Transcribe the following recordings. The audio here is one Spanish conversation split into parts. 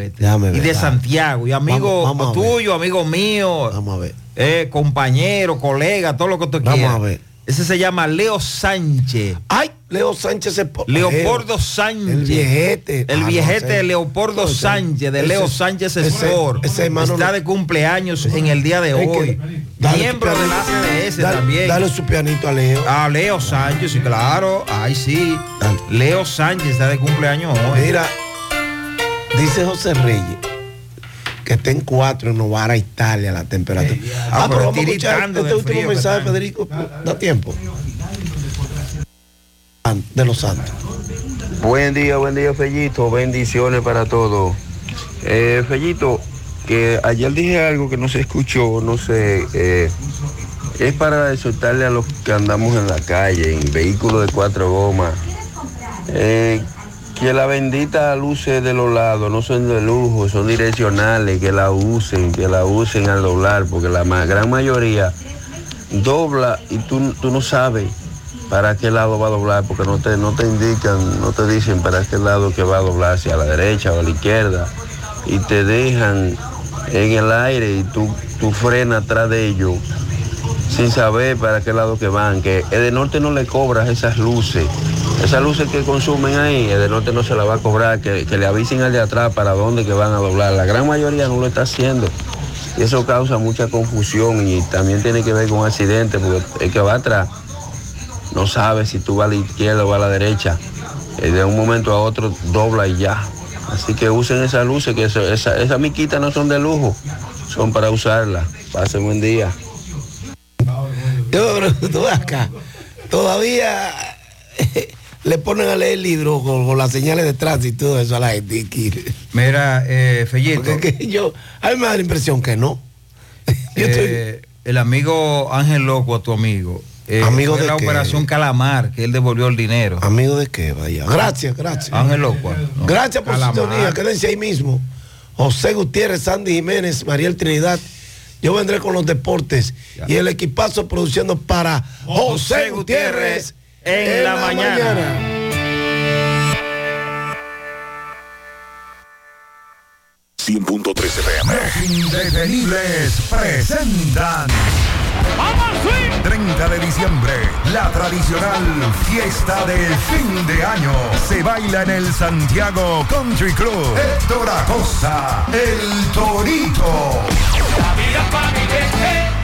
este. y de Santiago. Y amigo tuyo, amigo mío. Vamos a ver. Eh, compañero, colega, todo lo que tú quieras. Vamos a ver. Ese se llama Leo Sánchez. ¡Ay! Leo Sánchez es Leopoldo Sánchez. El viejete. El ah, viejete de Leopoldo Sánchez, de Leo Sánchez Sport. Ese, Está de cumpleaños en el día de hoy. Miembro de la también. Dale su pianito a Leo. A Leo Sánchez, sí, claro. Ay, sí. Leo Sánchez está de cumpleaños hoy. Mira, dice José Reyes que está en cuatro en Novara, Italia, la temperatura. ah, pero vamos a escuchar este último mensaje, Federico. Da tiempo. De los santos. Buen día, buen día, Fellito. Bendiciones para todos. Eh, Fellito, que ayer dije algo que no se escuchó, no sé. Eh, es para exhortarle a los que andamos en la calle, en vehículos de cuatro gomas. Eh, que la bendita luces de los lados no son de lujo, son direccionales, que la usen, que la usen al doblar, porque la gran mayoría dobla y tú, tú no sabes para qué lado va a doblar, porque no te, no te indican, no te dicen para qué lado que va a doblar, si a la derecha o a la izquierda, y te dejan en el aire y tú, tú frenas atrás de ellos sin saber para qué lado que van, que el norte no le cobras esas luces esas luces que consumen ahí, el de norte no se la va a cobrar, que, le avisen al de atrás para dónde que van a doblar. La gran mayoría no lo está haciendo. Y eso causa mucha confusión y también tiene que ver con accidentes, porque el que va atrás no sabe si tú vas a la izquierda o a la derecha. Eh, de un momento a otro dobla y ya. Así que usen esas luces, que esas miquitas no son de lujo, son para usarlas. Pasen buen día. Yo, acá, todavía le ponen a leer el libro con, las señales de tránsito y todo eso a la gente. Mira, eh, Fellito. yo, a mí me da la impresión que no. Eh, el amigo Ángel Loco, a tu amigo. Eh, amigo de la operación Calamar, que él devolvió el dinero. Amigo de qué, vaya. Gracias, gracias. Ángel Loco. Gracias por su sintonía, quédense ahí mismo. José Gutiérrez, Sandy Jiménez, Mariel Trinidad. Yo vendré con los deportes y el equipazo produciendo para José, Gutiérrez en, la, mañana. .13 FM. Los indetenibles presentan. 30 de diciembre, la tradicional fiesta de fin de año se baila en el Santiago Country Club. Héctor Acosta, el Torito. La vida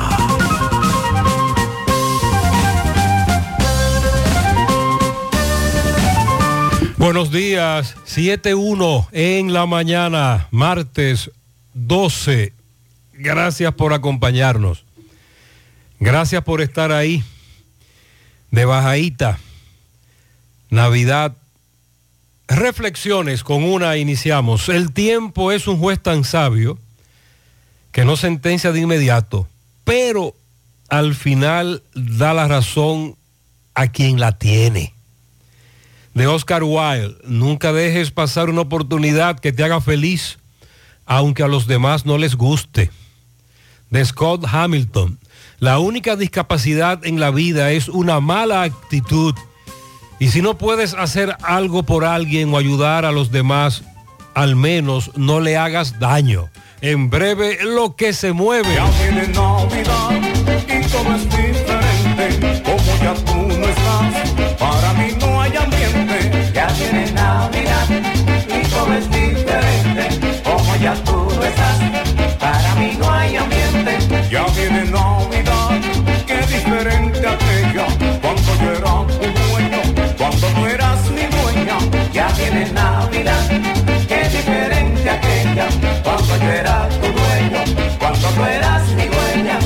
Buenos días, 7-1 en la mañana, martes 12. Gracias por acompañarnos. Gracias por estar ahí. De bajadita. Navidad. Reflexiones con una iniciamos. El tiempo es un juez tan sabio que no sentencia de inmediato, pero al final da la razón a quien la tiene de Oscar Wilde. Nunca dejes pasar una oportunidad que te haga feliz, aunque a los demás no les guste. De Scott Hamilton. La única discapacidad en la vida es una mala actitud Y si no puedes hacer algo por alguien o ayudar a los demás, al menos no le hagas daño. En breve, lo que se mueve. Ya viene Navidad y todo es diferente. Como ya tú no estás, para mí no viene Navidad y todo es diferente. Como ya tú no estás, para mí no hay ambiente. Ya viene Navidad, qué diferente aquella. Cuando yo era tu dueño, cuando tú eras mi dueña. Ya viene Navidad, qué diferente aquella. Cuando yo era tu dueño, cuando tú eras mi dueña.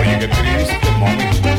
Oye, qué triste, mami.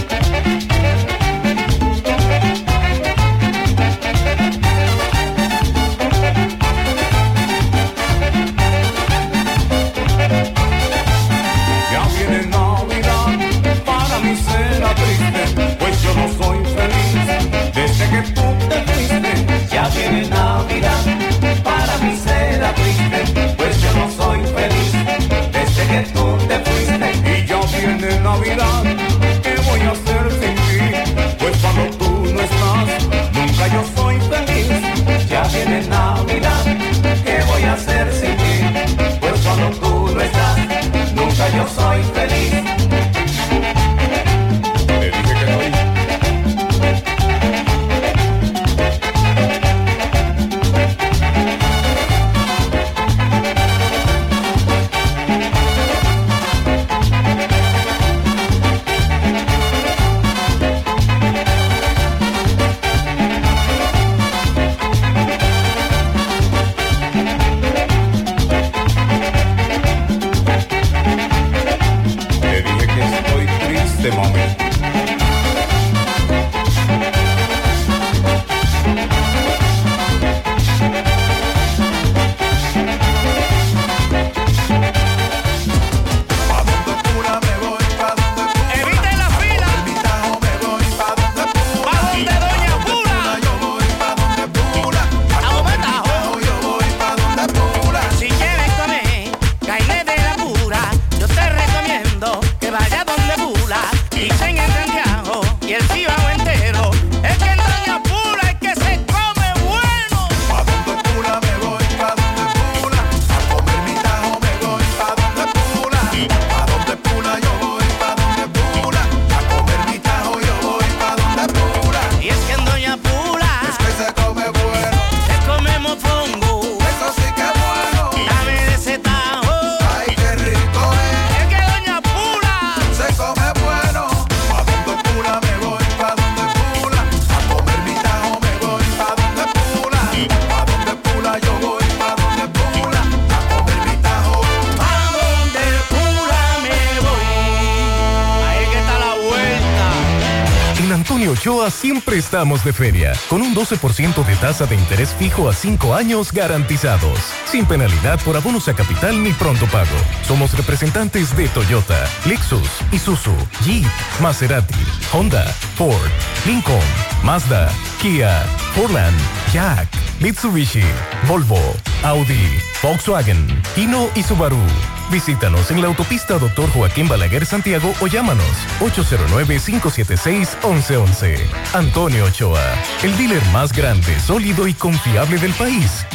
De feria, con un 12% de tasa de interés fijo a 5 años garantizados, sin penalidad por abonos a capital ni pronto pago. Somos representantes de Toyota, Lexus, Isuzu, Jeep, Maserati, Honda, Ford, Lincoln, Mazda, Kia, Fordland, Jack, Mitsubishi, Volvo, Audi, Volkswagen, Hino y Subaru. Visítanos en la autopista Dr. Joaquín Balaguer Santiago o llámanos 809-576-1111. Antonio Ochoa, el dealer más grande, sólido y confiable del país.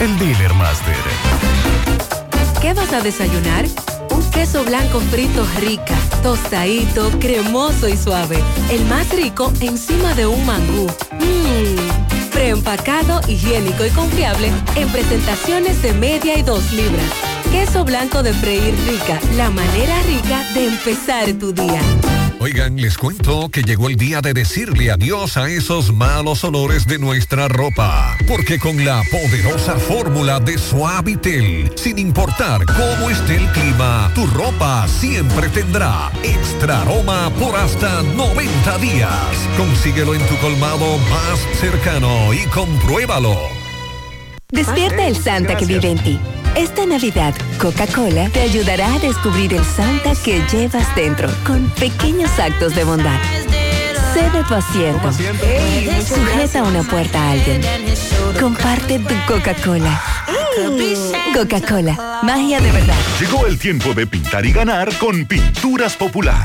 El Dealer Master. ¿Qué vas a desayunar? Un queso blanco frito rica, tostadito, cremoso y suave. El más rico encima de un mangú. Mmm. Preempacado, higiénico y confiable en presentaciones de media y dos libras. Queso blanco de freír rica, la manera rica de empezar tu día. Oigan, les cuento que llegó el día de decirle adiós a esos malos olores de nuestra ropa. Porque con la poderosa fórmula de Suavitel, sin importar cómo esté el clima, tu ropa siempre tendrá extra aroma por hasta 90 días. Consíguelo en tu colmado más cercano y compruébalo. Despierta el Santa que vive en ti. Esta Navidad, Coca-Cola te ayudará a descubrir el Santa que llevas dentro con pequeños actos de bondad. Cede tu asiento. Sujeta una puerta a alguien. Comparte tu Coca-Cola. Coca-Cola, magia de verdad. Llegó el tiempo de pintar y ganar con Pinturas Popular.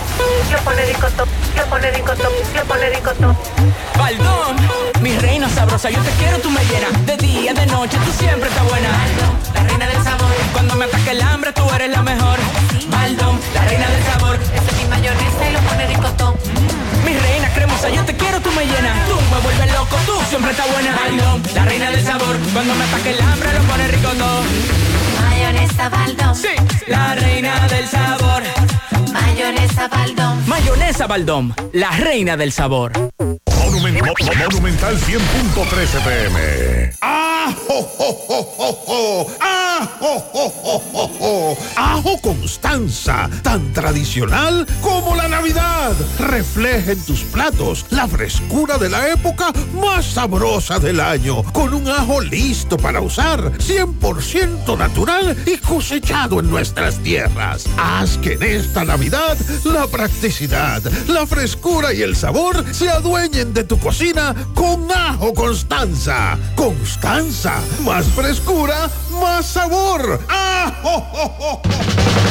Lo pone ricotón, lo pone ricotón, lo pone ricotón. Baldón, mi reina sabrosa, yo te quiero, tú me llenas. De día, de noche, tú siempre estás buena. Baldón, la reina del sabor. Cuando me ataque el hambre, tú eres la mejor. Baldón, la reina del sabor. Esa es mi mayonesa y lo pone ricotón. Mi reina cremosa, yo te quiero, tú me llenas. Tú me vuelves loco, tú siempre estás buena. Baldón, la reina del sabor. Cuando me ataque el hambre, lo pone ricotón. Mayonesa Baldón. Sí, la reina del sabor. Mayonesa Baldón. Mayonesa Baldón, la reina del sabor. Monumen- Mo- Mo- Monumental 100.13 pm. ¡Ah, jo, jo, jo, jo, jo! ¡Ah, jo, jo, jo, jo, jo! Ajo Tan tradicional como la Navidad. Refleja en tus platos la frescura de la época más sabrosa del año, con un ajo listo para usar, 100% natural y cosechado en nuestras tierras. Haz que en esta Navidad la practicidad, la frescura y el sabor se adueñen de tu cocina con Ajo Constanza. Constanza, más frescura, más sabor. ¡Ajo! jo, jo, jo!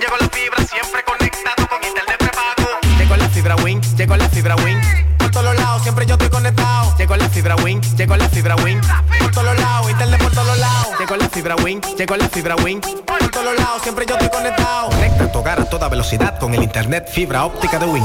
Llegó la fibra, siempre conectado con internet prepago. Llegó la fibra Win, llegó la fibra Win. Por todos lados, siempre yo estoy conectado. Llegó la fibra Win, llegó la fibra Win. Por todos lados, internet por todos lados. Llegó la fibra Win, llegó la fibra Win. Por todos lados, siempre yo estoy conectado. Conecta tu hogar a toda velocidad con el internet fibra óptica de Win.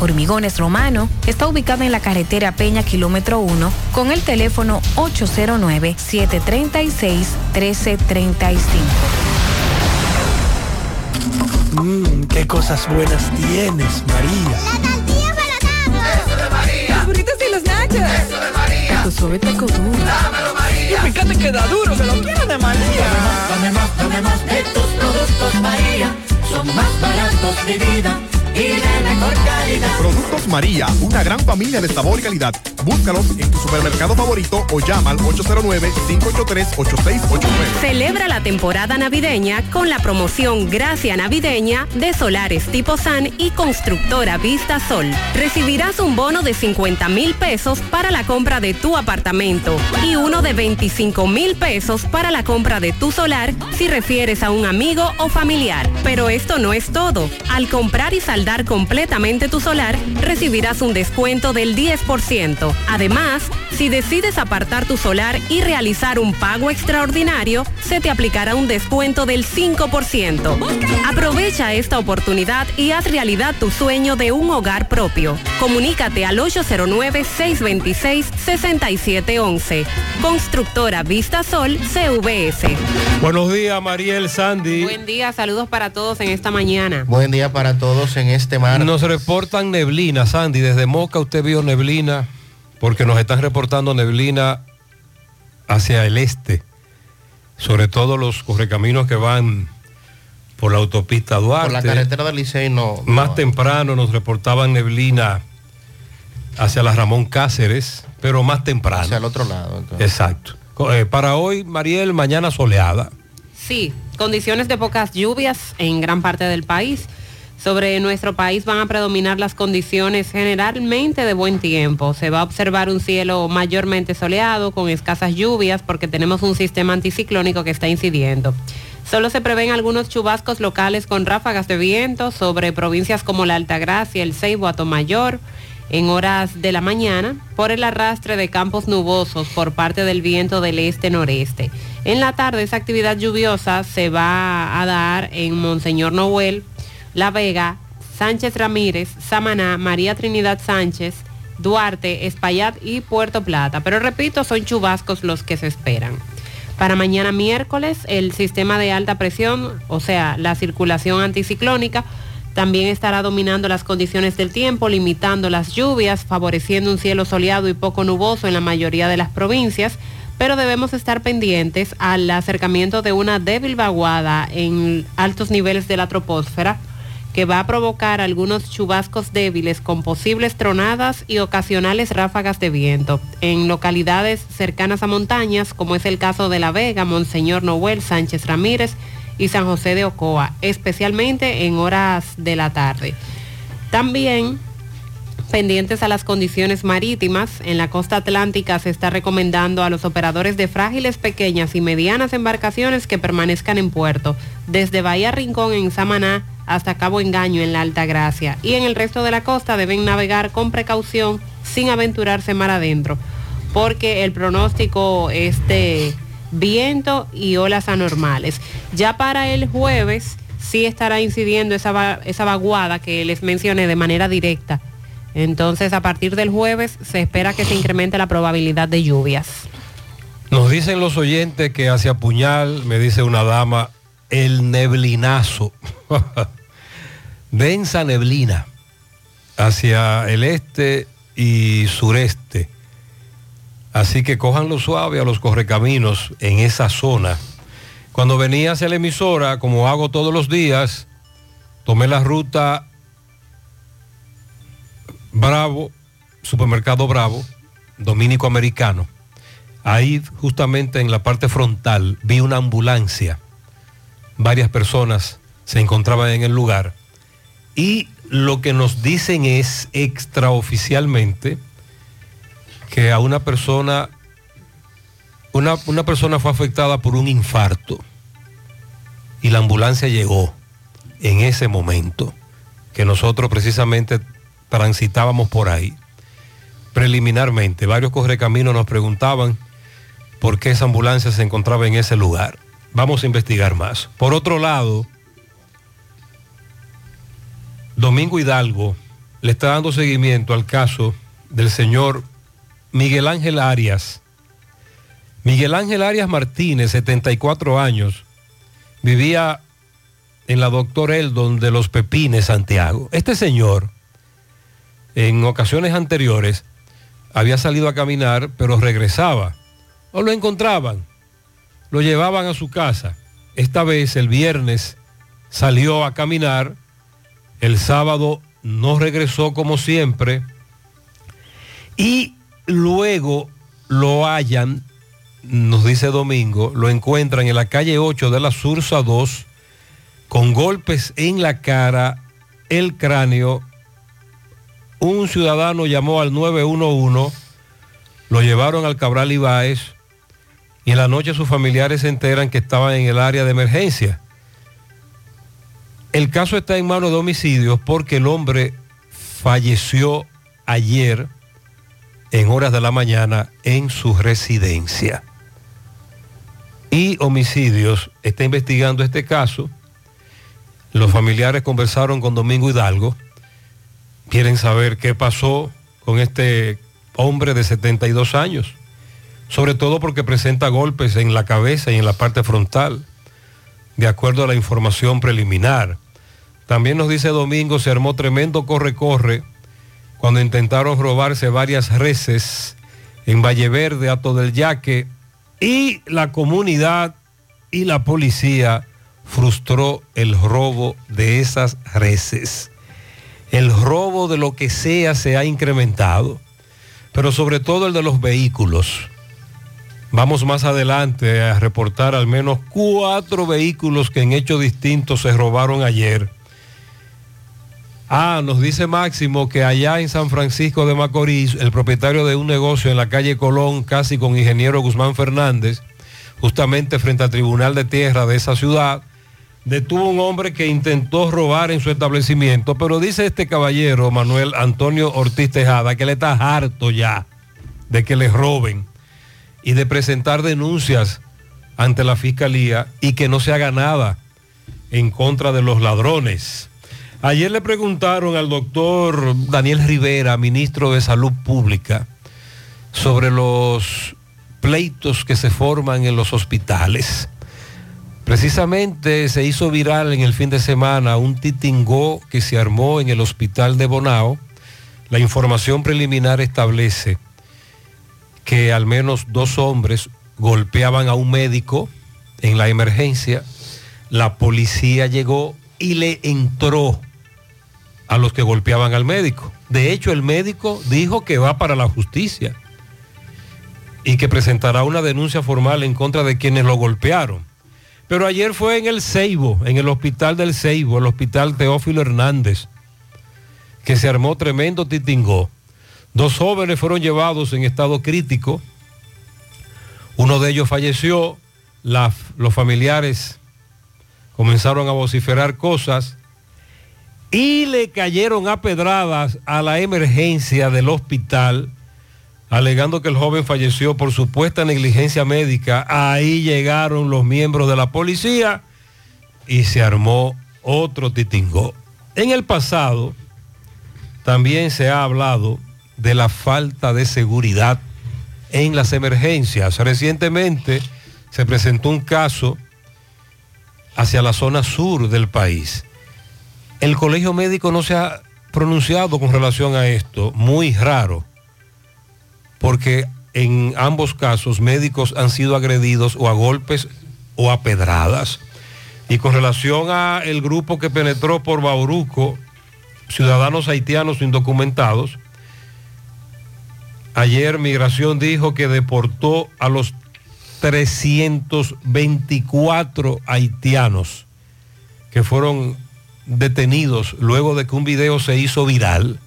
Hormigones Romano está ubicado en la carretera Peña Kilómetro 1 con el teléfono 809-736-1335. Mmm, qué cosas buenas tienes, María. Eso de María. Los burritos y los nachos. Eso de María. Tu suave taco duro. Dámelo, María. Y fíjate que da duro, que lo quiero de María. Dame más, dame más de tus productos, María. Son más baratos de vida y de mejor calidad. Productos Productos María, una gran familia de sabor y calidad. Búscalos en tu supermercado favorito o llama al 809-583-8689. Celebra la temporada navideña con la promoción Gracia Navideña de Solares Tipo San y Constructora Vista Sol. Recibirás un bono de 50 mil pesos para la compra de tu apartamento y uno de 25 mil pesos para la compra de tu solar si refieres a un amigo o familiar. Pero esto no es todo. Al comprar y saldar completamente tu solar, recibirás un descuento del 10%. Además, si decides apartar tu solar y realizar un pago extraordinario, se te aplicará un descuento del 5%. Aprovecha esta oportunidad y haz realidad tu sueño de un hogar propio. Comunícate al 809-626-6711. Constructora Vista Sol CVS. Buenos días, Mariel Sandy. Buen día, saludos para todos en esta mañana. Buen día para todos en este mar. Nos reportan neblina, Sandy. Desde Moca usted vio neblina, porque nos están reportando neblina hacia el este. Sobre todo los correcaminos que van por la autopista Duarte. Por la carretera del Licey no. Más temprano nos reportaban neblina hacia la Ramón Cáceres, pero más temprano. Hacia el otro lado. entonces. Exacto. Eh, para hoy, Mariel, mañana soleada. Sí, condiciones de pocas lluvias en gran parte del país. Sobre nuestro país van a predominar las condiciones generalmente de buen tiempo. Se va a observar un cielo mayormente soleado con escasas lluvias porque tenemos un sistema anticiclónico que está incidiendo. Solo se prevén algunos chubascos locales con ráfagas de viento sobre provincias como la Altagracia, el Ceibo, Atomayor, en horas de la mañana por el arrastre de campos nubosos por parte del viento del este-noreste. En la tarde esa actividad lluviosa se va a dar en Monseñor Noel, La Vega, Sánchez Ramírez, Samaná, María Trinidad Sánchez, Duarte, Espaillat y Puerto Plata. Pero repito, son chubascos los que se esperan. Para mañana miércoles, el sistema de alta presión, o sea, la circulación anticiclónica, también estará dominando las condiciones del tiempo, limitando las lluvias, favoreciendo un cielo soleado y poco nuboso en la mayoría de las provincias, pero debemos estar pendientes al acercamiento de una débil vaguada en altos niveles de la troposfera que va a provocar algunos chubascos débiles con posibles tronadas y ocasionales ráfagas de viento en localidades cercanas a montañas, como es el caso de La Vega, Monseñor Noel, Sánchez Ramírez y San José de Ocoa, especialmente en horas de la tarde. También pendientes a las condiciones marítimas, en la costa atlántica se está recomendando a los operadores de frágiles, pequeñas y medianas embarcaciones que permanezcan en puerto, desde Bahía Rincón en Samaná hasta Cabo Engaño en la Alta Gracia. Y en el resto de la costa deben navegar con precaución sin aventurarse mar adentro, porque el pronóstico es de viento y olas anormales. Ya para el jueves sí estará incidiendo esa, esa vaguada que les mencioné de manera directa. Entonces, a partir del jueves se espera que se incremente la probabilidad de lluvias. Nos dicen los oyentes que hacia Puñal, me dice una dama, el neblinazo. Densa neblina hacia el este y sureste. Así que cojanlo suave a los correcaminos en esa zona. Cuando venía hacia la emisora, como hago todos los días, tomé la ruta Bravo, supermercado Bravo, dominico americano. Ahí justamente en la parte frontal vi una ambulancia. Varias personas se encontraban en el lugar. Y lo que nos dicen es extraoficialmente que a una persona, una, una persona fue afectada por un infarto y la ambulancia llegó en ese momento que nosotros precisamente transitábamos por ahí. Preliminarmente, varios correcaminos nos preguntaban por qué esa ambulancia se encontraba en ese lugar. Vamos a investigar más. Por otro lado, Domingo Hidalgo le está dando seguimiento al caso del señor Miguel Ángel Arias. Miguel Ángel Arias Martínez, 74 años, vivía en la Doctor Eldon de los Pepines, Santiago. Este señor, en ocasiones anteriores, había salido a caminar, pero regresaba. O lo encontraban, lo llevaban a su casa. Esta vez, el viernes, salió a caminar, el sábado no regresó como siempre y luego lo hallan, nos dice Domingo, lo encuentran en la calle 8 de la Sursa 2 con golpes en la cara, el cráneo. Un ciudadano llamó al 911, lo llevaron al Cabral Ibáez y en la noche sus familiares se enteran que estaban en el área de emergencia. El caso está en manos de homicidios porque el hombre falleció ayer en horas de la mañana en su residencia. Y homicidios está investigando este caso. Los familiares conversaron con Domingo Hidalgo. Quieren saber qué pasó con este hombre de 72 años. Sobre todo porque presenta golpes en la cabeza y en la parte frontal, de acuerdo a la información preliminar. También nos dice Domingo, se armó tremendo corre-corre cuando intentaron robarse varias reses en Valle Verde, Ato del Yaque, y la comunidad y la policía frustró el robo de esas reses. El robo de lo que sea se ha incrementado, pero sobre todo el de los vehículos. Vamos más adelante a reportar al menos cuatro vehículos que en hechos distintos se robaron ayer. Ah, nos dice Máximo que allá en San Francisco de Macorís, el propietario de un negocio en la calle Colón, casi con ingeniero Guzmán Fernández, justamente frente al Tribunal de Tierra de esa ciudad, detuvo un hombre que intentó robar en su establecimiento, pero dice este caballero, Manuel Antonio Ortiz Tejada, que le está harto ya de que le roben y de presentar denuncias ante la fiscalía y que no se haga nada en contra de los ladrones. Ayer le preguntaron al doctor Daniel Rivera, ministro de Salud Pública, sobre los pleitos que se forman en los hospitales. Precisamente se hizo viral en el fin de semana un titingó que se armó en el hospital de Bonao. La información preliminar establece que al menos dos hombres golpeaban a un médico en la emergencia. La policía llegó y le entró a los que golpeaban al médico. De hecho, el médico dijo que va para la justicia y que presentará una denuncia formal en contra de quienes lo golpearon. Pero ayer fue en el Ceibo, en el hospital del Ceibo, el hospital Teófilo Hernández, que se armó tremendo titingó. Dos jóvenes fueron llevados en estado crítico. Uno de ellos falleció. Los familiares comenzaron a vociferar cosas y le cayeron a pedradas a la emergencia del hospital, alegando que el joven falleció por supuesta negligencia médica. Ahí llegaron los miembros de la policía y se armó otro titingó. En el pasado también se ha hablado de la falta de seguridad en las emergencias. Recientemente se presentó un caso hacia la zona sur del país. El colegio médico no se ha pronunciado con relación a esto, muy raro, porque en ambos casos médicos han sido agredidos o a golpes o a pedradas. Y con relación a el grupo que penetró por Bauruco, ciudadanos haitianos indocumentados, ayer Migración dijo que deportó a los 324 haitianos que fueron detenidos luego de que un video se hizo viral.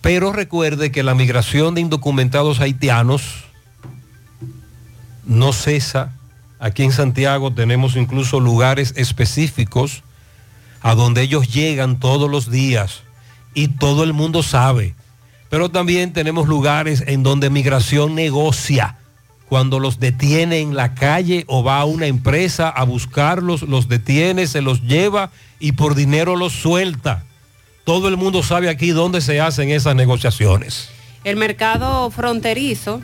Pero recuerde que la migración de indocumentados haitianos no cesa. Aquí en Santiago tenemos incluso lugares específicos a donde ellos llegan todos los días y todo el mundo sabe. Pero también tenemos lugares en donde migración negocia. Cuando los detiene en la calle o va a una empresa a buscarlos, los detiene, se los lleva y por dinero los suelta. Todo el mundo sabe aquí dónde se hacen esas negociaciones. El mercado fronterizo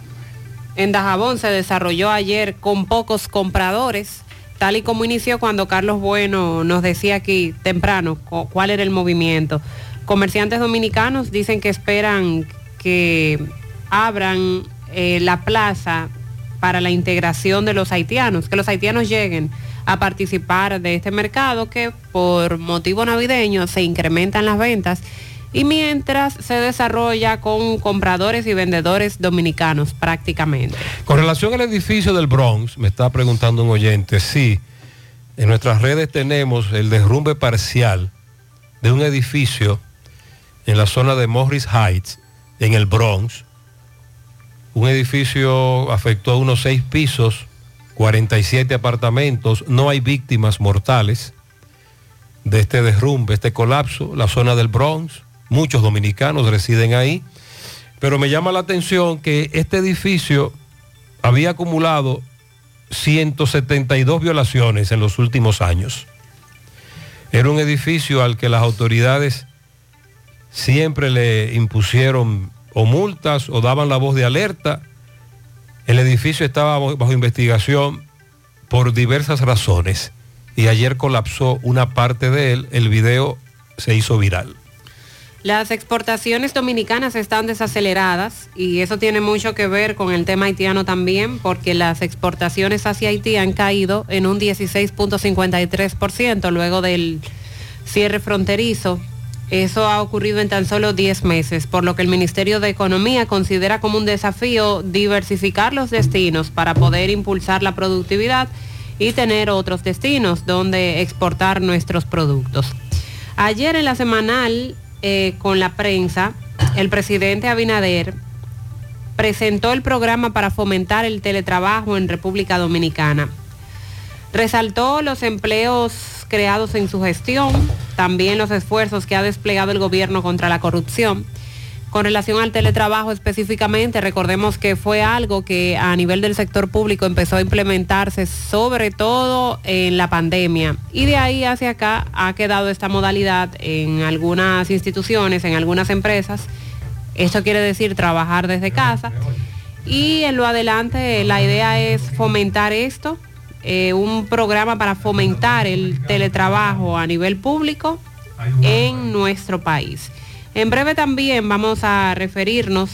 en Dajabón se desarrolló ayer con pocos compradores, tal y como inició cuando Carlos Bueno nos decía aquí temprano cu- cuál era el movimiento. Comerciantes dominicanos dicen que esperan que abran eh, la plaza para la integración de los haitianos, que los haitianos lleguen a participar de este mercado que por motivo navideño se incrementan las ventas y mientras se desarrolla con compradores y vendedores dominicanos prácticamente. Con relación al edificio del Bronx, me está preguntando un oyente, sí, en nuestras redes tenemos el derrumbe parcial de un edificio en la zona de Morris Heights, en el Bronx. Un edificio afectó a unos seis pisos, 47 apartamentos, no hay víctimas mortales de este derrumbe, este colapso, la zona del Bronx, muchos dominicanos residen ahí, pero me llama la atención que este edificio había acumulado 172 violaciones en los últimos años. Era un edificio al que las autoridades siempre le impusieron o multas o daban la voz de alerta. El edificio estaba bajo, investigación por diversas razones y ayer colapsó una parte de él. El video se hizo viral. Las exportaciones dominicanas están desaceleradas y eso tiene mucho que ver con el tema haitiano también, porque las exportaciones hacia Haití han caído en un 16.53% luego del cierre fronterizo. Eso ha ocurrido en tan solo 10 meses, por lo que el Ministerio de Economía considera como un desafío diversificar los destinos para poder impulsar la productividad y tener otros destinos donde exportar nuestros productos. Ayer en la semanal eh, con la prensa, el presidente Abinader presentó el programa para fomentar el teletrabajo en República Dominicana. Resaltó los empleos creados en su gestión, también los esfuerzos que ha desplegado el gobierno contra la corrupción. Con relación al teletrabajo específicamente, recordemos que fue algo que a nivel del sector público empezó a implementarse sobre todo en la pandemia y de ahí hacia acá ha quedado esta modalidad en algunas instituciones, en algunas empresas. Esto quiere decir trabajar desde casa y en lo adelante la idea es fomentar esto, eh, un programa para fomentar el teletrabajo a nivel público en nuestro país. En breve también vamos a referirnos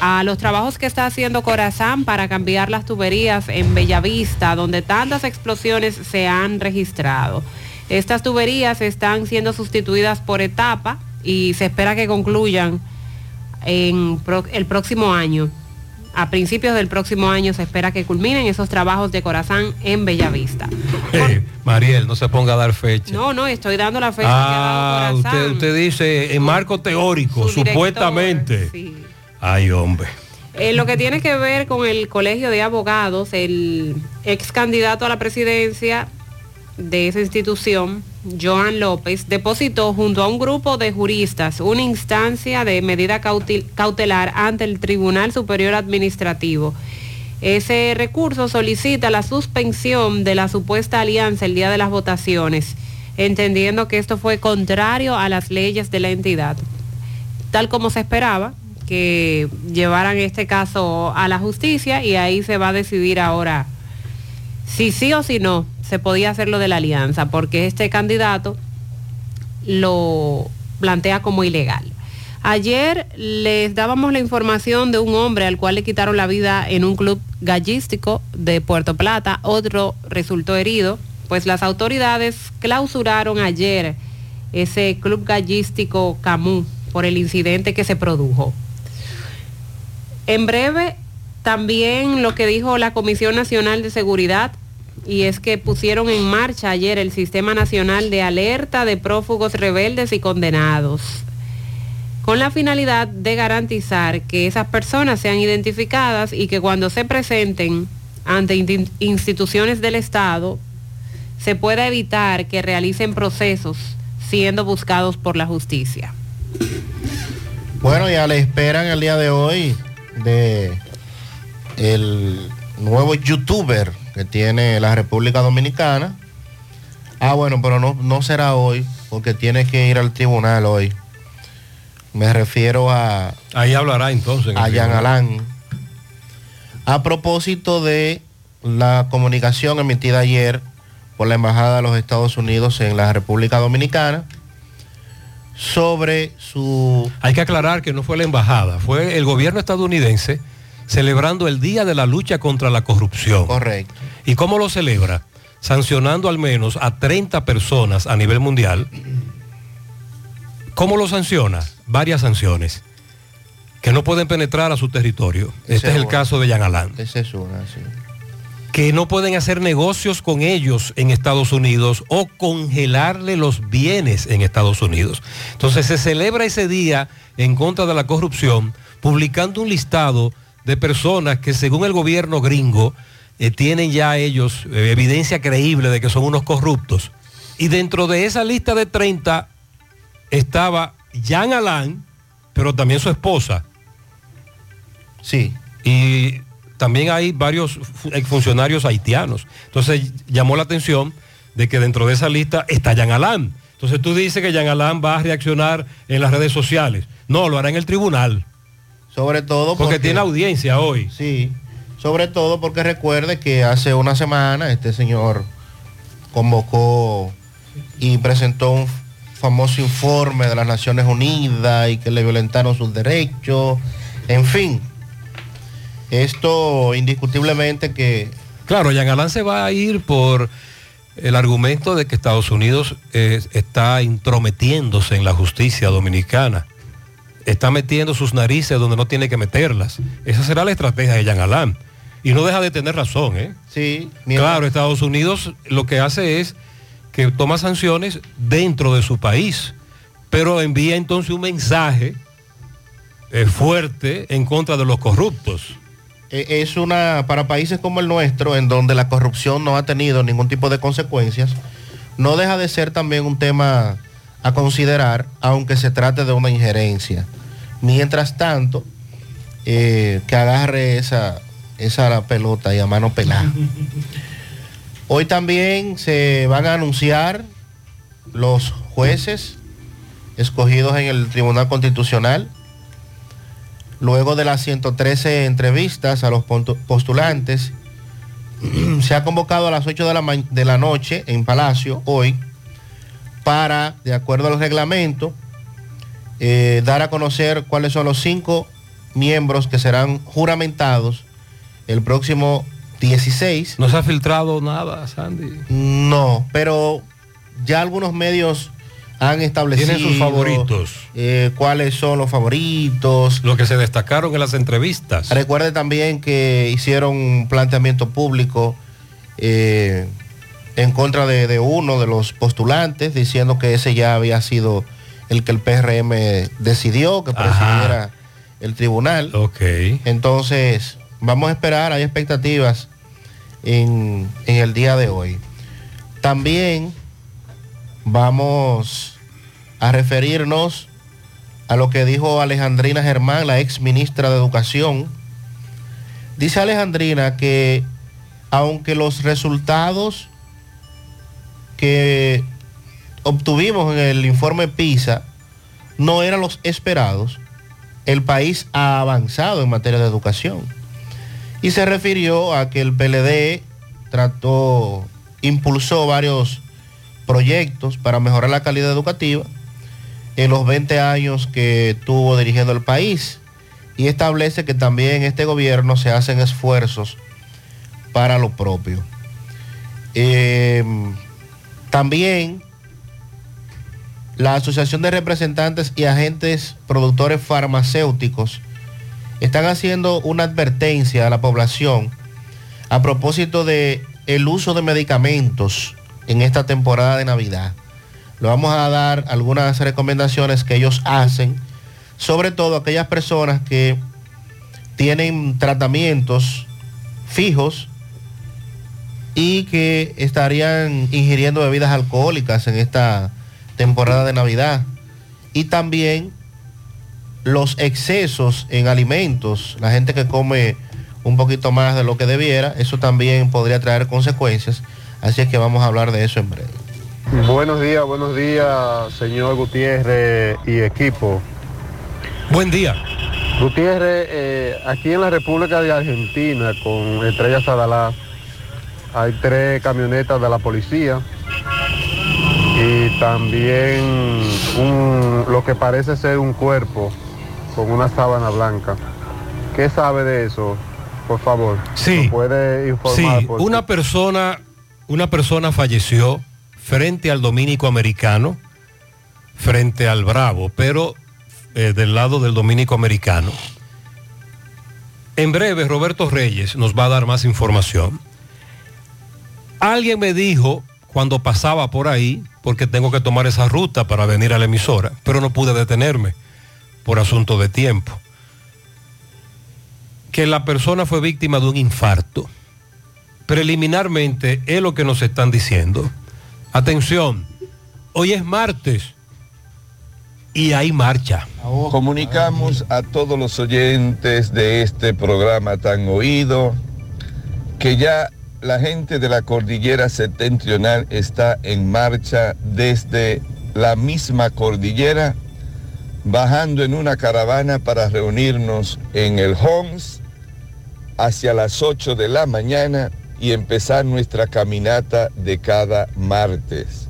a los trabajos que está haciendo Corazán para cambiar las tuberías en Bellavista, donde tantas explosiones se han registrado. Estas tuberías están siendo sustituidas por etapa y se espera que concluyan en el próximo año. A principios del próximo año se espera que culminen esos trabajos de Corazán en Bellavista. Eh, Mariel, no se ponga a dar fecha. No, no, estoy dando la fecha Ah, que ha dado usted, Corazán. usted dice en marco teórico, su director, supuestamente. sí. Ay, hombre. En lo que tiene que ver con el colegio de abogados, el ex candidato a la presidencia de esa institución, Joan López, depositó junto a un grupo de juristas una instancia de medida cautelar ante el Tribunal Superior Administrativo. Ese recurso solicita la suspensión de la supuesta alianza el día de las votaciones, entendiendo que esto fue contrario a las leyes de la entidad tal como se esperaba, que llevaran este caso a la justicia y ahí se va a decidir ahora si sí o si no se podía hacer lo de la alianza, porque este candidato lo plantea como ilegal. Ayer les dábamos la información de un hombre al cual le quitaron la vida en un club gallístico de Puerto Plata, otro resultó herido, pues las autoridades clausuraron ayer ese club gallístico Camus por el incidente que se produjo. En breve, también lo que dijo la Comisión Nacional de Seguridad, y es que pusieron en marcha ayer el Sistema Nacional de Alerta de Prófugos Rebeldes y Condenados, con la finalidad de garantizar que esas personas sean identificadas y que cuando se presenten ante instituciones del Estado, se pueda evitar que realicen procesos siendo buscados por la justicia. Bueno, ya le esperan el día de hoy de el nuevo youtuber que tiene la República Dominicana. Ah, bueno, pero no, no será hoy, porque tiene que ir al tribunal hoy. Me refiero a... Ahí hablará entonces. en A Jean. Alain. A propósito de la comunicación emitida ayer por la Embajada de los Estados Unidos en la República Dominicana sobre su... Hay que aclarar que no fue la embajada, fue el gobierno estadounidense celebrando el Día de la Lucha contra la Corrupción. Correcto. ¿Y cómo lo celebra? sancionando al menos a 30 personas a nivel mundial. ¿Cómo lo sanciona? Varias sanciones. Que no pueden penetrar a su territorio. Este es el caso de Jean Alain. Esa es una, sí. Que no pueden hacer negocios con ellos en Estados Unidos o congelarle los bienes en Estados Unidos. Entonces se celebra ese día en contra de la corrupción, publicando un listado de personas que según el gobierno gringo eh, tienen ya ellos eh, evidencia creíble de que son unos corruptos. Y dentro de esa lista de 30 estaba Jean Alain, pero también su esposa. Sí. Y también hay varios fu- exfuncionarios haitianos. Entonces llamó la atención de que dentro de esa lista está Jean Alain. Entonces tú dices que Jean Alain va a reaccionar en las redes sociales. No, lo hará en el tribunal. Sobre todo porque, tiene audiencia hoy. Sí, sobre todo porque recuerde que hace una semana este señor convocó y presentó un famoso informe de las Naciones Unidas y que le violentaron sus derechos. En fin, esto indiscutiblemente que... Claro, Jean Alain se va a ir por el argumento de que Estados Unidos eh, está intrometiéndose en la justicia dominicana. Está metiendo sus narices donde no tiene que meterlas. Esa será la estrategia de Jean Alain. Y no deja de tener razón, ¿eh? Sí. Claro, Estados Unidos lo que hace es que toma sanciones dentro de su país, pero envía entonces un mensaje eh, fuerte en contra de los corruptos. eh, es una, para países como el nuestro, en donde la corrupción no ha tenido ningún tipo de consecuencias, no deja de ser también un tema a considerar, aunque se trate de una injerencia. Mientras tanto, eh, que agarre esa, esa pelota y a mano pelada. Hoy también se van a anunciar los jueces escogidos en el Tribunal Constitucional. Luego de las 113 entrevistas a los postulantes, se ha convocado a las 8 de la, de la noche en Palacio hoy para, de acuerdo al reglamento, eh, dar a conocer cuáles son los cinco miembros que serán juramentados el próximo 16. ¿No se ha filtrado nada, Sandy? No, pero ya algunos medios han establecido Tienen sus favoritos. eh, cuáles son los favoritos. Lo que se destacaron en las entrevistas. Recuerde también que hicieron un planteamiento público eh, en contra de, de uno de los postulantes, diciendo que ese ya había sido el que el PRM decidió que presidiera el tribunal. Ok. Entonces, vamos a esperar, hay expectativas en, en el día de hoy. También vamos a referirnos a lo que dijo Alejandrina Germán, la ex ministra de Educación. Dice Alejandrina que aunque los resultados que obtuvimos en el informe PISA no eran los esperados, el país ha avanzado en materia de educación. Y se refirió a que el PLD trató, impulsó varios proyectos para mejorar la calidad educativa en los 20 años que tuvo dirigiendo el país y establece que también este gobierno se hacen esfuerzos para lo propio. Eh, también la Asociación de Representantes y Agentes Productores Farmacéuticos están haciendo una advertencia a la población a propósito de el uso de medicamentos en esta temporada de Navidad. Le vamos a dar algunas recomendaciones que ellos hacen, sobre todo aquellas personas que tienen tratamientos fijos y que estarían ingiriendo bebidas alcohólicas en esta temporada de Navidad. Y también los excesos en alimentos, la gente que come un poquito más de lo que debiera, eso también podría traer consecuencias. Así es que vamos a hablar de eso en breve. Buenos días, buenos días, señor Gutiérrez y equipo. Buen día. Gutiérrez, eh, aquí en la República de Argentina, con Estrella Sadalá, hay tres camionetas de la policía y también un- lo que parece ser un cuerpo con una sábana blanca. ¿Qué sabe de eso? Por favor. Sí. ¿Me puede informar? Sí, Porque- una persona una persona falleció frente al dominico americano, frente al Bravo, pero eh, del lado del dominico americano. En breve, Roberto Reyes nos va a dar más información. Alguien me dijo cuando pasaba por ahí, porque tengo que tomar esa ruta para venir a la emisora, pero no pude detenerme por asunto de tiempo, que la persona fue víctima de un infarto. Preliminarmente es lo que nos están diciendo. Atención, hoy es martes y hay marcha. Comunicamos a todos los oyentes de este programa tan oído que ya la gente de la cordillera septentrional está en marcha desde la misma cordillera, bajando en una caravana para reunirnos en el Homs hacia las 8 de la mañana y empezar nuestra caminata de cada martes.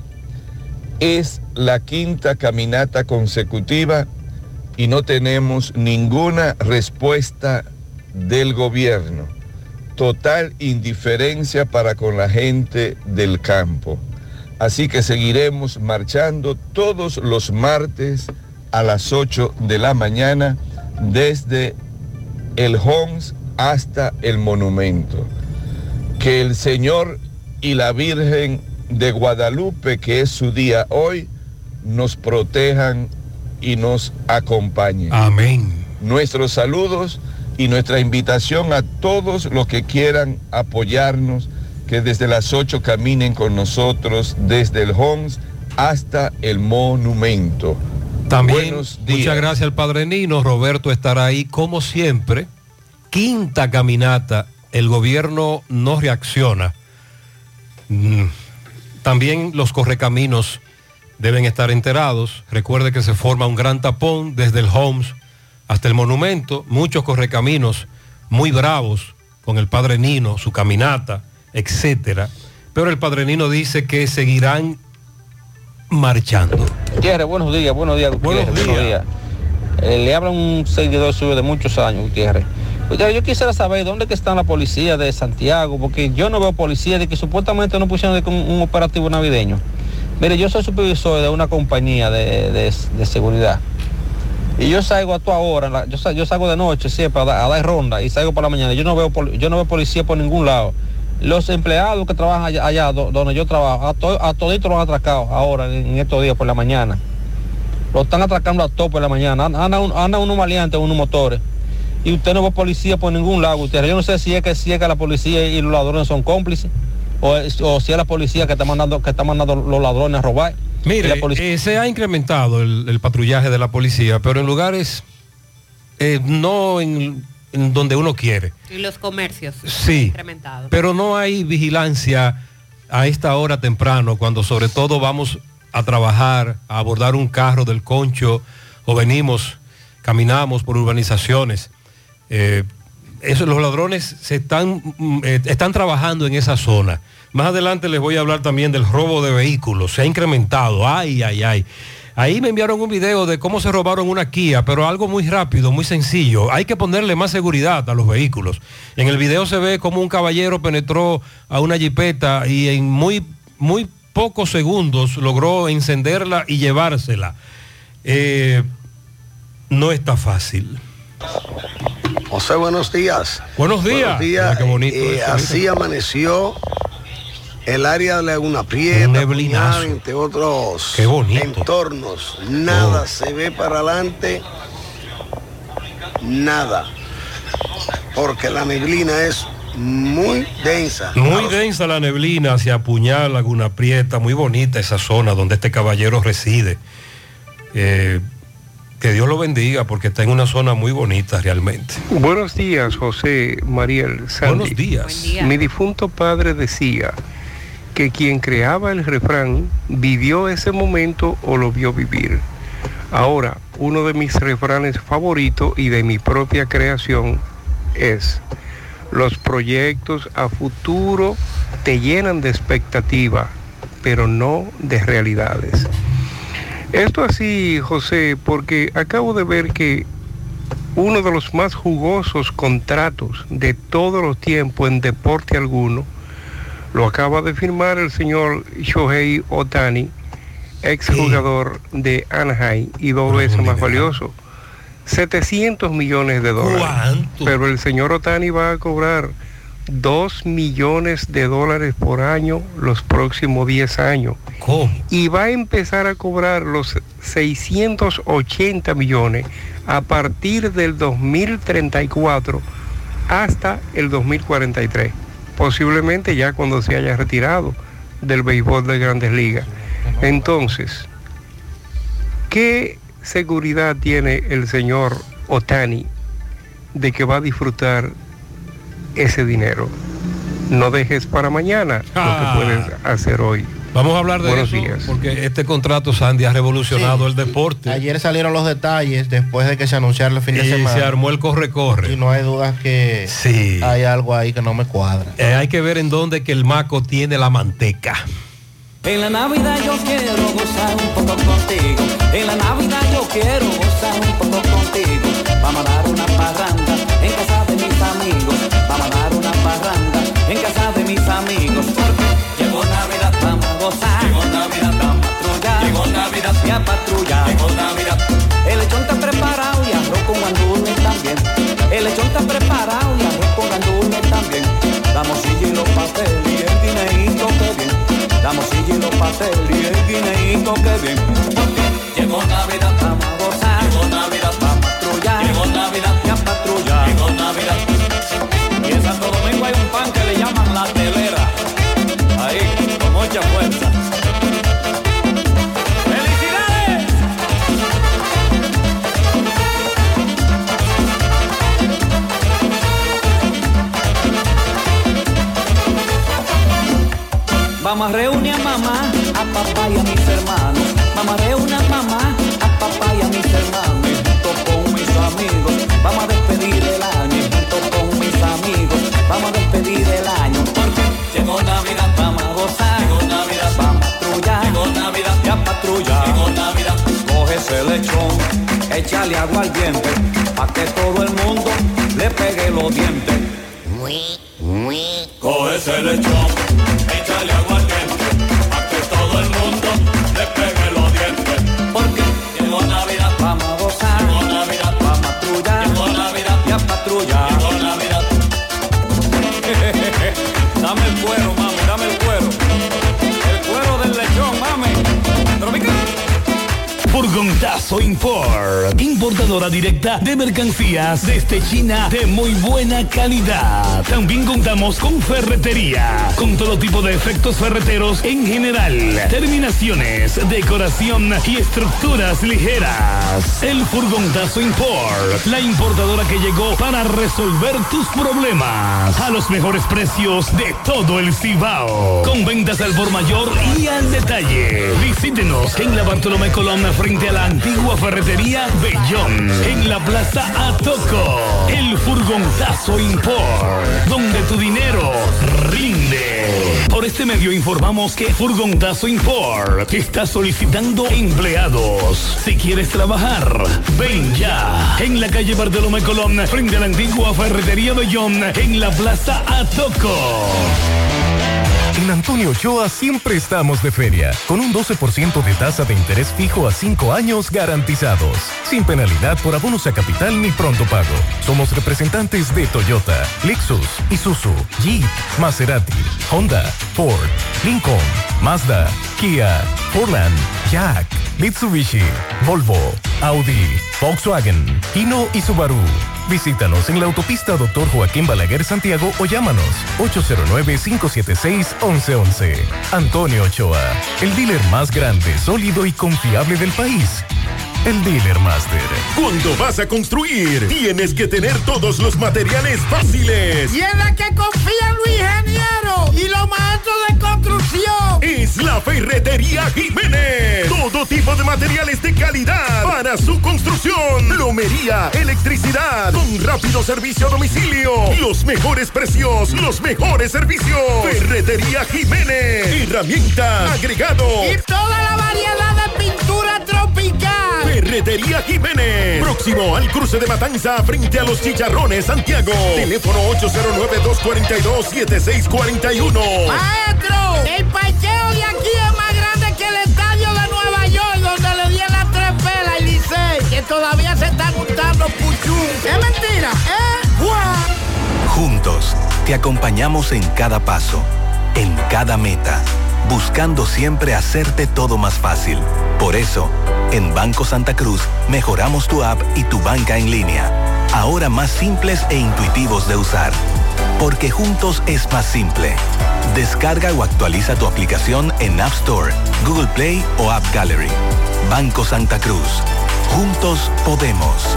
Es la quinta caminata consecutiva y no tenemos ninguna respuesta del gobierno. Total indiferencia para con la gente del campo. Así que seguiremos marchando todos los martes a las 8 de la mañana desde el Homs hasta el monumento. Que el Señor y la Virgen de Guadalupe, que es su día hoy, nos protejan y nos acompañen. Amén. Nuestros saludos y nuestra invitación a todos los que quieran apoyarnos, que desde las 8 caminen con nosotros desde el Homs hasta el monumento. También muchas gracias al Padre Nino. Roberto estará ahí como siempre. Quinta caminata. El gobierno no reacciona. Mm. También los correcaminos deben estar enterados. Recuerde que se forma un gran tapón desde el Homes hasta el monumento. Muchos correcaminos muy bravos con el Padre Nino, su caminata, etcétera. Pero el Padre Nino dice que seguirán marchando. Gutiérrez, buenos días, buenos días, Gutiérrez, buenos días. Eh, le habla un seguidor suyo de muchos años, Gutiérrez. Gutiérrez, yo quisiera saber dónde que está la policía de Santiago, porque yo no veo policía de que supuestamente no pusieron de un, un operativo navideño. Mire, yo soy supervisor de una compañía de, de- de seguridad. Y yo salgo a toda hora, yo, sa- yo salgo de noche siempre a, dar- ronda y salgo por la mañana. Yo no veo yo no veo policía por ningún lado. Los empleados que trabajan allá, allá do- donde yo trabajo, a, to- a toditos los han atracado ahora en, estos días por la mañana. Lo están atracando a todos por la mañana. Anda, un- anda unos maleantes, unos motores. Y usted no ve policía por ningún lado, usted. Yo no sé si es que si es que la policía y los ladrones son cómplices. O, o si es la policía que está mandando, que está mandando los ladrones a robar. Mire, la policía- eh, se ha incrementado el, el patrullaje de la policía, pero en lugares eh, no en, en donde uno quiere. Y los comercios. Sí. Incrementado. Pero no hay vigilancia a esta hora temprano, cuando sobre todo vamos a trabajar, a abordar un carro del concho o venimos, caminamos por urbanizaciones. Eh, eso, los ladrones se están, mm, eh, están trabajando en esa zona. Más adelante les voy a hablar también del robo de vehículos. Se ha incrementado. Ay, ay, ay. Ahí me enviaron un video de cómo se robaron una Kia, pero algo muy rápido, muy sencillo. Hay que ponerle más seguridad a los vehículos. En el video se ve cómo un caballero penetró a una jipeta y en muy, muy pocos segundos logró encenderla y llevársela. Eh, no está fácil. José, buenos días. Buenos días. Buenos días. Mira qué bonito Eh, así amaneció el área de Laguna Prieta, Un neblinazo. Puñal, entre otros Qué bonito. entornos. Nada Oh. se ve para adelante, nada. Porque la neblina es muy densa. Muy densa la neblina hacia Puñal, Laguna Prieta, muy bonita esa zona donde este caballero reside. Eh, que Dios lo bendiga porque está en una zona muy bonita realmente. Buenos días, José Mariel Sandy. Buenos días. Buen día. Mi difunto padre decía que quien creaba el refrán vivió ese momento o lo vio vivir. Ahora, uno de mis refranes favoritos y de mi propia creación es, los proyectos a futuro te llenan de expectativa, pero no de realidades. Esto así, José, porque acabo de ver que uno de los más jugosos contratos de todos los tiempos en deporte alguno Lo acaba de firmar el señor Shohei Otani, ex jugador de Anaheim y dos veces más valioso. 700 millones de dólares. Pero el señor Otani va a cobrar 2 millones de dólares por año los próximos 10 años. ¿Cómo? Y va a empezar a cobrar los 680 millones a partir del 2034 hasta el 2043. Posiblemente ya cuando se haya retirado del béisbol de grandes ligas. Entonces, ¿qué seguridad tiene el señor Otani de que va a disfrutar ese dinero? No dejes para mañana Ah. lo que puedes hacer hoy. Vamos a hablar de Buenos eso días. porque este contrato, Sandy, ha revolucionado el deporte. Ayer salieron los detalles después de que se anunciara el fin de Y semana. se armó el corre-corre. Y no hay dudas que Sí. hay algo ahí que no me cuadra. Eh, hay que ver en dónde que el maco tiene la manteca. En la Navidad yo quiero gozar un poco contigo. En la Navidad yo quiero gozar un poco contigo. Vamos a dar una parranda en casa de mis amigos. Vamos a dar una parranda en casa de mis amigos. Gozar. Llegó Navidad, a patrullar. Llegó Navidad, y a patrullar. Llegó Navidad. El lechón está preparado y arroz con gandules también. El lechón está preparado y arroz con gandules también. La morcilla y los pasteles y el guineíto que bien. La morcilla y los pasteles y el guineíto que bien. Llegó Navidad, vamos a gozar. Llegó Navidad, vamos a patrullar. Llegó Navidad, y a patrullar. Llegó Navidad. Vamos a reunir a mamá, a papá y a mis hermanos. Junto con mis amigos, vamos a despedir el año. Junto con mis amigos, vamos a despedir el año. Porque llegó Navidad, vamos a gozar. Llegó Navidad, vamos a patrullar. Llegó Navidad, y a patrullar. Llegó Navidad, coge ese lechón, échale agua al diente, pa' que todo el mundo le pegue los dientes. Coge ese lechón, Furgontazo Import, importadora directa de mercancías desde China de muy buena calidad. También contamos con ferretería, con todo tipo de efectos ferreteros en general, terminaciones, decoración y estructuras ligeras. El Furgontazo Import, la importadora que llegó para resolver tus problemas a los mejores precios de todo el Cibao. Con ventas al por mayor y al detalle. Visítenos en la Bartolomé Colón frente a la antigua ferretería Bellón. En la Plaza Atoco. El Furgonzazo Import. Donde tu dinero rinde. Por este medio informamos que Furgonzazo Import está solicitando empleados. Si quieres trabajar, ven ya. En la calle Bartolomé Colón frente a la antigua ferretería Bellón. En la Plaza Atoco. En Antonio Ochoa siempre estamos de feria, con un 12% de tasa de interés fijo a 5 años garantizados, sin penalidad por abonos a capital ni pronto pago. Somos representantes de Toyota, Lexus, Isuzu, Jeep, Maserati, Honda, Ford, Lincoln, Mazda, Kia, Fordland, Jack, Mitsubishi, Volvo, Audi, Volkswagen, Hino y Subaru. Visítanos en la autopista Dr. Joaquín Balaguer Santiago o llámanos 809-576-1111. Antonio Ochoa, el dealer más grande, sólido y confiable del país. El Dealer Master. Cuando vas a construir, tienes que tener todos los materiales fáciles. Y en la que confía Luis Ingeniero y los maestros de construcción. Es la Ferretería Jiménez. Todo tipo de materiales de calidad para su construcción. Plomería, electricidad, con rápido servicio a domicilio. Los mejores precios, los mejores servicios. Ferretería Jiménez. Herramienta, agregado. Y toda la variedad de pintura tropical. Ferretería Jiménez. Próximo al cruce de Matanza frente a los Chicharrones Santiago. Teléfono 809-242-7641. ¡Maestro! El parqueo de aquí es más grande que el estadio de Nueva York, donde le di las tres pelas al Licey, que todavía se está gustando Puchú. ¿Es mentira? ¿Eh? ¡Guau! Juntos, te acompañamos en cada paso, en cada meta, buscando siempre hacerte todo más fácil. Por eso, en Banco Santa Cruz mejoramos tu app y tu banca en línea, ahora más simples e intuitivos de usar. Porque juntos es más simple. Descarga o actualiza tu aplicación en App Store, Google Play o App Gallery. Banco Santa Cruz. Juntos podemos.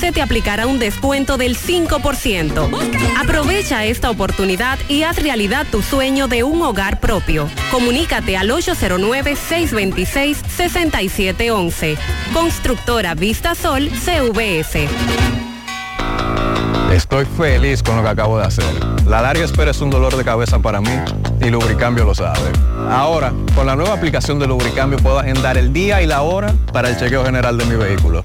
se te aplicará un descuento del 5%. Aprovecha esta oportunidad y haz realidad tu sueño de un hogar propio. Comunícate al 809-626-6711. Constructora Vista Sol CVS. Estoy feliz con lo que acabo de hacer. La larga espera es un dolor de cabeza para mí y Lubricambio lo sabe. Ahora, con la nueva aplicación de Lubricambio puedo agendar el día y la hora para el chequeo general de mi vehículo.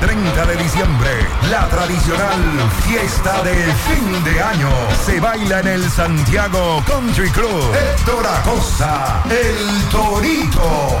30 de diciembre, la tradicional fiesta de fin de año se baila en el Santiago Country Club. Héctor Acosta, el Torito.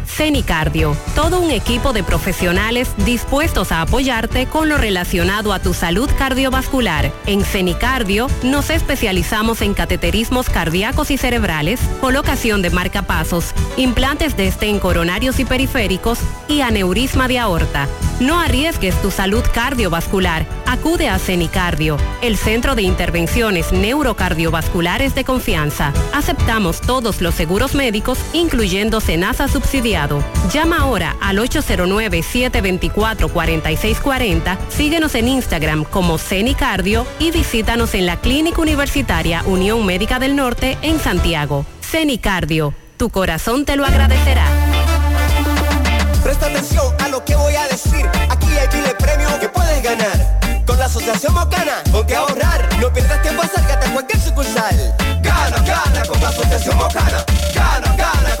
CENICARDIO. Todo un equipo de profesionales dispuestos a apoyarte con lo relacionado a tu salud cardiovascular. En CENICARDIO nos especializamos en cateterismos cardíacos y cerebrales, colocación de marcapasos, implantes de estén coronarios y periféricos y aneurisma de aorta. No arriesgues tu salud cardiovascular. Acude a CENICARDIO, el centro de intervenciones neurocardiovasculares de confianza. Aceptamos todos los seguros médicos, incluyendo SENASA subsidiado. Llama ahora al 809-724-4640, síguenos en Instagram como CENICARDIO y visítanos en la Clínica Universitaria Unión Médica del Norte en Santiago. CENICARDIO, tu corazón te lo agradecerá. Presta atención a lo que voy a decir. Aquí hay Asociación Mocana, ponte a ahorrar. No pierdas tiempo, acércate a cualquier sucursal. Gana, gana con la Asociación Mocana. Gana, gana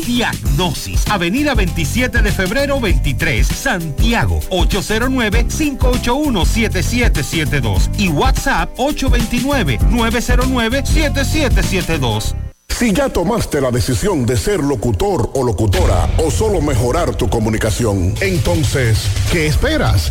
Diagnosis, Avenida 27 de febrero 23, Santiago, 809-581-7772 y WhatsApp 829-909-7772. Si ya tomaste la decisión de ser locutor o locutora o solo mejorar tu comunicación, entonces, ¿qué esperas?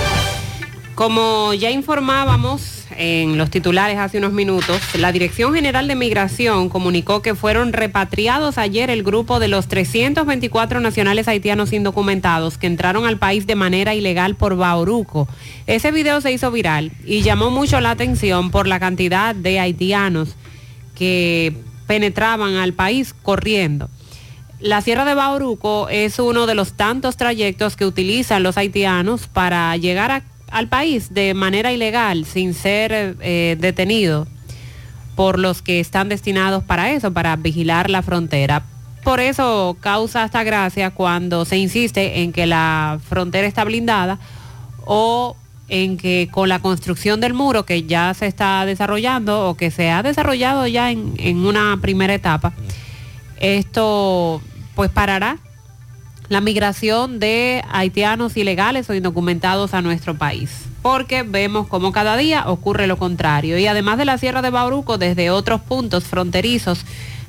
Como ya informábamos en los titulares hace unos minutos, la Dirección General de Migración comunicó que fueron repatriados ayer el grupo de los 324 nacionales haitianos indocumentados que entraron al país de manera ilegal por Bauruco. Ese video se hizo viral y llamó mucho la atención por la cantidad de haitianos que penetraban al país corriendo. La Sierra de Bauruco es uno de los tantos trayectos que utilizan los haitianos para llegar a al país de manera ilegal sin ser eh, detenido por los que están destinados para eso, para vigilar la frontera. Por eso causa hasta gracia cuando se insiste en que la frontera está blindada o en que con la construcción del muro que ya se está desarrollando o que se ha desarrollado ya en, en una primera etapa, esto pues parará la migración de haitianos ilegales o indocumentados a nuestro país, porque vemos como cada día ocurre lo contrario. Y además de la Sierra de Bauruco, desde otros puntos fronterizos,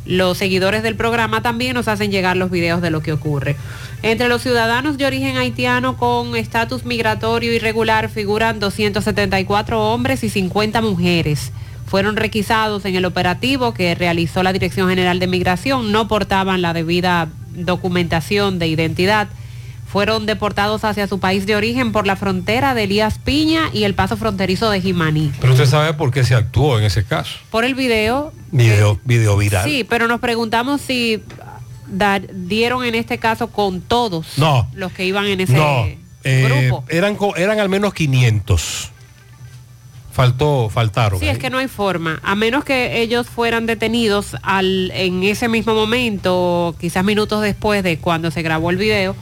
los seguidores del programa también nos hacen llegar los videos de lo que ocurre. Entre los ciudadanos de origen haitiano con estatus migratorio irregular figuran 274 hombres y 50 mujeres. Fueron requisados en el operativo que realizó la Dirección General de Migración, no portaban la debida documentación de identidad, fueron deportados hacia su país de origen por la frontera de Elías Piña y el paso fronterizo de Jimaní. Pero usted sabe por qué se actuó en ese caso. Por el video. Video, video viral. Sí, pero nos preguntamos si dar, dieron en este caso con todos no, los que iban en ese no, eh, grupo. Eran, eran al menos 500. Faltó, faltaron. Sí, es que no hay forma. A menos que ellos fueran detenidos al, en ese mismo momento, quizás minutos después de cuando se grabó el video,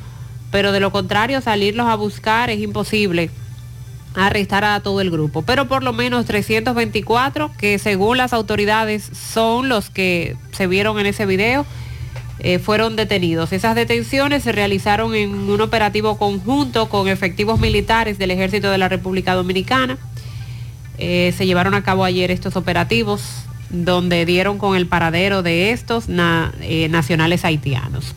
pero de lo contrario, salirlos a buscar es imposible arrestar a todo el grupo. Pero por lo menos 324, que según las autoridades son los que se vieron en ese video, eh, fueron detenidos. Esas detenciones se realizaron en un operativo conjunto con efectivos militares del Ejército de la República Dominicana eh, se llevaron a cabo ayer estos operativos donde dieron con el paradero de estos eh, nacionales haitianos.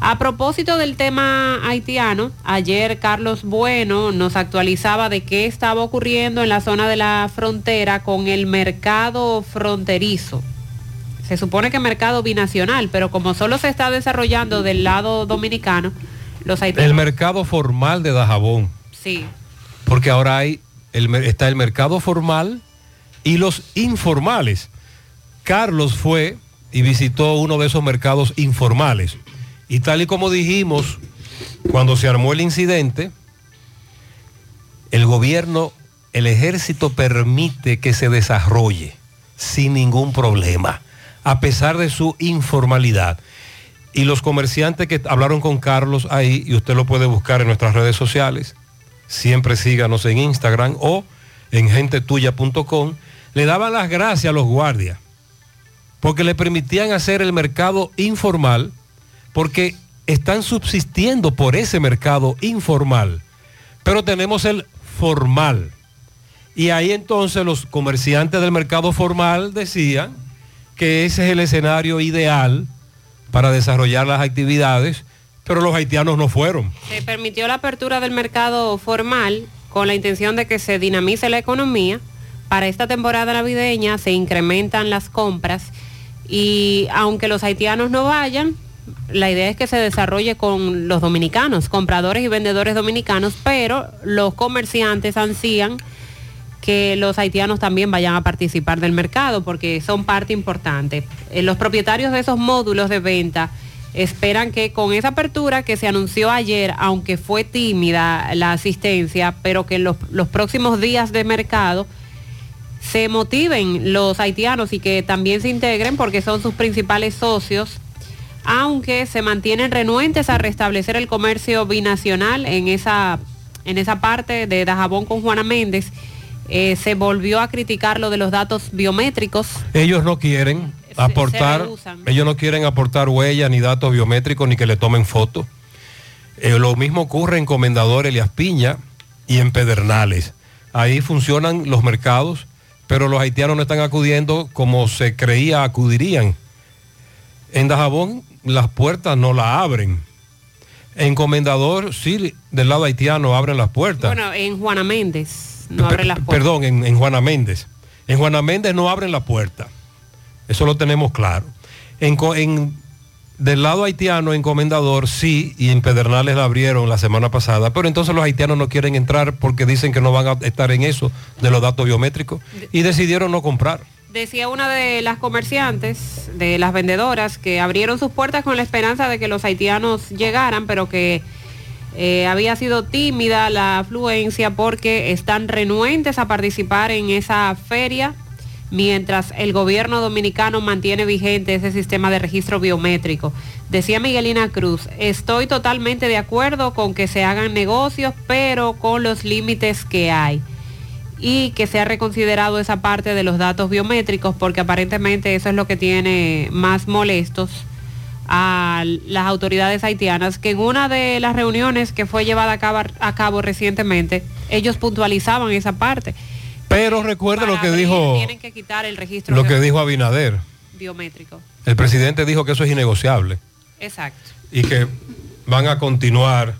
A propósito del tema haitiano, ayer Carlos Bueno nos actualizaba de qué estaba ocurriendo en la zona de la frontera con el mercado fronterizo. Se supone que mercado binacional, pero como solo se está desarrollando del lado dominicano, los haitianos... El mercado formal de Dajabón. Sí. Porque ahora hay está el mercado formal y los informales. Carlos fue y visitó uno de esos mercados informales. Y tal y como dijimos, cuando se armó el incidente, el gobierno, el ejército permite que se desarrolle sin ningún problema. a pesar de su informalidad. Y los comerciantes que hablaron con Carlos ahí, y usted lo puede buscar en nuestras redes sociales, siempre síganos en Instagram o en gentetuya.com, le daban las gracias a los guardias, porque le permitían hacer el mercado informal, porque están subsistiendo por ese mercado informal, pero tenemos el formal. Y ahí entonces los comerciantes del mercado formal decían que ese es el escenario ideal para desarrollar las actividades, pero los haitianos no fueron. Se permitió la apertura del mercado formal con la intención de que se dinamice la economía. Para esta temporada navideña se incrementan las compras y aunque los haitianos no vayan, la idea es que se desarrolle con los dominicanos, compradores y vendedores dominicanos, pero los comerciantes ansían que los haitianos también vayan a participar del mercado porque son parte importante. Eh, los propietarios de esos módulos de venta esperan que con esa apertura que se anunció ayer, aunque fue tímida la asistencia, pero que en los, los próximos días de mercado se motiven los haitianos y que también se integren porque son sus principales socios aunque se mantienen renuentes a restablecer el comercio binacional en esa, en esa parte de Dajabón con Juana Méndez. Eh, se volvió a criticar lo de los datos biométricos. Ellos no quieren aportar, ellos no quieren aportar huella ni datos biométricos ni que le tomen fotos. Eh, lo mismo ocurre en Comendador Elias Piña y en Pedernales. Ahí funcionan los mercados, pero los haitianos no están acudiendo como se creía acudirían. En Dajabón las puertas no la abren. En Comendador, sí, del lado haitiano abren las puertas. Bueno, en Juana Méndez no abren las puertas. Perdón, en, Juana Méndez. En Juana Méndez no abren la puerta. Eso lo tenemos claro. En, del lado haitiano, en Comendador, sí, y en Pedernales la abrieron la semana pasada, pero entonces los haitianos no quieren entrar porque dicen que no van a estar en eso de los datos biométricos y decidieron no comprar. Decía una de las comerciantes, de las vendedoras, que abrieron sus puertas con la esperanza de que los haitianos llegaran, pero que eh, había sido tímida la afluencia porque están renuentes a participar en esa feria, mientras el gobierno dominicano mantiene vigente ese sistema de registro biométrico. Decía Miguelina Cruz, estoy totalmente de acuerdo con que se hagan negocios, pero con los límites que hay y que se ha reconsiderado esa parte de los datos biométricos porque aparentemente eso es lo que tiene más molestos a las autoridades haitianas, que en una de las reuniones que fue llevada a cabo, a cabo recientemente, ellos puntualizaban esa parte. Pero recuerda lo que dijo... Tienen que quitar el registro lo que dijo Abinader. Biométrico. El presidente dijo que eso es innegociable. Exacto. Y que van a continuar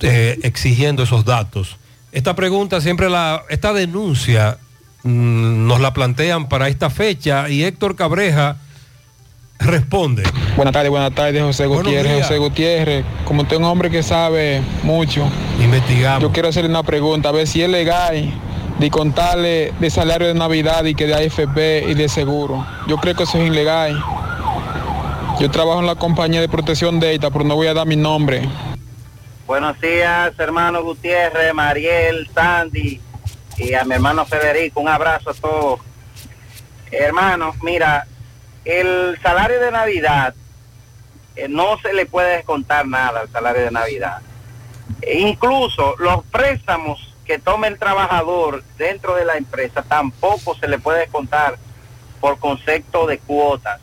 eh, exigiendo esos datos esta pregunta siempre la, esta denuncia mm, nos la plantean para esta fecha y Héctor Cabreja responde. Buenas tardes, buenas tardes, José Gutiérrez. José Gutiérrez, como usted es un hombre que sabe mucho, investigamos. Yo quiero hacerle una pregunta, a ver si es legal de contarle de salario de Navidad y que de AFP y de seguro. Yo creo que eso es ilegal. Yo trabajo en la compañía de protección de ETA, pero no voy a dar mi nombre. Buenos días, hermano Gutiérrez, Mariel, Sandy y a mi hermano Federico. Un abrazo a todos. Hermano, mira, el salario de Navidad eh, no se le puede descontar nada al salario de Navidad. E incluso los préstamos que tome el trabajador dentro de la empresa tampoco se le puede descontar por concepto de cuotas.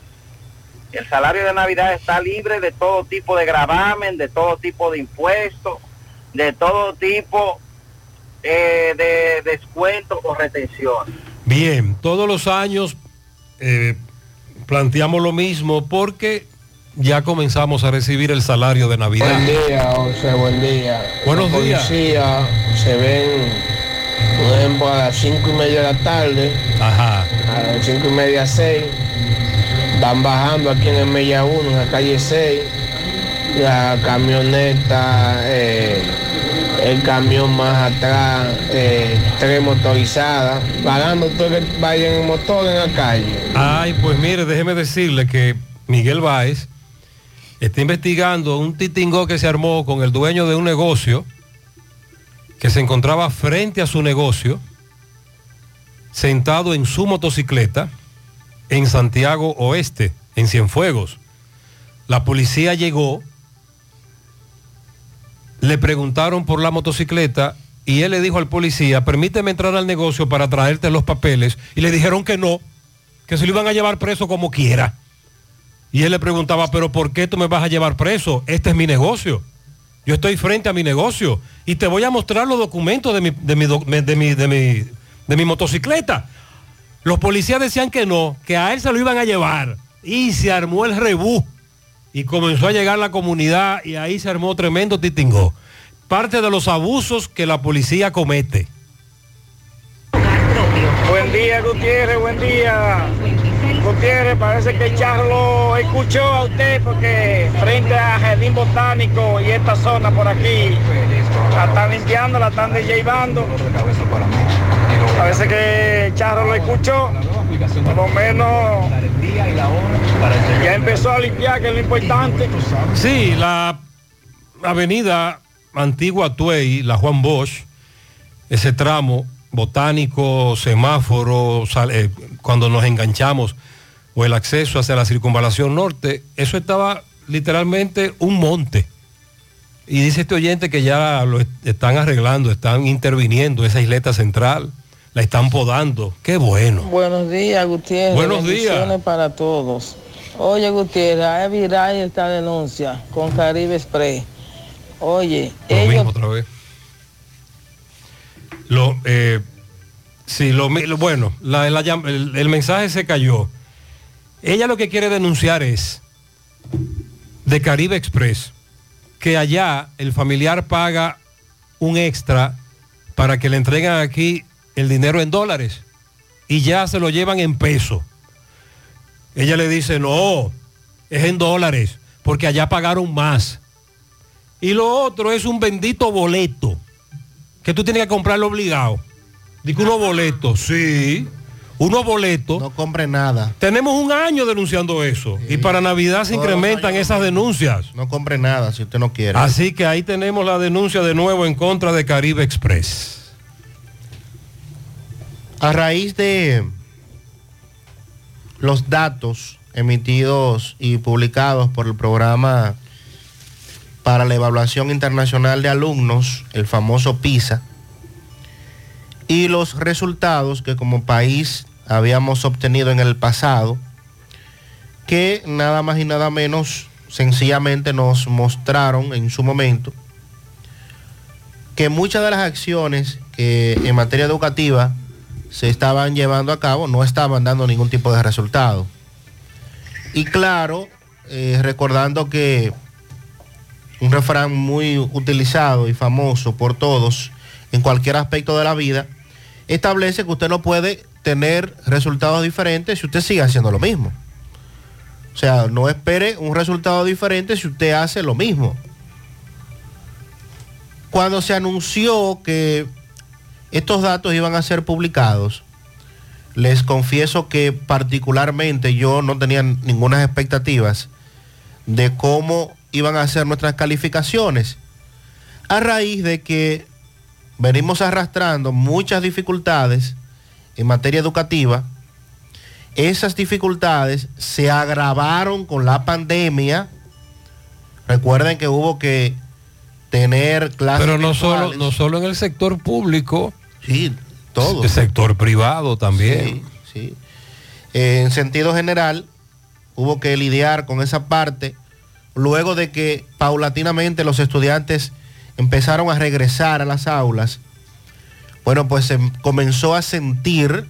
El salario de Navidad está libre de todo tipo de gravamen, de todo tipo de impuestos, de todo tipo eh, de descuentos o retención. Bien, todos los años eh, planteamos lo mismo porque ya comenzamos a recibir el salario de Navidad. Buen día, José, buen día. Buenos días. se ven, por ejemplo, a las cinco y media de la tarde. Ajá. A las cinco y media, seis Están bajando aquí en el Mella 1, en la calle 6. La camioneta, eh, el camión más atrás, eh, tres motorizadas, parando todo el vaya en motor en la calle. Ay, pues mire, déjeme decirle que Miguel Báez está investigando un titingo que se armó con el dueño de un negocio que se encontraba frente a su negocio, sentado en su motocicleta en Santiago Oeste, en Cienfuegos. La policía llegó, le preguntaron por la motocicleta y él le dijo al policía, permíteme entrar al negocio para traerte los papeles. Y le dijeron que no, que se lo iban a llevar preso como quiera. Y él le preguntaba, pero ¿por qué tú me vas a llevar preso? Este es mi negocio. Yo estoy frente a mi negocio y te voy a mostrar los documentos de mi, de mi, de mi, de mi, mi motocicleta. Los policías decían que no, que a él se lo iban a llevar. Y se armó el rebú. Y comenzó a llegar la comunidad y ahí se armó tremendo titingó. Parte de los abusos que la policía comete. Buen día, Gutiérrez, buen día. Gutiérrez, parece que Charlo lo escuchó a usted porque frente a Jardín Botánico y esta zona por aquí, la están limpiando, la están llevando. Parece que Charro lo escuchó, por lo menos ya empezó a limpiar, que es lo importante. Sí, la avenida Antigua Tuey, la Juan Bosch, ese tramo botánico, semáforo, eh, cuando nos enganchamos, o el acceso hacia la circunvalación norte, eso estaba literalmente un monte. Y dice este oyente que ya lo est- están arreglando, están interviniendo esa isleta central, la están podando. Qué bueno. Buenos días, Gutiérrez. Buenos días. para todos. Oye, Gutiérrez, hay viral esta denuncia con Caribe Express. Oye, Lo ellos mismo otra vez. Lo, eh, sí, lo, bueno, la- la llam- el, el mensaje se cayó. Ella lo que quiere denunciar es de Caribe Express, que allá el familiar paga un extra para que le entreguen aquí el dinero en dólares y ya se lo llevan en peso. Ella le dice, no, es en dólares, porque allá pagaron más. Y lo otro es un bendito boleto, que tú tienes que comprarlo obligado. Digo, unos boletos, sí, unos boletos. No compre nada. Tenemos un año denunciando eso. Y para Navidad se Todos incrementan esas denuncias. No compre nada si usted no quiere. Así que ahí tenemos la denuncia de nuevo en contra de Caribe Express. A raíz de los datos emitidos y publicados por el programa para la evaluación internacional de alumnos, el famoso PISA, y los resultados que como país habíamos obtenido en el pasado, que nada más y nada menos sencillamente nos mostraron en su momento que muchas de las acciones que en materia educativa se estaban llevando a cabo no estaban dando ningún tipo de resultado. Y claro, eh, recordando que un refrán muy utilizado y famoso por todos en cualquier aspecto de la vida, establece que usted no puede tener resultados diferentes si usted sigue haciendo lo mismo. O sea, no espere un resultado diferente si usted hace lo mismo. Cuando se anunció que estos datos iban a ser publicados, les confieso que particularmente yo no tenía ninguna expectativas de cómo iban a ser nuestras calificaciones, a raíz de que venimos arrastrando muchas dificultades en materia educativa. Esas dificultades se agravaron con la pandemia. Recuerden que hubo que tener clases. Pero no solo, no solo en el sector público. Sí, todo. El sector privado también. Sí, sí. Eh, en sentido general, hubo que lidiar con esa parte luego de que paulatinamente los estudiantes empezaron a regresar a las aulas. Bueno, pues se comenzó a sentir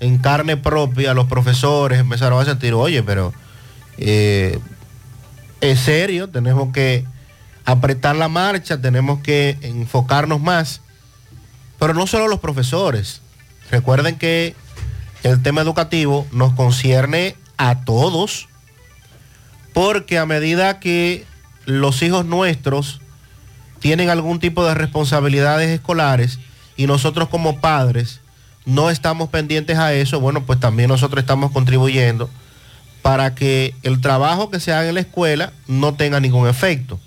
en carne propia, los profesores empezaron a sentir, oye, pero eh, es serio, tenemos que apretar la marcha, tenemos que enfocarnos más. Pero no solo los profesores. Recuerden que el tema educativo nos concierne a todos, porque a medida que los hijos nuestros tienen algún tipo de responsabilidades escolares y nosotros como padres no estamos pendientes a eso, bueno, pues también nosotros estamos contribuyendo para que el trabajo que se haga en la escuela no tenga ningún efecto.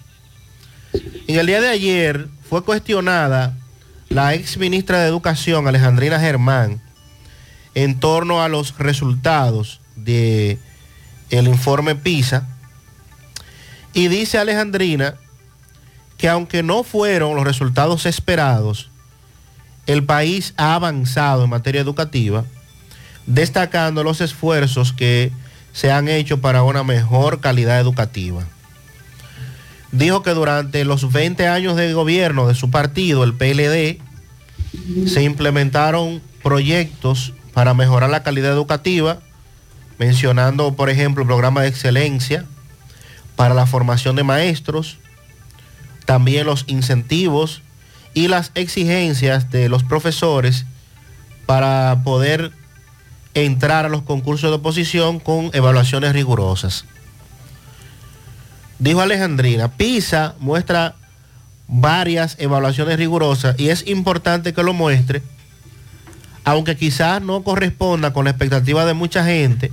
En el día de ayer fue cuestionada la ex ministra de Educación, Alejandrina Germán, en torno a los resultados de el informe PISA. Y dice Alejandrina que aunque no fueron los resultados esperados, el país ha avanzado en materia educativa, destacando los esfuerzos que se han hecho para una mejor calidad educativa. Dijo que durante los 20 años de gobierno de su partido, el PLD, se implementaron proyectos para mejorar la calidad educativa, mencionando, por ejemplo, el programa de excelencia para la formación de maestros, también los incentivos y las exigencias de los profesores para poder entrar a los concursos de oposición con evaluaciones rigurosas. Dijo Alejandrina, PISA muestra varias evaluaciones rigurosas y es importante que lo muestre, aunque quizás no corresponda con la expectativa de mucha gente,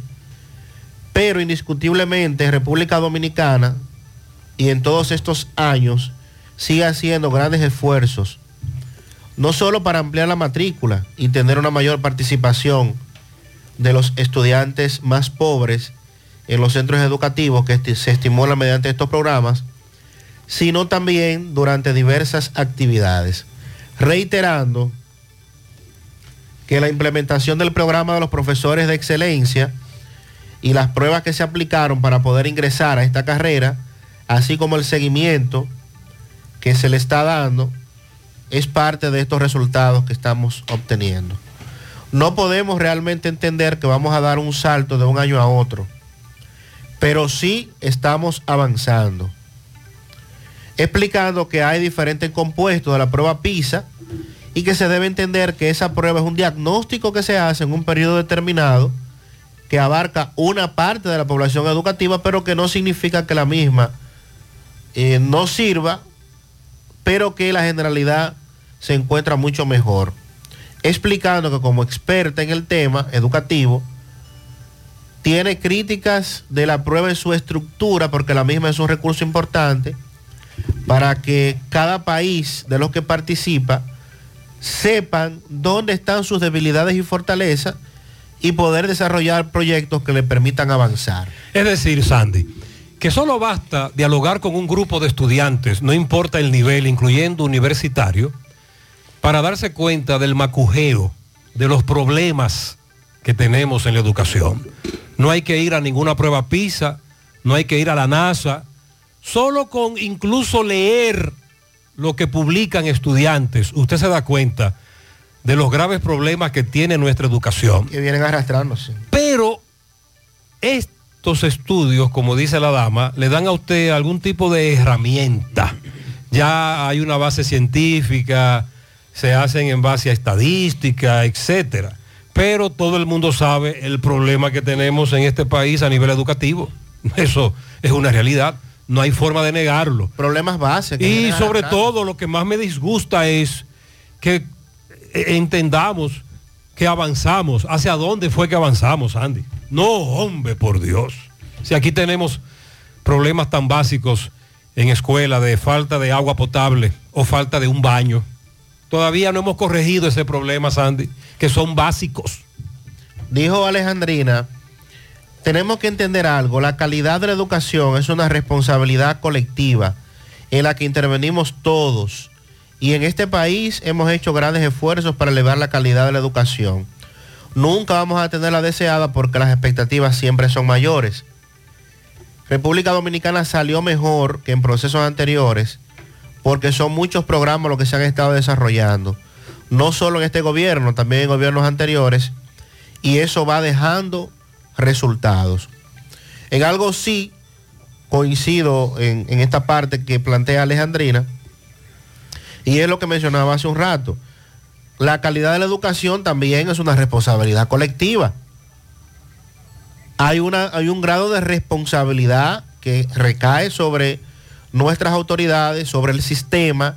pero indiscutiblemente República Dominicana y en todos estos años sigue haciendo grandes esfuerzos, no solo para ampliar la matrícula y tener una mayor participación de los estudiantes más pobres en los centros educativos que se estimulan mediante estos programas, sino también durante diversas actividades, reiterando que la implementación del programa de los profesores de excelencia y las pruebas que se aplicaron para poder ingresar a esta carrera, así como el seguimiento que se le está dando, es parte de estos resultados que estamos obteniendo. No podemos realmente entender que vamos a dar un salto de un año a otro, pero sí estamos avanzando. Explicando que hay diferentes compuestos de la prueba PISA y que se debe entender que esa prueba es un diagnóstico que se hace en un periodo determinado que abarca una parte de la población educativa, pero que no significa que la misma eh, no sirva, pero que la generalidad se encuentra mucho mejor. Explicando que como experta en el tema educativo, tiene críticas de la prueba en su estructura, porque la misma es un recurso importante, para que cada país de los que participa sepan dónde están sus debilidades y fortalezas y poder desarrollar proyectos que le permitan avanzar. Es decir, Sandy, que solo basta dialogar con un grupo de estudiantes, no importa el nivel, incluyendo universitario, para darse cuenta del macujeo, de los problemas que tenemos en la educación. No hay que ir a ninguna prueba PISA, no hay que ir a la NASA, solo con incluso leer lo que publican estudiantes, usted se da cuenta de los graves problemas que tiene nuestra educación. Que vienen arrastrándose. Pero estos estudios, como dice la dama, le dan a usted algún tipo de herramienta. Ya hay una base científica, se hacen en base a estadística, etcétera. Pero todo el mundo sabe el problema que tenemos en este país a nivel educativo. Eso es una realidad. No hay forma de negarlo. Problemas básicos. Y sobre todo lo que más me disgusta es que entendamos que avanzamos. ¿Hacia dónde fue que avanzamos, Andy? No, hombre, por Dios. Si aquí tenemos problemas tan básicos en escuela de falta de agua potable o falta de un baño, todavía no hemos corregido ese problema, Sandy, que son básicos. Dijo Alejandrina, tenemos que entender algo, la calidad de la educación es una responsabilidad colectiva en la que intervenimos todos y en este país hemos hecho grandes esfuerzos para elevar la calidad de la educación. Nunca vamos a tener la deseada porque las expectativas siempre son mayores. República Dominicana salió mejor que en procesos anteriores porque son muchos programas los que se han estado desarrollando. No solo en este gobierno, también en gobiernos anteriores. Y eso va dejando resultados. En algo sí coincido en, esta parte que plantea Alejandrina y es lo que mencionaba hace un rato. La calidad de la educación también es una responsabilidad colectiva. Hay, una, hay un grado de responsabilidad que recae sobre nuestras autoridades, sobre el sistema,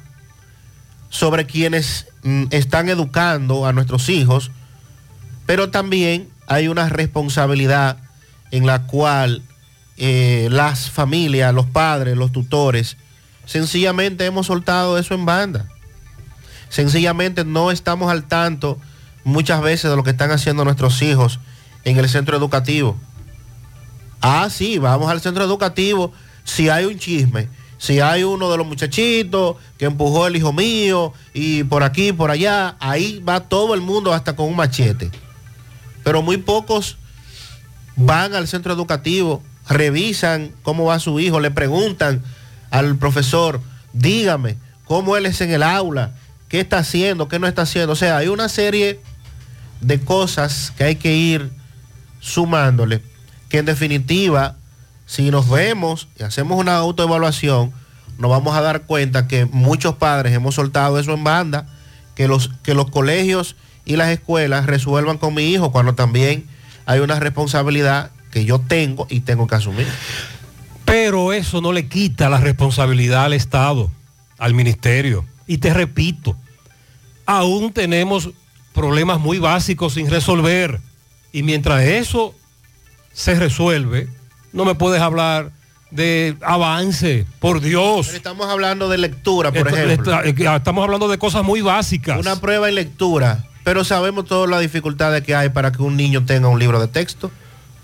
sobre quienes mm, están educando a nuestros hijos, pero también hay una responsabilidad en la cual eh, las familias, los padres, los tutores, Sencillamente hemos soltado eso en banda. Sencillamente no estamos al tanto muchas veces de lo que están haciendo nuestros hijos en el centro educativo. Ah, sí, vamos al centro educativo. Si hay un chisme, si hay uno de los muchachitos que empujó el hijo mío y por aquí, por allá, ahí va todo el mundo hasta con un machete. Pero muy pocos van al centro educativo, revisan cómo va su hijo, le preguntan al profesor, dígame, cómo él es en el aula, qué está haciendo, qué no está haciendo. O sea, hay una serie de cosas que hay que ir sumándole, que en definitiva, si nos vemos y hacemos una autoevaluación, nos vamos a dar cuenta que muchos padres hemos soltado eso en banda, que los, que los colegios y las escuelas resuelvan con mi hijo cuando también hay una responsabilidad que yo tengo y tengo que asumir. Pero eso no le quita la responsabilidad al Estado, al ministerio. Y te repito, aún tenemos problemas muy básicos sin resolver. Y mientras eso se resuelve, no me puedes hablar de avance, por Dios. Pero estamos hablando de lectura, por Esto- ejemplo. esta- estamos hablando de cosas muy básicas. Una prueba en lectura, pero sabemos todas las dificultades que hay para que un niño tenga un libro de texto.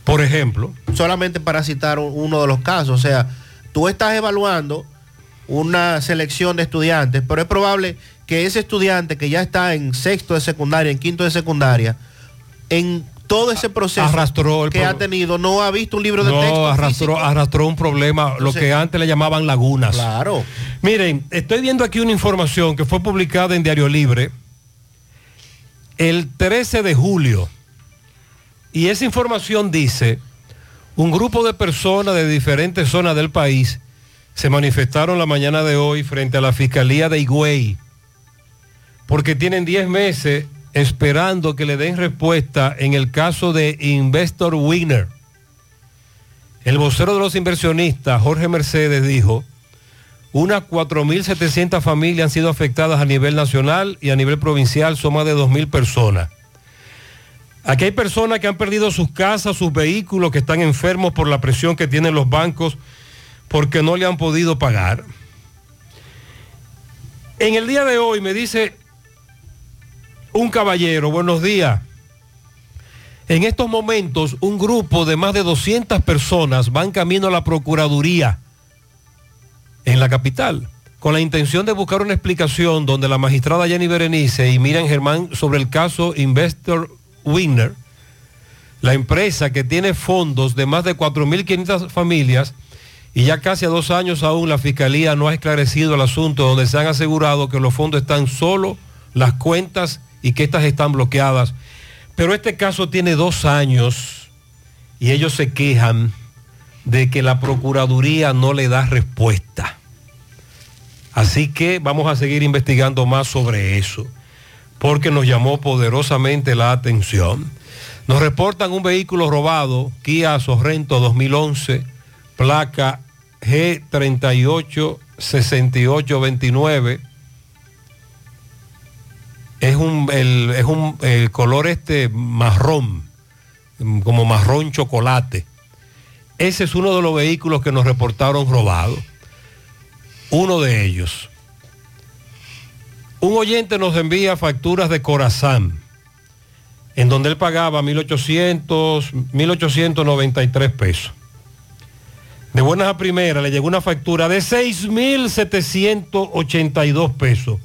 Por ejemplo. Solamente para citar un- uno de los casos. O sea, tú estás evaluando una selección de estudiantes, pero es probable que ese estudiante que ya está en sexto de secundaria, en quinto de secundaria, en todo ese proceso Arrastró el que ha tenido, no ha visto un libro de no, texto. arrastró, arrastró un problema, lo Entonces- que antes le llamaban lagunas. Claro. Miren, estoy viendo aquí una información que fue publicada en Diario Libre el 13 de julio. Y esa información dice, un grupo de personas de diferentes zonas del país se manifestaron la mañana de hoy frente a la Fiscalía de Higüey, porque tienen 10 meses esperando que le den respuesta en el caso de Investor Winner. El vocero de los inversionistas, Jorge Mercedes, dijo, unas 4.700 familias han sido afectadas a nivel nacional y a nivel provincial son más de 2.000 personas. Aquí hay personas que han perdido sus casas, sus vehículos, que están enfermos por la presión que tienen los bancos porque no le han podido pagar. En el día de hoy me dice un caballero, buenos días. En estos momentos un grupo de más de 200 personas van camino a la Procuraduría en la capital, con la intención de buscar una explicación donde la magistrada Jenny Berenice y Miriam Germán sobre el caso Investor Winner, la empresa que tiene fondos de más de 4.500 familias y ya casi a dos años aún la Fiscalía no ha esclarecido el asunto donde se han asegurado que los fondos están solo, las cuentas y que estas están bloqueadas. Pero este caso tiene dos años y ellos se quejan de que la Procuraduría no le da respuesta. Así que vamos a seguir investigando más sobre eso, porque nos llamó poderosamente la atención. Nos reportan un vehículo robado, Kia Sorrento 2011, placa G386829. Es un, el, es un el color este marrón, como marrón chocolate. Ese es uno de los vehículos que nos reportaron robados. Uno de ellos. Un oyente nos envía facturas de Corazán, en donde él pagaba 1.800, 1.893 pesos. De buenas a primeras le llegó una factura de 6.782 pesos.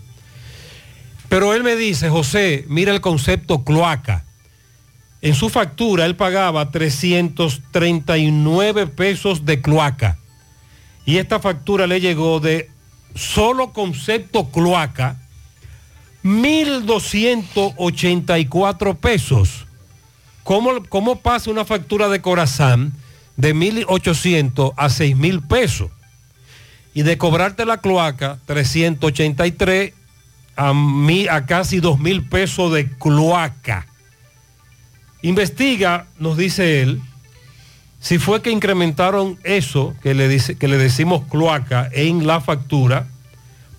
Pero él me dice, José, mira el concepto cloaca. En su factura él pagaba 339 pesos de cloaca. Y esta factura le llegó de solo concepto cloaca, 1.284 pesos. ¿Cómo, ¿Cómo pasa una factura de Corazán de 1.800 a 6.000 pesos? Y de cobrarte la cloaca, 383 a, a casi 2.000 pesos de cloaca. Investiga, nos dice él, si fue que incrementaron eso que le, dice, que le decimos cloaca en la factura,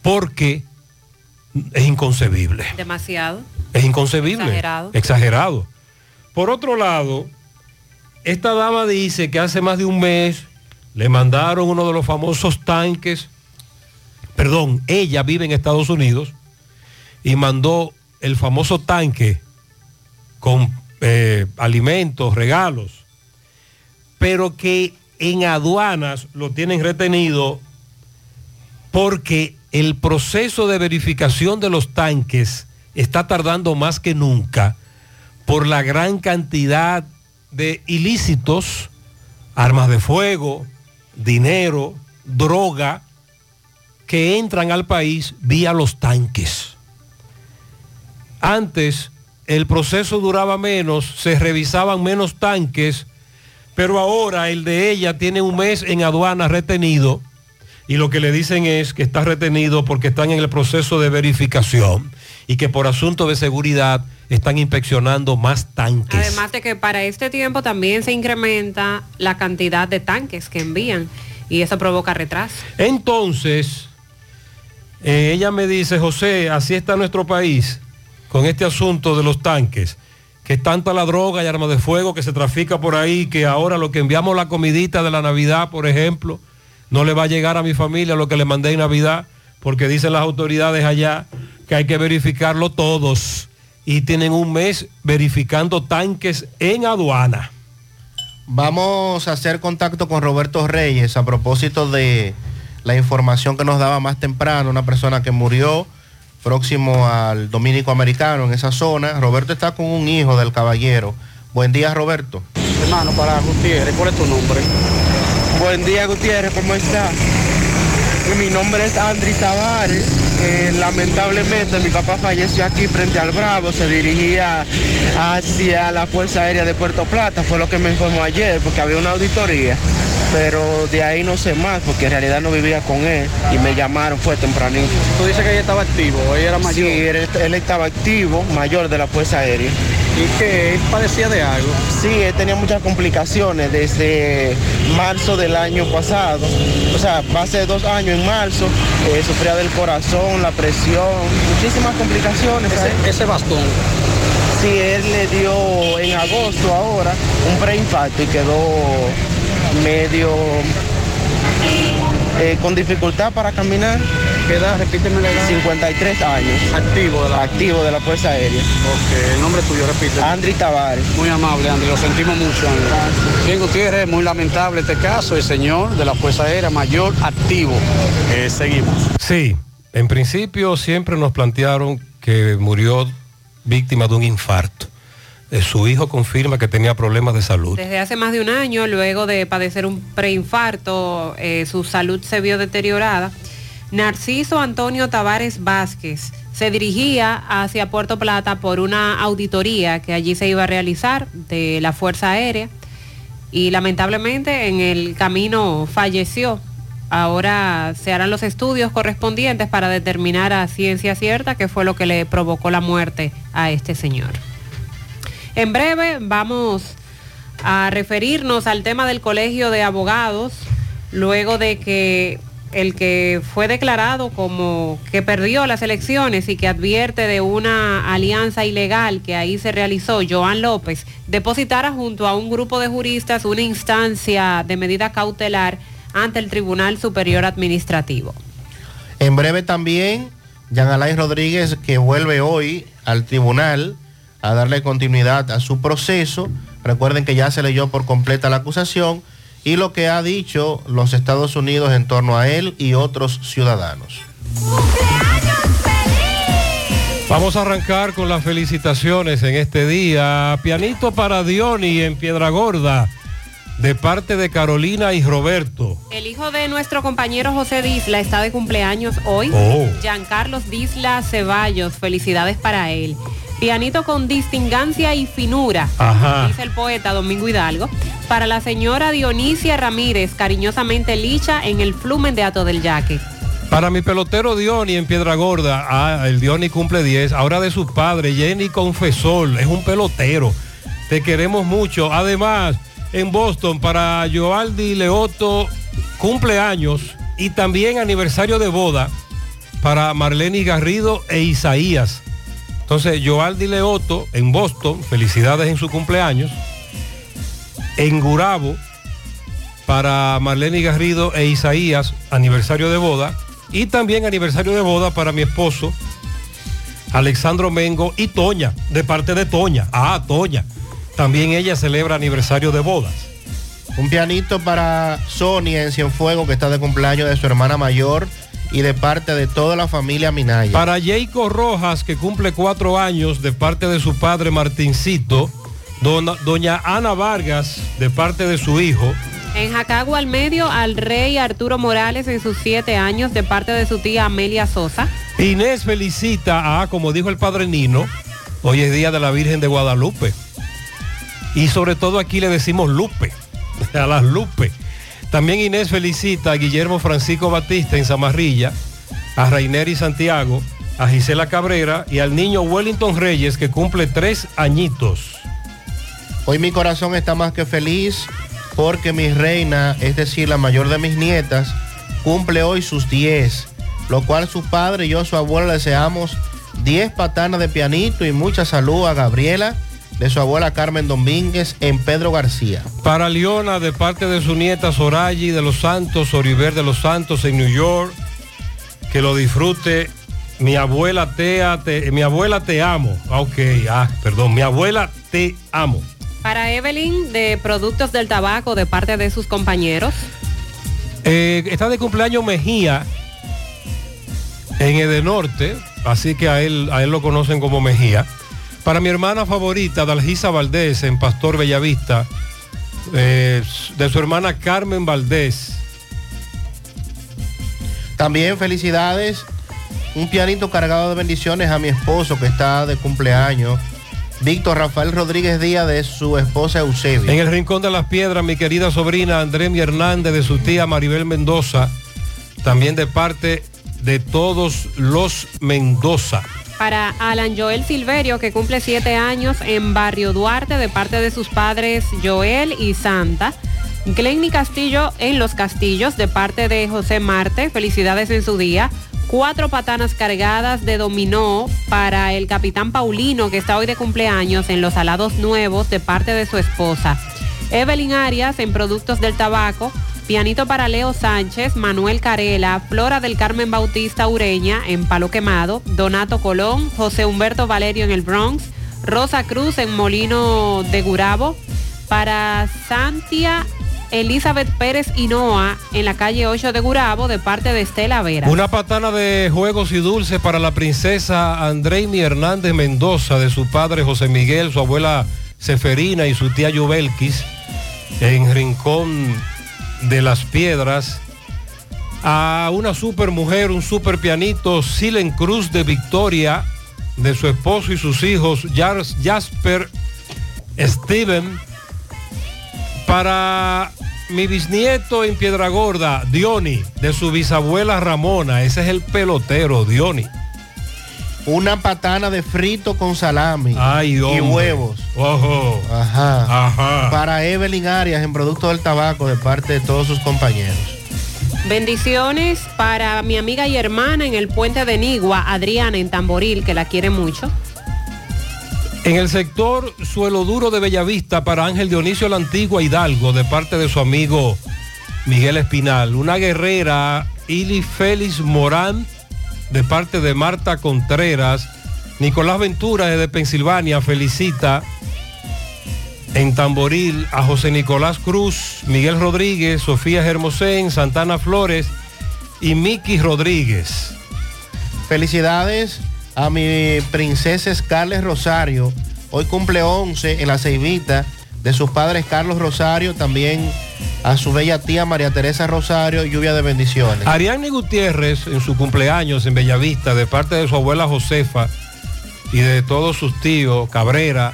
porque es inconcebible. Demasiado. Es inconcebible. Exagerado. Exagerado. Por otro lado, esta dama dice que hace más de un mes le mandaron uno de los famosos tanques, perdón, ella vive en Estados Unidos y mandó el famoso tanque con eh, alimentos, regalos. pero que en aduanas lo tienen retenido porque el proceso de verificación de los tanques está tardando más que nunca por la gran cantidad de ilícitos, armas de fuego, dinero, droga, que entran al país vía los tanques. Antes el proceso duraba menos, se revisaban menos tanques, pero ahora el de ella tiene un mes en aduana retenido y lo que le dicen es que está retenido porque están en el proceso de verificación y que por asunto de seguridad están inspeccionando más tanques. Además de que para este tiempo también se incrementa la cantidad de tanques que envían y eso provoca retraso. Entonces, eh, ella me dice, José, así está nuestro país con este asunto de los tanques, que es tanta la droga y armas de fuego que se trafica por ahí, que ahora lo que enviamos la comidita de la Navidad, por ejemplo, no le va a llegar a mi familia lo que le mandé en Navidad, porque dicen las autoridades allá que hay que verificarlo todos y tienen un mes verificando tanques en aduana. Vamos a hacer contacto con Roberto Reyes a propósito de la información que nos daba más temprano, una persona que murió próximo al Dominico Americano en esa zona. Roberto está con un hijo del caballero. Buen día, Roberto. Hermano, para Gutiérrez, ¿cuál es tu nombre? Buen día, Gutiérrez, ¿cómo está? Mi nombre es Andri Tavares. Eh, lamentablemente mi papá falleció aquí frente al Bravo, se dirigía hacia la Fuerza Aérea de Puerto Plata, fue lo que me informó ayer, porque había una auditoría, pero de ahí no sé más, porque en realidad no vivía con él y me llamaron, fue tempranito. Tú dices que ella estaba activo, ella era mayor. Sí, él, él estaba activo, mayor de la Fuerza Aérea. ¿Y que él padecía de algo? Sí, él tenía muchas complicaciones desde marzo del año pasado. O sea, hace dos años en marzo, eh, sufría del corazón, la presión, muchísimas complicaciones. Ese, ese bastón. Sí, él le dio en agosto ahora un preinfarto y quedó medio eh, con dificultad para caminar. ¿Qué edad? Repíteme la edad. 53 años. Activo de la... Activo de la Fuerza Aérea. Ok, el nombre tuyo, repite. Andri Tavares. Muy amable, Andri, lo sentimos mucho, Andri. Bien, Gutiérrez, muy lamentable este caso, el señor de la Fuerza Aérea Mayor activo. Eh, seguimos. Sí, en principio siempre nos plantearon que murió víctima de un infarto. Eh, su hijo confirma que tenía problemas de salud. Desde hace más de un año, luego de padecer un preinfarto, eh, su salud se vio deteriorada. Narciso Antonio Tavares Vázquez se dirigía hacia Puerto Plata por una auditoría que allí se iba a realizar de la Fuerza Aérea y lamentablemente en el camino falleció. Ahora se harán los estudios correspondientes para determinar a ciencia cierta qué fue lo que le provocó la muerte a este señor. En breve vamos a referirnos al tema del Colegio de Abogados, luego de que el que fue declarado como que perdió las elecciones y que advierte de una alianza ilegal que ahí se realizó, Joan López, depositara junto a un grupo de juristas una instancia de medida cautelar ante el Tribunal Superior Administrativo. En breve también, Jean Alain Rodríguez, que vuelve hoy al tribunal a darle continuidad a su proceso. Recuerden que ya se leyó por completa la acusación y lo que ha dicho los Estados Unidos en torno a él y otros ciudadanos. Vamos a arrancar con las felicitaciones en este día. Pianito para Diony en Piedra Gorda, de parte de Carolina y Roberto. El hijo de nuestro compañero José Disla está de cumpleaños hoy. Oh. Giancarlos Disla Ceballos, felicidades para él. Pianito con distingancia y finura, Ajá. dice el poeta Domingo Hidalgo. Para la señora Dionisia Ramírez, cariñosamente Licha, en el flumen de Ato del Yaque. Para mi pelotero Diony en Piedra Gorda, ah, el Diony cumple 10, ahora de su padre, Jenny Confesor, es un pelotero. Te queremos mucho. Además, en Boston, para Joaldi Leoto, cumpleaños y también aniversario de boda para Marlene Garrido e Isaías. Entonces, Joaldi Leoto en Boston, felicidades en su cumpleaños. En Gurabo, para Marlene Garrido e Isaías, aniversario de boda. Y también aniversario de boda para mi esposo, Alexandro Mengo y Toña, de parte de Toña. Ah, Toña. También ella celebra aniversario de bodas. Un pianito para Sonia en Cienfuegos que está de cumpleaños de su hermana mayor y de parte de toda la familia Minaya. Para Jayco Rojas, que cumple cuatro años, de parte de su padre Martincito. Dona- doña Ana Vargas, de parte de su hijo. En Jacagua al medio, al rey Arturo Morales en sus siete años, de parte de su tía Amelia Sosa. Inés felicita a, como dijo el padre Nino, hoy es día de la Virgen de Guadalupe. Y sobre todo aquí le decimos Lupe, a las Lupe. También Inés felicita a Guillermo Francisco Batista en Zamarrilla, a Rainer y Santiago, a Gisela Cabrera y al niño Wellington Reyes que cumple tres añitos. Hoy mi corazón está más que feliz porque mi reina, es decir, la mayor de mis nietas, cumple hoy sus 10, lo cual su padre y yo, su abuela, deseamos 10 patanas de pianito y mucha salud a Gabriela, de su abuela Carmen Domínguez en Pedro García. Para Leona, de parte de su nieta Sorayi de los Santos, Oriver de los Santos en New York, que lo disfrute. Mi abuela Tea, te, mi abuela te amo. Ah, Ok, ah, perdón, mi abuela te amo. Para Evelyn, de Productos del Tabaco, de parte de sus compañeros. Eh, está de cumpleaños Mejía en Edenorte, así que a él, a él lo conocen como Mejía. Para mi hermana favorita, Dalgisa Valdés, en Pastor Bellavista, eh, de su hermana Carmen Valdés. También felicidades, un pianito cargado de bendiciones a mi esposo que está de cumpleaños, Víctor Rafael Rodríguez Díaz de su esposa Eusebia. En el Rincón de las Piedras, mi querida sobrina Andremi Hernández, de su tía Maribel Mendoza, también de parte de todos los Mendoza. Para Alan Joel Silverio, que cumple siete años en Barrio Duarte, de parte de sus padres Joel y Santa. Glenny Castillo en Los Castillos, de parte de José Marte. Felicidades en su día. Cuatro patanas cargadas de dominó para el capitán Paulino, que está hoy de cumpleaños en Los Alados Nuevos, de parte de su esposa. Evelyn Arias en Productos del Tabaco. Pianito para Leo Sánchez, Manuel Carela, Flora del Carmen Bautista Ureña en Palo Quemado, Donato Colón, José Humberto Valerio en el Bronx, Rosa Cruz en Molino de Gurabo, para Santia Elizabeth Pérez Hinoa en la calle 8 de Gurabo de parte de Estela Vera. Una patana de juegos y dulces para la princesa Andreimi Hernández Mendoza, de su padre José Miguel, su abuela Seferina y su tía Yubelquis, en Rincón de las Piedras. A una super mujer, un super pianito, Silen Cruz de Victoria, de su esposo y sus hijos, Jas- Jasper Steven. Para mi bisnieto en Piedra Gorda, Diony, de su bisabuela Ramona, ese es el pelotero, Diony. Una patana de frito con salami Ay, y huevos. Ojo. Ajá. Ajá. Para Evelyn Arias en Producto del Tabaco de parte de todos sus compañeros. Bendiciones para mi amiga y hermana en el puente de Nigua, Adriana en Tamboril, que la quiere mucho. En el sector Suelo Duro de Bellavista para Ángel Dionisio la Antigua Hidalgo de parte de su amigo Miguel Espinal. Una guerrera Ili Félix Morán de parte de Marta Contreras. Nicolás Ventura desde Pensilvania felicita en Tamboril a José Nicolás Cruz, Miguel Rodríguez, Sofía Hermosén, Santana Flores y Miki Rodríguez. Felicidades a mi princesa Scarlett Rosario. Hoy cumple 11 en la Ceibita de sus padres Carlos Rosario, también a su bella tía María Teresa Rosario, lluvia de bendiciones. Ariadne Gutiérrez en su cumpleaños en Bellavista de parte de su abuela Josefa y de todos sus tíos Cabrera,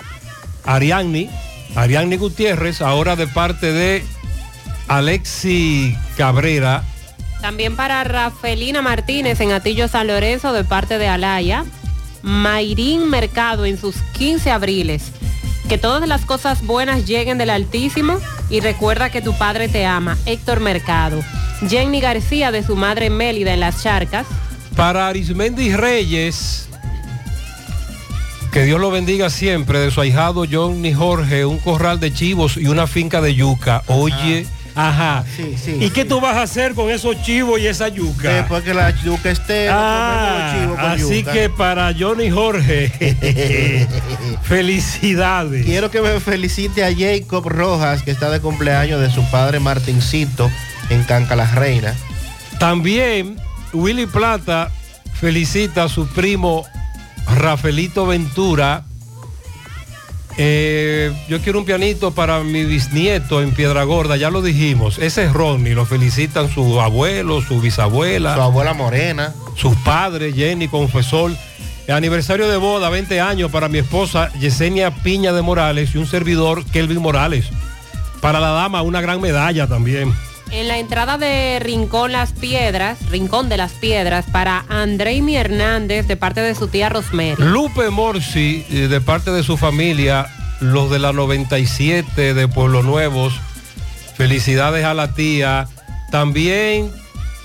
Ariadne, Ariadne Gutiérrez, ahora de parte de Alexi Cabrera, También para Rafelina Martínez en Atillo San Lorenzo de parte de Alaya. Mayrín Mercado en sus 15 abriles. Que todas las cosas buenas lleguen del Altísimo y recuerda que tu padre te ama. Héctor Mercado. Jenny García de su madre Mélida en Las Charcas. para Arismendi Reyes, que Dios lo bendiga siempre, de su ahijado Johnny Jorge, un corral de chivos y una finca de yuca. Oye, Ajá. Sí, sí. ¿Y qué tú vas a hacer con esos chivos y esa yuca? Después que la yuca esté, Ah, con así yuca. que para Johnny Jorge, felicidades. Quiero que me felicite a Jacob Rojas, que está de cumpleaños de su padre Martincito en Canca la Reina. También Willy Plata felicita a su primo Rafaelito Ventura. Eh, yo quiero un pianito para mi bisnieto en Piedra Gorda, ya lo dijimos. Ese es Ronnie, lo felicitan su abuelo, su bisabuela. Su abuela Morena. Sus padres, Jenny Confesor. Aniversario de boda, 20 años para mi esposa Yesenia Piña de Morales y un servidor, Kelvin Morales. Para la dama, una gran medalla también. En la entrada de Rincón Las Piedras, Rincón de las Piedras, para Andreimi Hernández de parte de su tía Rosemary. Lupe Morsi, eh, de parte de su familia, los de la 97 de Pueblo Nuevos, felicidades a la tía. También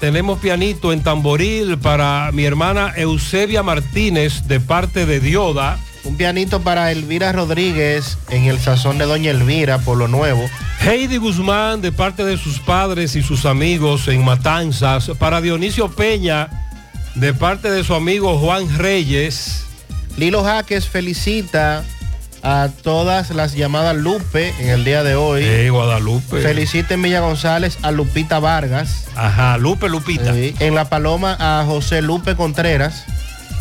tenemos pianito en tamboril para mi hermana Eusebia Martínez, de parte de Dioda. Un pianito para Elvira Rodríguez en el sazón de Doña Elvira, por lo nuevo. Heidi Guzmán, de parte de sus padres y sus amigos en Matanzas. Para Dionisio Peña, de parte de su amigo Juan Reyes. Lilo Jaques felicita a todas las llamadas Lupe en el día de hoy. Eh, Guadalupe. Felicita en Villa González a Lupita Vargas. Ajá, Lupe Lupita. Sí. En La Paloma a José Lupe Contreras.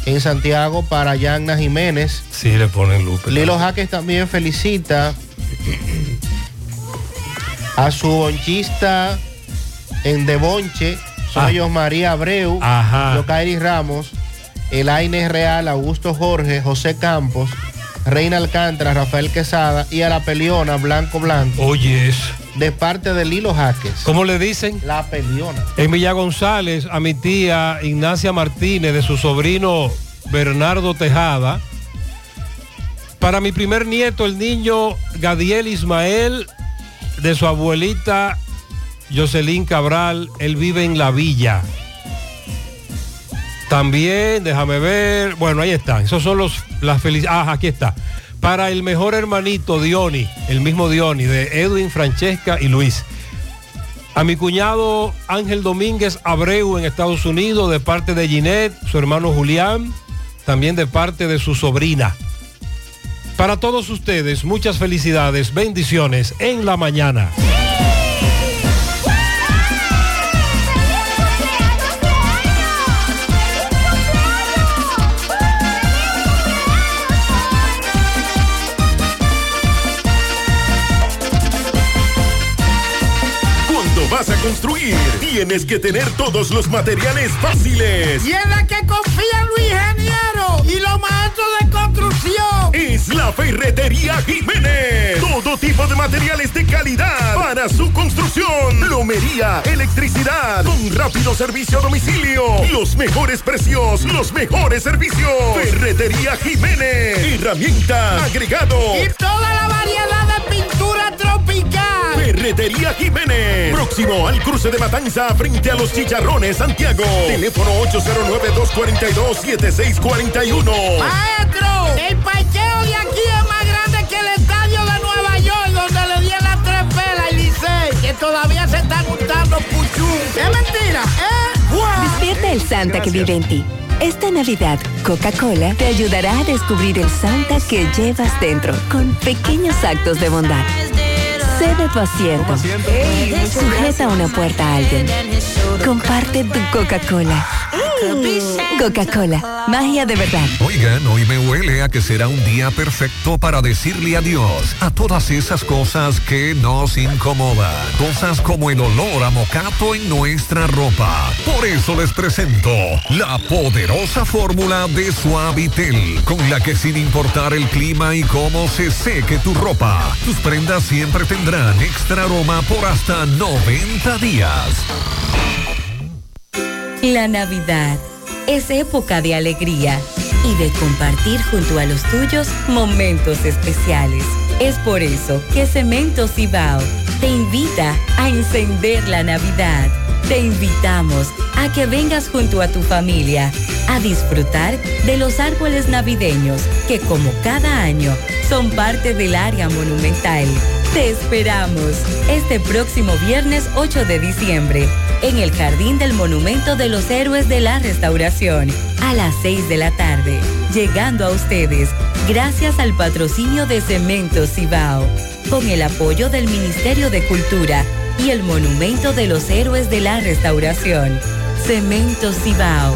En Santiago para Yagna Jiménez. Sí, le ponen Lupe. Lilo Jaques también felicita a su bonchista en Debonche. Son Ah. María Abreu, Ajá. Yokairi Ramos, Elaine Real, Augusto Jorge, José Campos, Reina Alcántara, Rafael Quesada y a la peliona Blanco Blanco. Oyes. De parte de Lilo Jaques. ¿Cómo le dicen? La peliona. En Villa González, a mi tía Ignacia Martínez, de su sobrino Bernardo Tejada. Para mi primer nieto, el niño Gadiel Ismael, de su abuelita Jocelyn Cabral, él vive en la villa. También, déjame ver, bueno, ahí están, esos son los, las felicidades, ah, aquí está. Para el mejor hermanito Diony, el mismo Diony, de Edwin, Francesca y Luis. A mi cuñado Ángel Domínguez Abreu en Estados Unidos, de parte de Ginette, su hermano Julián, también de parte de su sobrina. Para todos ustedes, muchas felicidades, bendiciones en la mañana. Tienes que tener todos los materiales fáciles. Y en la que confían los ingenieros y los maestros de construcción. Es la Ferretería Jiménez. Todo tipo de materiales de calidad para su construcción. Plomería, electricidad, con rápido servicio a domicilio. Los mejores precios, los mejores servicios. Ferretería Jiménez. Herramienta, agregado. Y toda la variedad de pintura tropical. Ferretería Jiménez. Próximo al cruce de Matanza frente a los Chicharrones, Santiago. Teléfono 809-242-7641. El parqueo de aquí es más grande que el estadio de Nueva York, donde le di las tres pelas y Licey, que todavía se están gustando puchú. Es mentira, ¿eh? Despierta el Santa que vive en ti. Esta Navidad, Coca-Cola te ayudará a descubrir el Santa que llevas dentro con pequeños actos de bondad. Cede tu asiento. Sujeta una puerta a alguien. Comparte tu Coca-Cola. Coca-Cola, magia de verdad. Oigan, hoy me huele a que será un día perfecto para decirle adiós a todas esas cosas que nos incomodan. Cosas como el olor a mocato en nuestra ropa. Por eso les presento la poderosa fórmula de Suavitel, con la que sin importar el clima y cómo se seque tu ropa, tus prendas siempre tendrán extra aroma por hasta 90 días. La Navidad es época de alegría y de compartir junto a los tuyos momentos especiales. Es por eso que Cemento Cibao te invita a encender la Navidad. Te invitamos a que vengas junto a tu familia a disfrutar de los árboles navideños que como cada año son parte del área monumental. Te esperamos este próximo viernes 8 de diciembre en el Jardín del Monumento de los Héroes de la Restauración a las 6 de la tarde. Llegando a ustedes gracias al patrocinio de Cemento Cibao, con el apoyo del Ministerio de Cultura y el Monumento de los Héroes de la Restauración. Cemento Cibao,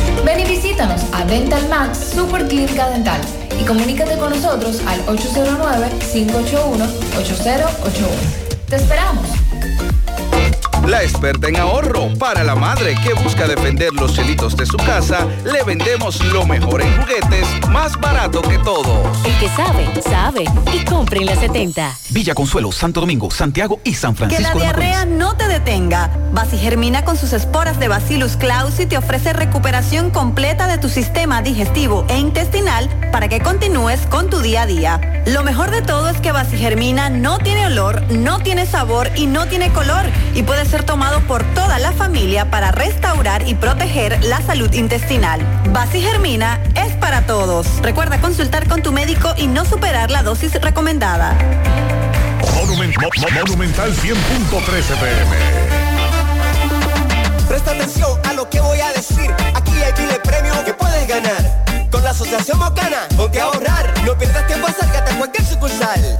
A Dental Max Super Clínica Dental y comunícate con nosotros al 809-581-8081. ¡Te esperamos! La experta en ahorro para la madre que busca defender los chelitos de su casa, le vendemos lo mejor en juguetes, más barato que todos. El que sabe, sabe. Y compre en la 70. Villa Consuelo, Santo Domingo, Santiago y San Que Francisco. la de Macorís. diarrea no te detenga. Germina con sus esporas de Bacillus clausi te ofrece recuperación completa de tu sistema digestivo e intestinal para que continúes con tu día a día. Lo mejor de todo es que Germina no tiene olor, no tiene sabor y no tiene color y puede ser tomado por toda la familia para restaurar y proteger la salud intestinal. Germina es para todos. Recuerda consultar con tu médico y no superar la dosis recomendada. Monument- Mo- Mo- Monumental 100.13 pm. Presta atención a lo que voy a decir. Aquí hay miles premios que puedes ganar. Con la Asociación Mocana, ponte a ahorrar. No pierdas tiempo, acércate a cualquier sucursal.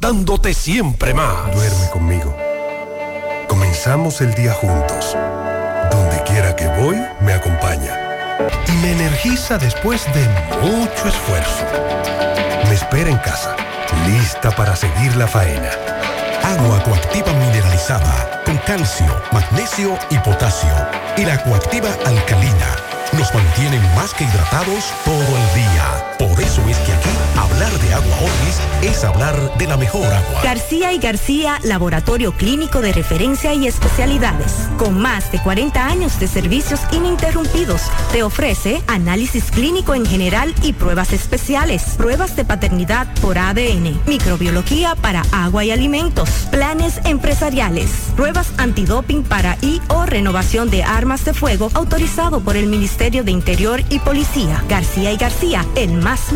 dándote siempre más. Duerme conmigo. Comenzamos el día juntos. Donde quiera que voy, me acompaña. Y me energiza después de mucho esfuerzo. Me espera en casa, lista para seguir la faena. Agua coactiva mineralizada con calcio, magnesio y potasio. Y la coactiva alcalina nos mantienen más que hidratados todo el día. Eso es que aquí hablar de agua Orlis es hablar de la mejor agua. García y García, laboratorio clínico de referencia y especialidades. Con más de 40 años de servicios ininterrumpidos, te ofrece análisis clínico en general y pruebas especiales, pruebas de paternidad por ADN, microbiología para agua y alimentos, planes empresariales, pruebas antidoping para y o renovación de armas de fuego autorizado por el Ministerio de Interior y Policía. García y García, el más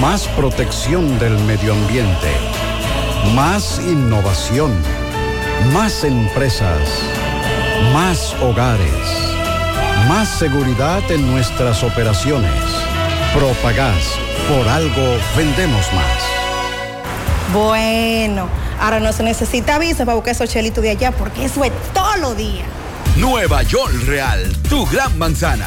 Más protección del medio ambiente. Más innovación. Más empresas. Más hogares. Más seguridad en nuestras operaciones. Propagás. Por algo vendemos más. Bueno, Ahora no se necesita visa para buscar esos chelitos de allá porque eso es todo los días. Nueva York Real, tu gran manzana.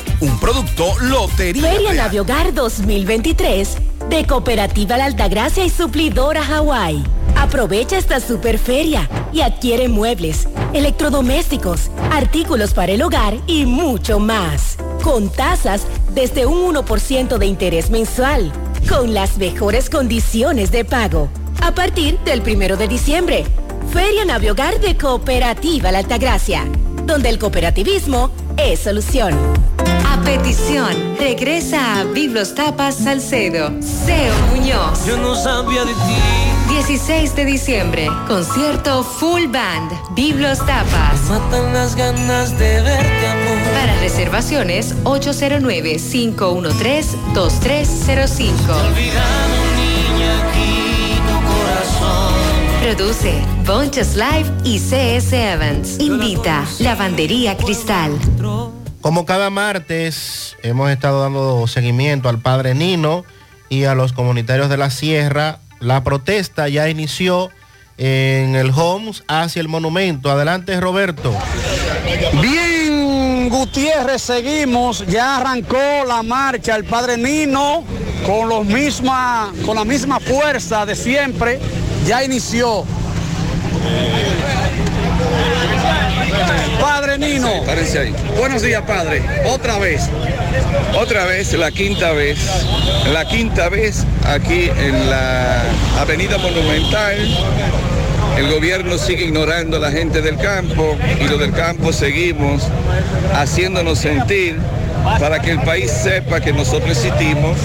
Un producto Lotería Feria Real. Naviogar 2023 de Cooperativa La Altagracia y Suplidora Hawái. Aprovecha esta super feria y adquiere muebles, electrodomésticos, artículos para el hogar y mucho más. Con tasas desde un 1% de interés mensual, con las mejores condiciones de pago. A partir del primero de diciembre, Feria Naviogar de Cooperativa La Altagracia, donde el cooperativismo es solución. Petición, regresa a Biblos Tapas Salcedo, Seo Muñoz. Yo no sabía de ti. 16 de diciembre, concierto Full Band, Biblos Tapas. Matan las ganas de verte, amor. Para reservaciones, 809-513-2305. Olvidado, niña, aquí tu corazón. Produce Bonchas Live y CS Evans. Invita Lavandería Cristal. Como cada martes, hemos estado dando seguimiento al padre Nino y a los comunitarios de la Sierra. La protesta ya inició en el Homes hacia el monumento. Adelante, Roberto. Bien, Gutiérrez, seguimos. Ya arrancó la marcha el padre Nino con la misma fuerza de siempre. Ya inició. Padre Nino. Ahí. Buenos días, padre. Otra vez. Otra vez, la quinta vez, la quinta vez aquí en la Avenida Monumental. El gobierno sigue ignorando a la gente del campo y los del campo seguimos haciéndonos sentir para que el país sepa que nosotros existimos,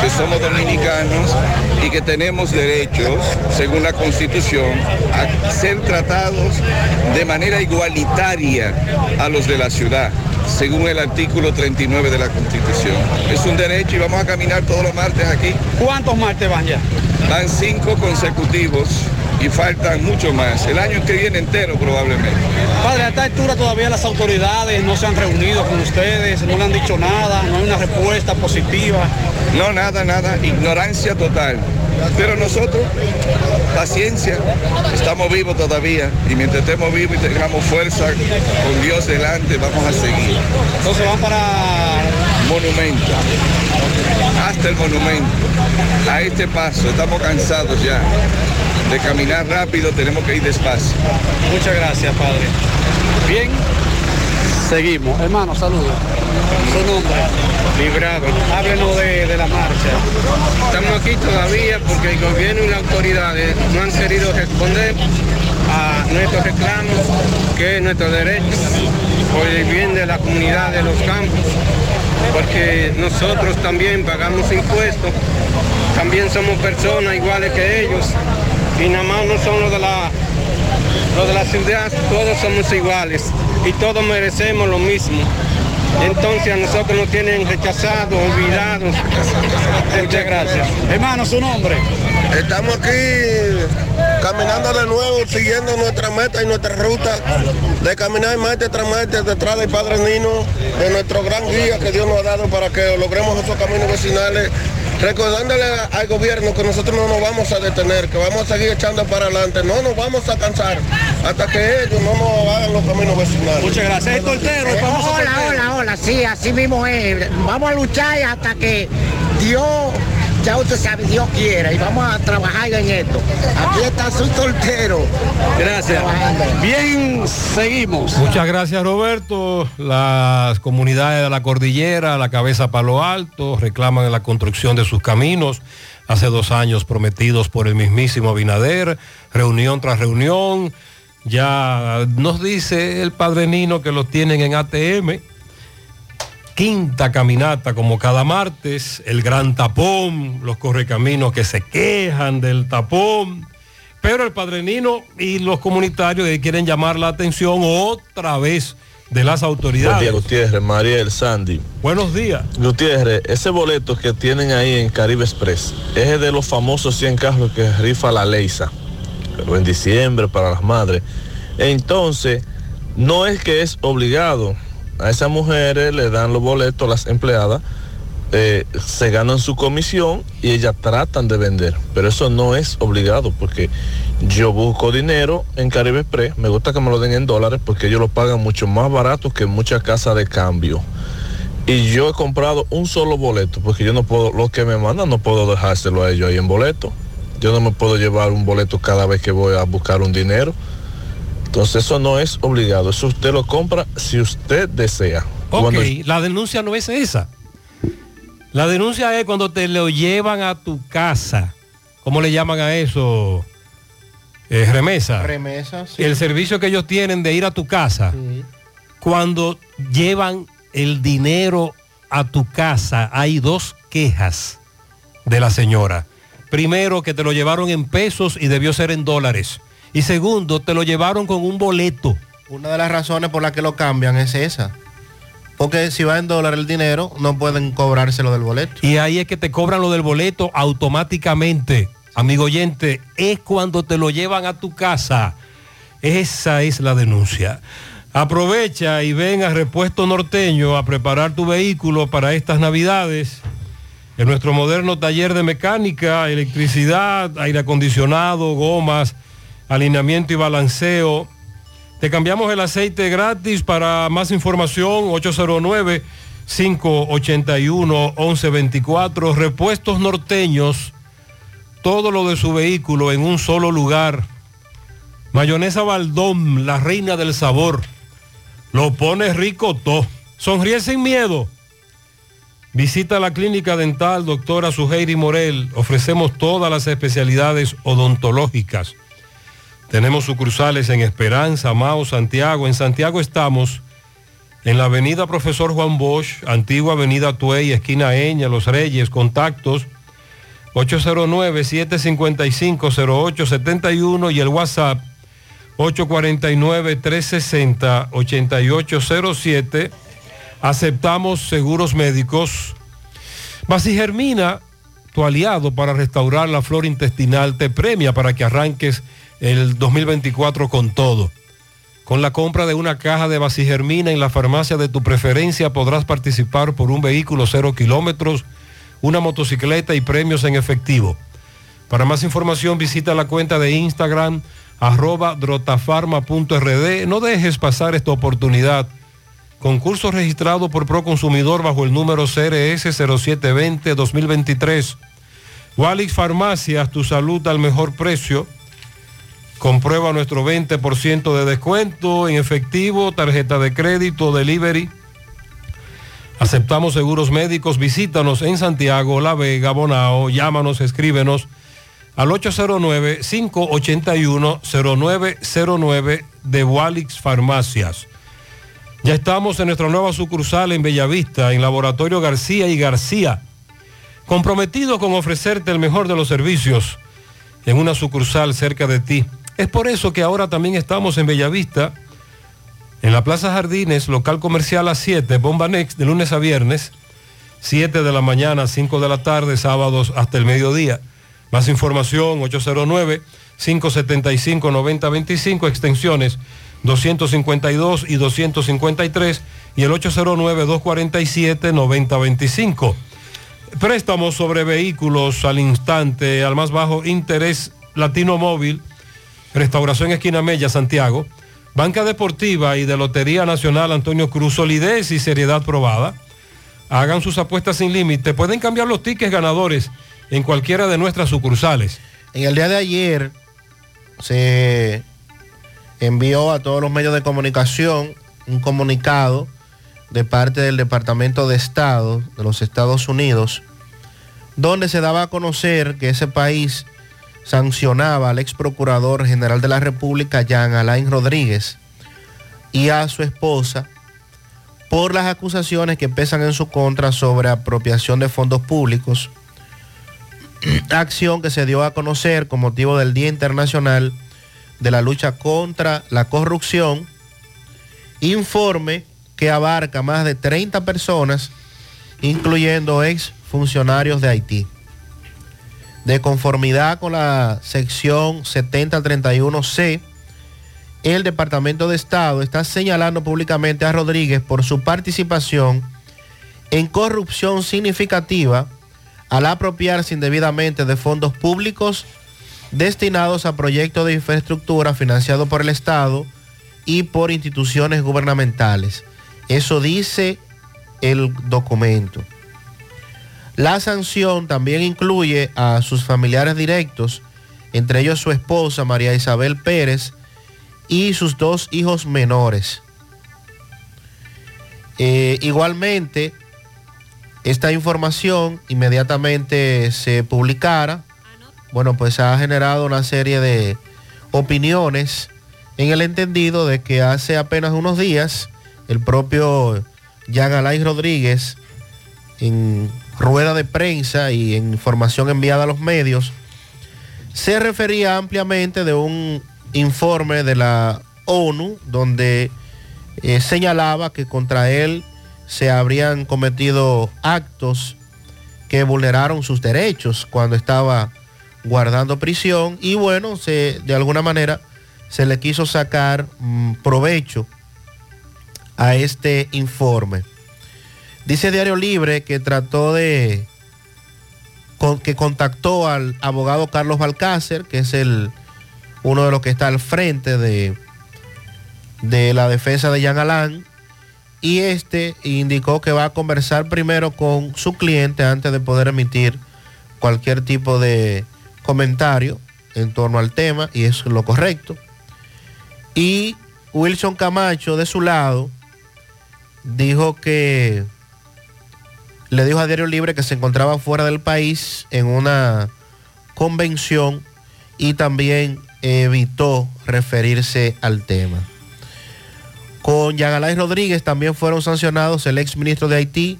que somos dominicanos y que tenemos derechos, según la Constitución, a ser tratados de manera igualitaria a los de la ciudad, según el artículo 39 de la Constitución. Es un derecho y vamos a caminar todos los martes aquí. ¿Cuántos martes van ya? Van cinco consecutivos y faltan mucho más. El año que viene entero probablemente. Padre, a esta altura todavía las autoridades no se han reunido con ustedes, no le han dicho nada, no hay una respuesta positiva. No, nada, nada, ignorancia total. Pero nosotros, paciencia, estamos vivos todavía y mientras estemos vivos y tengamos fuerza con Dios delante, vamos a seguir. Entonces van para monumento, hasta el monumento, a este paso, estamos cansados ya de caminar rápido, tenemos que ir despacio. Muchas gracias, padre. Bien, seguimos. Hermano, saludos. Su nombre. Librado. Háblenos de, de la marcha. Estamos aquí todavía porque el gobierno y las autoridades no han querido responder a nuestros reclamos, que es nuestro derecho, por el bien de la comunidad de los campos, porque nosotros también pagamos impuestos, también somos personas iguales que ellos, y nada más no son los de la, los de la ciudad, todos somos iguales y todos merecemos lo mismo. Entonces a nosotros nos tienen rechazados, olvidados. Muchas gracias. Hermano, su nombre. Estamos aquí caminando de nuevo, siguiendo nuestra meta y nuestra ruta de caminar martes tras martes detrás del Padre Nino, de nuestro gran guía que Dios nos ha dado para que logremos esos caminos vecinales. Recordándole al gobierno que nosotros no nos vamos a detener, que vamos a seguir echando para adelante, no nos vamos a cansar hasta que ellos no nos hagan los caminos vecinales. Muchas gracias. El tortero, el famoso Hola, tortero. hola, hola, sí, así mismo es. Vamos a luchar hasta que Dios, ya usted sabe, Dios quiera y vamos a trabajar en esto. Aquí está su soltero. Gracias. Bien, seguimos. Muchas gracias Roberto. Las comunidades de la cordillera, la cabeza Palo Alto, reclaman la construcción de sus caminos. Hace dos años prometidos por el mismísimo Abinader, reunión tras reunión. Ya nos dice el padre Nino que los tienen en ATM. Quinta caminata como cada martes, el gran tapón, los correcaminos que se quejan del tapón. Pero el Padre Nino y los comunitarios quieren llamar la atención otra vez de las Buen autoridades. día, Gutiérrez, Mariel, Sandy. Buenos días. Gutiérrez, ese boleto que tienen ahí en Caribe Express, es de los famosos 100 carros que rifa la Leisa, pero en diciembre para las madres. Entonces, no es que es obligado. A esas mujeres le dan los boletos, las empleadas, eh, se ganan su comisión y ellas tratan de vender. Pero eso no es obligado porque yo busco dinero en Caribe Express. Me gusta que me lo den en dólares porque ellos lo pagan mucho más barato que muchas casas de cambio. Y yo he comprado un solo boleto porque yo no puedo, lo que me mandan no puedo dejárselo a ellos ahí en boleto. Yo no me puedo llevar un boleto cada vez que voy a buscar un dinero. Entonces eso no es obligado. Eso usted lo compra si usted desea. Ok, Cuando- la denuncia no es esa. La denuncia es cuando te lo llevan a tu casa. ¿Cómo le llaman a eso? Eh, remesa. Remesa, sí. El servicio que ellos tienen de ir a tu casa. Cuando llevan el dinero a tu casa, hay dos quejas de la señora. Primero, que te lo llevaron en pesos y debió ser en dólares. Y segundo, te lo llevaron con un boleto. Una de las razones por las que lo cambian es esa. Porque si va en dólar el dinero, no pueden cobrárselo del boleto. Y ahí es que te cobran lo del boleto automáticamente. Amigo oyente, es cuando te lo llevan a tu casa. Esa es la denuncia. Aprovecha y ven a Repuesto Norteño a preparar tu vehículo para estas navidades. En nuestro moderno taller de mecánica, electricidad, aire acondicionado, gomas, alineamiento y balanceo. Te cambiamos el aceite gratis. Para más información, 809-581-1124. Repuestos norteños. Todo lo de su vehículo en un solo lugar. Mayonesa Baldón, la reina del sabor. Lo pone rico todo. Sonríe sin miedo. Visita la clínica dental doctora Suheiri Morel. Ofrecemos todas las especialidades odontológicas. Tenemos sucursales en Esperanza, Mao, Santiago. En Santiago estamos en la avenida Profesor Juan Bosch, antigua avenida Tuey, esquina Eña, Los Reyes, contactos 809-755-0871 y el WhatsApp 849-360-8807. Aceptamos seguros médicos. Basigermina, tu aliado para restaurar la flora intestinal, te premia para que arranques el 2024 con todo. Con la compra de una caja de Basigermina en la farmacia de tu preferencia podrás participar por un vehículo cero kilómetros, una motocicleta y premios en efectivo. Para más información visita la cuenta de Instagram arroba drotafarma.rd. No dejes pasar esta oportunidad. Concurso registrado por Proconsumidor bajo el número CRS 0720-2023. Walix Farmacias, tu salud al mejor precio. Comprueba nuestro 20% de descuento en efectivo, tarjeta de crédito, delivery. Aceptamos seguros médicos. Visítanos en Santiago, La Vega, Bonao. Llámanos, escríbenos al 809-581-0909 de Walix Farmacias. Ya estamos en nuestra nueva sucursal en Bellavista, en Laboratorio García y García, comprometidos con ofrecerte el mejor de los servicios en una sucursal cerca de ti. Es por eso que ahora también estamos en Bellavista, en la Plaza Jardines, local comercial a 7, Bomba Next, de lunes a viernes, 7 de la mañana, 5 de la tarde, sábados hasta el mediodía. Más información, 809-575-9025, extensiones 252 y 253 y el 809-247-9025. Préstamos sobre vehículos al instante, al más bajo interés Latino Móvil, Restauración Esquina Mella, Santiago, Banca Deportiva y de Lotería Nacional Antonio Cruz, solidez y seriedad probada. Hagan sus apuestas sin límite, pueden cambiar los tickets ganadores en cualquiera de nuestras sucursales. En el día de ayer se envió a todos los medios de comunicación un comunicado de parte del Departamento de Estado de los Estados Unidos, donde se daba a conocer que ese país sancionaba al ex procurador general de la República, Jean Alain Rodríguez, y a su esposa por las acusaciones que pesan en su contra sobre apropiación de fondos públicos acción que se dio a conocer con motivo del Día Internacional de la Lucha contra la Corrupción, informe que abarca más de 30 personas, incluyendo ex funcionarios de Haití. De conformidad con la sección 7031C, el Departamento de Estado está señalando públicamente a Rodríguez por su participación en corrupción significativa al apropiarse indebidamente de fondos públicos destinados a proyectos de infraestructura financiados por el Estado y por instituciones gubernamentales. Eso dice el documento. La sanción también incluye a sus familiares directos, entre ellos su esposa María Isabel Pérez y sus dos hijos menores. Eh, igualmente, esta información inmediatamente se publicara, bueno, pues ha generado una serie de opiniones en el entendido de que hace apenas unos días el propio Alain Rodríguez en rueda de prensa y en información enviada a los medios se refería ampliamente de un informe de la ONU donde eh, señalaba que contra él se habrían cometido actos que vulneraron sus derechos cuando estaba guardando prisión y bueno, se, de alguna manera se le quiso sacar mm, provecho a este informe. Dice Diario Libre que trató de, que contactó al abogado Carlos Balcácer, que es el, uno de los que está al frente de, de la defensa de Jean Alain, y este indicó que va a conversar primero con su cliente antes de poder emitir cualquier tipo de comentario en torno al tema, y es lo correcto. Y Wilson Camacho, de su lado, dijo que le dijo a Diario Libre que se encontraba fuera del país en una convención y también evitó referirse al tema. Con Yagalay Rodríguez también fueron sancionados el ex ministro de Haití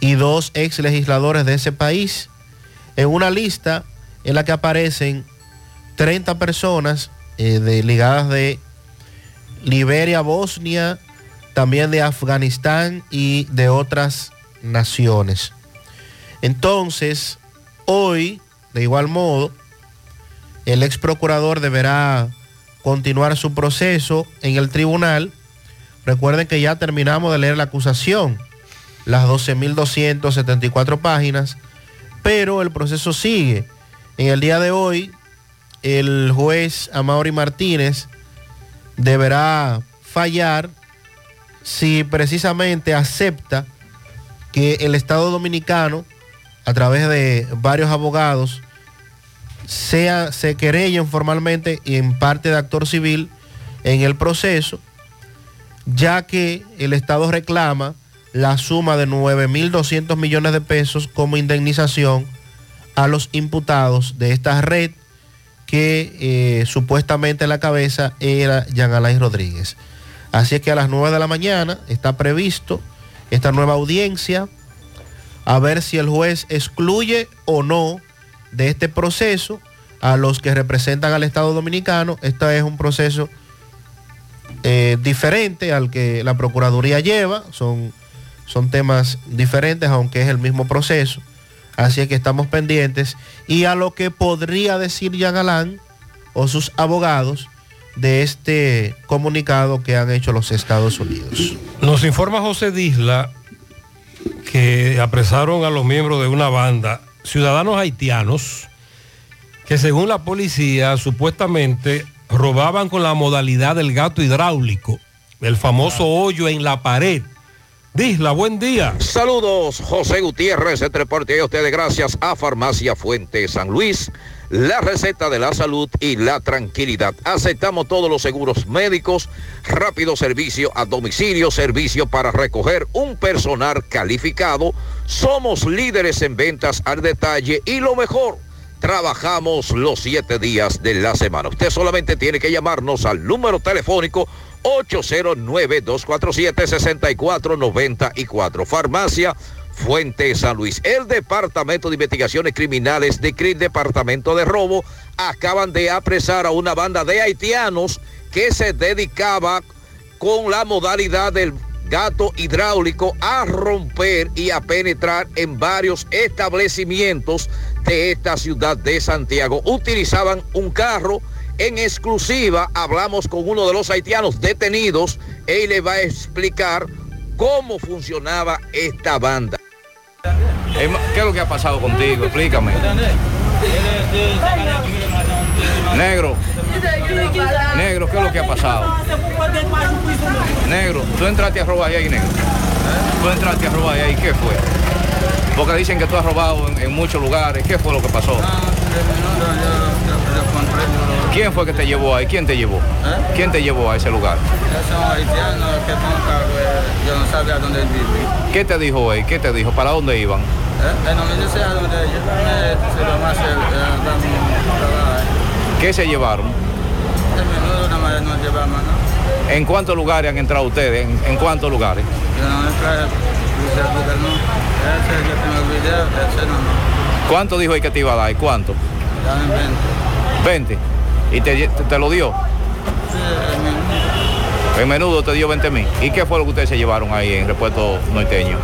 y dos ex legisladores de ese país en una lista en la que aparecen 30 personas eh, de, ligadas de Liberia, Bosnia, también de Afganistán y de otras naciones. Entonces, hoy, de igual modo, el ex procurador deberá continuar su proceso en el tribunal. Recuerden que ya terminamos de leer la acusación, las 12.274 páginas, pero el proceso sigue. En el día de hoy, el juez Amaury Martínez deberá fallar si precisamente acepta que el Estado Dominicano, a través de varios abogados, sea, se querellen formalmente y en parte de actor civil en el proceso, ya que el Estado reclama la suma de 9.200 millones de pesos como indemnización a los imputados de esta red que eh, supuestamente la cabeza era Jean Alain Rodríguez. Así es que a las 9 de la mañana está previsto esta nueva audiencia, a ver si el juez excluye o no de este proceso a los que representan al Estado Dominicano. Este es un proceso eh, diferente al que la Procuraduría lleva, son, son temas diferentes, aunque es el mismo proceso. Así es que estamos pendientes. Y a lo que podría decir Jean o sus abogados de este comunicado que han hecho los Estados Unidos. Nos informa José Disla que apresaron a los miembros de una banda, ciudadanos haitianos, que según la policía supuestamente robaban con la modalidad del gato hidráulico, el famoso hoyo en la pared. Disla, buen día. Saludos, José Gutiérrez, este reporte a ustedes gracias a Farmacia Fuente San Luis, la receta de la salud y la tranquilidad. Aceptamos todos los seguros médicos, rápido servicio a domicilio, servicio para recoger un personal calificado. Somos líderes en ventas al detalle y lo mejor trabajamos los siete días de la semana. Usted solamente tiene que llamarnos al número telefónico 809-247-6494. Farmacia Fuente San Luis. El Departamento de Investigaciones Criminales de CRIM, Departamento de Robo, acaban de apresar a una banda de haitianos que se dedicaba con la modalidad del gato hidráulico a romper y a penetrar en varios establecimientos de esta ciudad de Santiago. Utilizaban un carro en exclusiva. Hablamos con uno de los haitianos detenidos. Él le va a explicar cómo funcionaba esta banda. ¿Qué es lo que ha pasado contigo? Explícame. Negro. Negro, ¿qué es lo que ha pasado? Negro, tú entraste a robar ahí, negro. Tú entraste a robar ahí, ¿qué fue? Porque dicen que tú has robado en, muchos lugares. ¿Qué fue lo que pasó? ¿Quién fue que te llevó ahí? ¿Quién te llevó? ¿Quién te llevó a ese lugar? Son haitianos que son cargo, eh, yo no sabía dónde vive. ¿Qué te dijo él? ¿Qué te dijo? ¿Para dónde iban? ¿Eh? Eh, no me dice a dónde yo eh, se lo más el, eh. ¿Qué se llevaron? El menudo nada más nos llevamos, ¿no? ¿En cuántos lugares han entrado ustedes? ¿En, en cuántos lugares? Yo no dice Google, no. Ese yo tengo el video, ese no, no. ¿Cuánto dijo él que te iba a dar? ¿Cuánto? Dame 20. 20. ¿Y te, te- te lo dio? El menudo. En menudo te dio 20 mil. ¿Y qué fue lo que ustedes se llevaron ahí en Repuesto Norteño?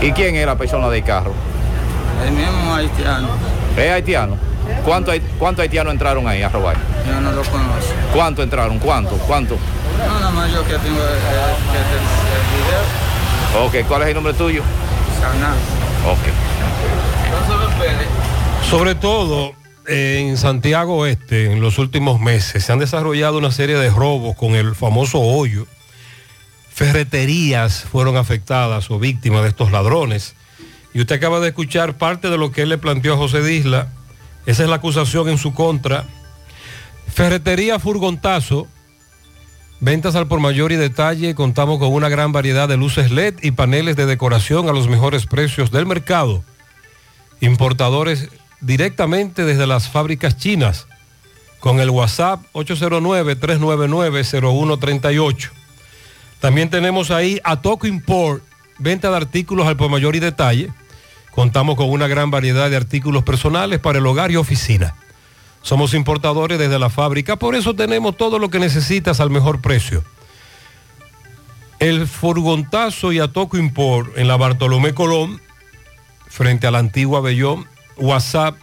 ¿Y quién es la persona del carro? El mismo haitiano. ¿Es haitiano? ¿Cuántos cuánto haitianos entraron ahí a robar? Yo no lo conozco. ¿Cuánto entraron? ¿Cuánto? ¿Cuánto? No, nada más yo que tengo eh, que el, el video. Ok, ¿cuál es el nombre tuyo? Sana. Ok. Sobre todo en Santiago Oeste, en los últimos meses, se han desarrollado una serie de robos con el famoso hoyo. Ferreterías fueron afectadas o víctimas de estos ladrones. Y usted acaba de escuchar parte de lo que él le planteó a José Disla. Esa es la acusación en su contra. Ferretería Furgontazo. Ventas al por mayor y detalle. Contamos con una gran variedad de luces LED y paneles de decoración a los mejores precios del mercado. Importadores directamente desde las fábricas chinas. Con el WhatsApp 809-399-0138. También tenemos ahí Atoco Import. Venta de artículos al por mayor y detalle. Contamos con una gran variedad de artículos personales para el hogar y oficina. Somos importadores desde la fábrica, por eso tenemos todo lo que necesitas al mejor precio. El furgontazo y Atoco Import en la Bartolomé Colón, frente a la antigua Bellón, WhatsApp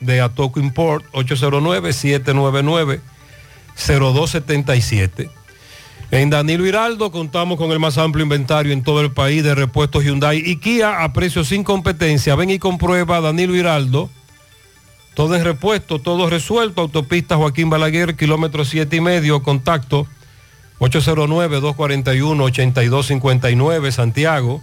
de Atoco Import 809-799-0277. En Danilo Hiraldo contamos con el más amplio inventario en todo el país de repuestos Hyundai y Kia a precios sin competencia. Ven y comprueba Danilo Hiraldo. Todo en repuesto, todo resuelto. Autopista Joaquín Balaguer, kilómetro siete y medio. Contacto 809-241-8259, Santiago.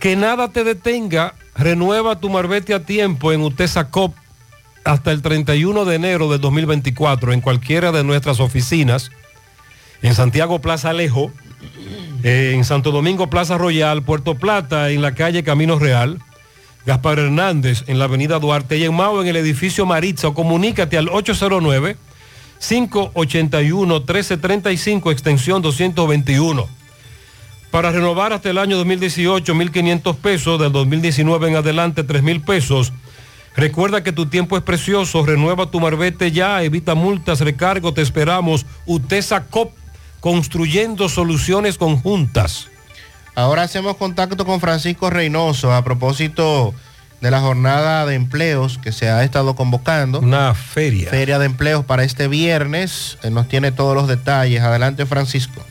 Que nada te detenga. Renueva tu marbete a tiempo en Utesa Cop hasta el 31 de enero de 2024 en cualquiera de nuestras oficinas. En Santiago Plaza Alejo, en Santo Domingo Plaza Royal, Puerto Plata, en la calle Camino Real. Gaspar Hernández en la avenida Duarte y en Mao en el edificio Maritza. Comunícate al 809-581-1335, extensión 221. Para renovar hasta el año 2018, 1.500 pesos, del 2019 en adelante, 3.000 pesos. Recuerda que tu tiempo es precioso, renueva tu marbete ya, evita multas, recargo, te esperamos. UTESA COP, construyendo soluciones conjuntas. Ahora hacemos contacto con Francisco Reynoso a propósito de la jornada de empleos que se ha estado convocando. Una feria. Feria de empleos para este viernes. Él nos tiene todos los detalles. Adelante, Francisco.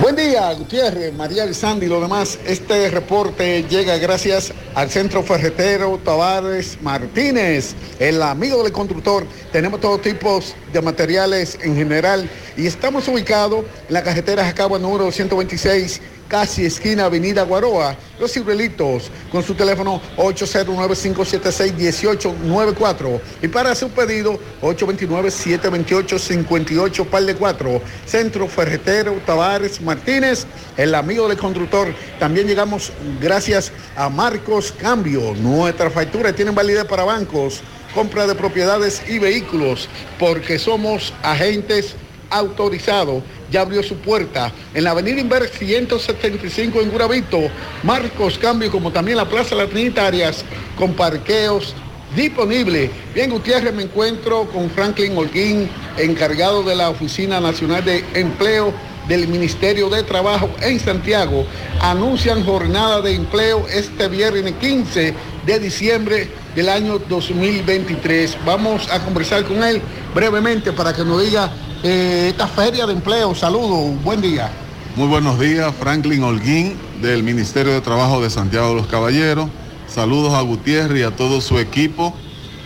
Buen día, Gutiérrez, María Sandy y lo demás. Este reporte llega gracias al Centro Ferretero Tavares Martínez, el amigo del constructor. Tenemos todo tipo de materiales en general y estamos ubicados en la carretera Jacagua número 126 casi esquina Avenida Guaroa, Los Ciruelitos, con su teléfono 809-576-1894. Y para su pedido, 829-728-58, par de 4. Centro Ferretero, Tavares, Martínez, el amigo del constructor. También llegamos gracias a Marcos Cambio. Nuestra factura tiene validez para bancos, compra de propiedades y vehículos, porque somos agentes autorizados. Ya abrió su puerta en la avenida Inver 175 en Guravito. Marcos Cambio, como también la Plaza Las Trinitarias, con parqueos disponibles. Bien, Gutiérrez, me encuentro con Franklin Holguín, encargado de la Oficina Nacional de Empleo del Ministerio de Trabajo en Santiago. Anuncian jornada de empleo este viernes 15 de diciembre del año 2023. Vamos a conversar con él brevemente para que nos diga eh, esta feria de empleo. Saludos, buen día. Muy buenos días, Franklin Holguín del Ministerio de Trabajo de Santiago de los Caballeros. Saludos a Gutiérrez y a todo su equipo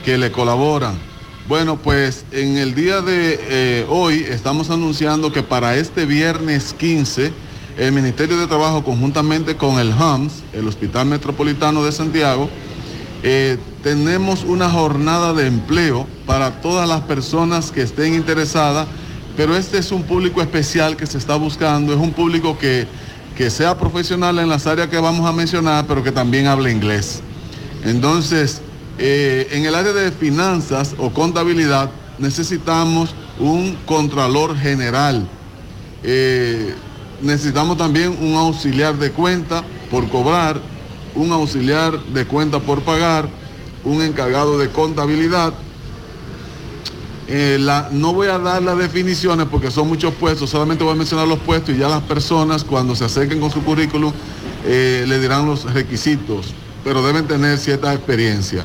que le colaboran. Bueno, pues en el día de eh, hoy estamos anunciando que para este viernes 15 el Ministerio de Trabajo conjuntamente con el HAMS, el Hospital Metropolitano de Santiago, eh, tenemos una jornada de empleo para todas las personas que estén interesadas, pero este es un público especial que se está buscando, es un público que, que sea profesional en las áreas que vamos a mencionar, pero que también hable inglés. Entonces, eh, en el área de finanzas o contabilidad necesitamos un contralor general. Eh, necesitamos también un auxiliar de cuenta por cobrar, un auxiliar de cuenta por pagar, un encargado de contabilidad. Eh, la- no voy a dar las definiciones porque son muchos puestos, solamente voy a mencionar los puestos y ya las personas cuando se acerquen con su currículum eh, le dirán los requisitos, pero deben tener cierta experiencia.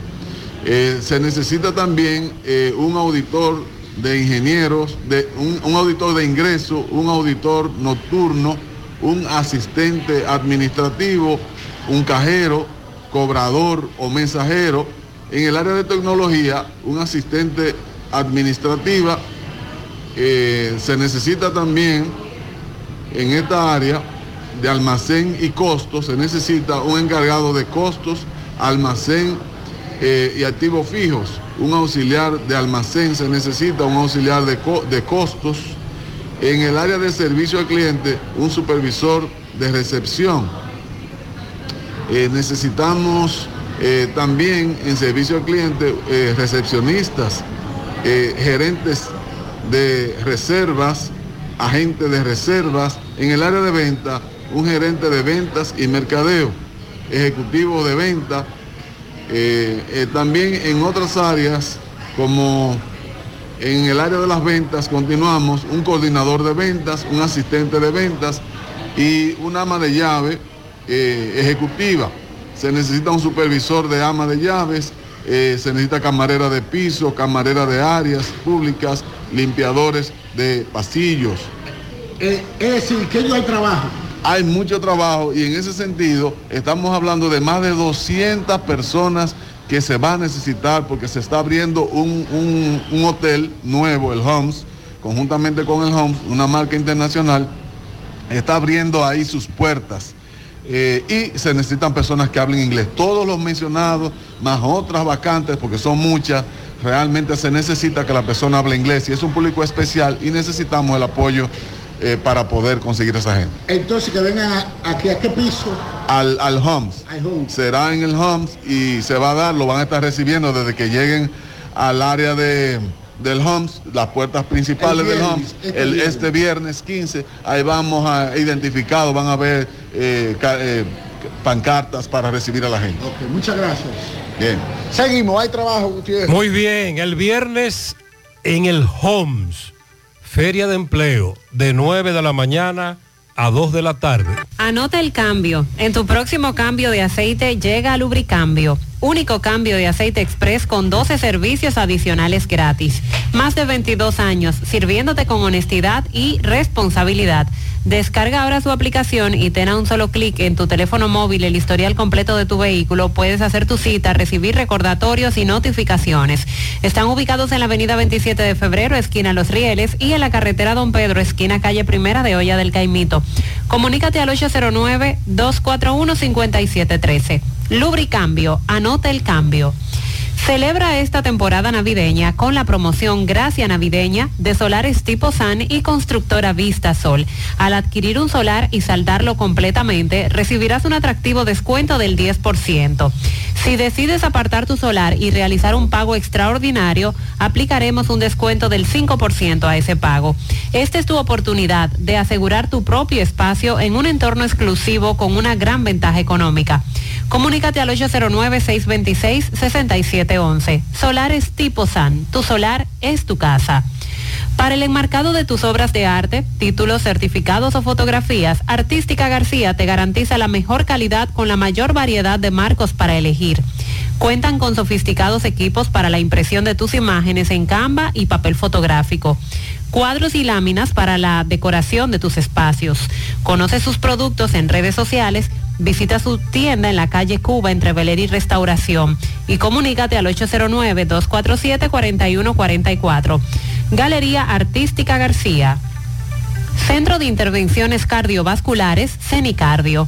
Eh, se necesita también un auditor de ingenieros, de, un, un auditor de ingreso, un auditor nocturno, un asistente administrativo, un cajero, cobrador o mensajero. En el área de tecnología, un asistente administrativa. Eh, se necesita también en esta área de almacén y costos, se necesita un encargado de costos, almacén eh, y activos fijos, un auxiliar de almacén, se necesita un auxiliar de, de costos. En el área de servicio al cliente, un supervisor de recepción. Eh, necesitamos eh, también en servicio al cliente eh, recepcionistas, gerentes de reservas, agentes de reservas. En el área de venta, un gerente de ventas y mercadeo, ejecutivo de venta. También en otras áreas, como en el área de las ventas, continuamos un coordinador de ventas, un asistente de ventas y una ama de llave eh, ejecutiva. Se necesita un supervisor de ama de llaves, eh, se necesita camarera de piso, camarera de áreas públicas, limpiadores de pasillos. Eh, es decir, que yo hay trabajo. Hay mucho trabajo y en ese sentido estamos hablando de más de 200 personas que se va a necesitar porque se está abriendo un, un- un hotel nuevo, el Homes, conjuntamente con el Homes, una marca internacional, está abriendo ahí sus puertas. Eh, y se necesitan personas que hablen inglés. Todos los mencionados, más otras vacantes, porque son muchas, realmente se necesita que la persona hable inglés y es un público especial y necesitamos el apoyo eh, para poder conseguir esa gente. Entonces que vengan aquí a qué piso. Al, al Homes. Será en el Homes y se va a dar, lo van a estar recibiendo desde que lleguen al área de, del Homes, las puertas principales El del viernes, Homes, este el, viernes. este viernes 15. Ahí vamos a identificado, van a ver eh, eh, pancartas para recibir a la gente. Ok, muchas gracias. Bien. Seguimos, hay trabajo, Gutiérrez. Muy bien, el viernes en el Homes, Feria de Empleo, de 9 de la mañana a 2 de la tarde. Anota el cambio. En tu próximo cambio de aceite llega Lubricambio. Único cambio de aceite express con 12 servicios adicionales gratis. Más de 22 años sirviéndote con honestidad y responsabilidad. Descarga ahora su aplicación y ten a un solo clic en tu teléfono móvil el historial completo de tu vehículo. Puedes hacer tu cita, recibir recordatorios y notificaciones. Están ubicados en la avenida 27 de febrero, esquina Los Rieles, y en la carretera Don Pedro, esquina calle Primera de Olla del Caimito. Comunícate al 809-241-5713. Lubricambio, anota el cambio. Celebra esta temporada navideña con la promoción Gracia Navideña de Solares Tipo San y Constructora Vista Sol. Al adquirir un solar y saldarlo completamente, recibirás un atractivo descuento del 10%. Si decides apartar tu solar y realizar un pago extraordinario, aplicaremos un descuento del 5% a ese pago. Esta es tu oportunidad de asegurar tu propio espacio en un entorno exclusivo con una gran ventaja económica. Comunícate al 809-626-6711. Solares tipo SAN. Tu solar es tu casa. Para el enmarcado de tus obras de arte, títulos, certificados o fotografías, Artística García te garantiza la mejor calidad con la mayor variedad de marcos para elegir. Cuentan con sofisticados equipos para la impresión de tus imágenes en Canva y papel fotográfico. Cuadros y láminas para la decoración de tus espacios. Conoce sus productos en redes sociales, visita su tienda en la calle Cuba entre Beler y Restauración y comunícate al 809-247-4144. Galería Artística García. Centro de Intervenciones Cardiovasculares, CENICardio.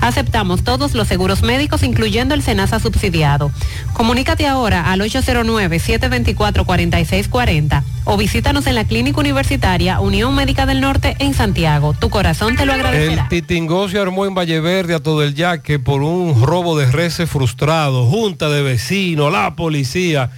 Aceptamos todos los seguros médicos, incluyendo el SENASA subsidiado. Comunícate ahora al 809-724-4640 o visítanos en la Clínica Universitaria Unión Médica del Norte en Santiago. Tu corazón te lo agradecerá. El titingó se armó en Valleverde a todo el yaque por un robo de reses frustrado, junta de vecinos, la policía.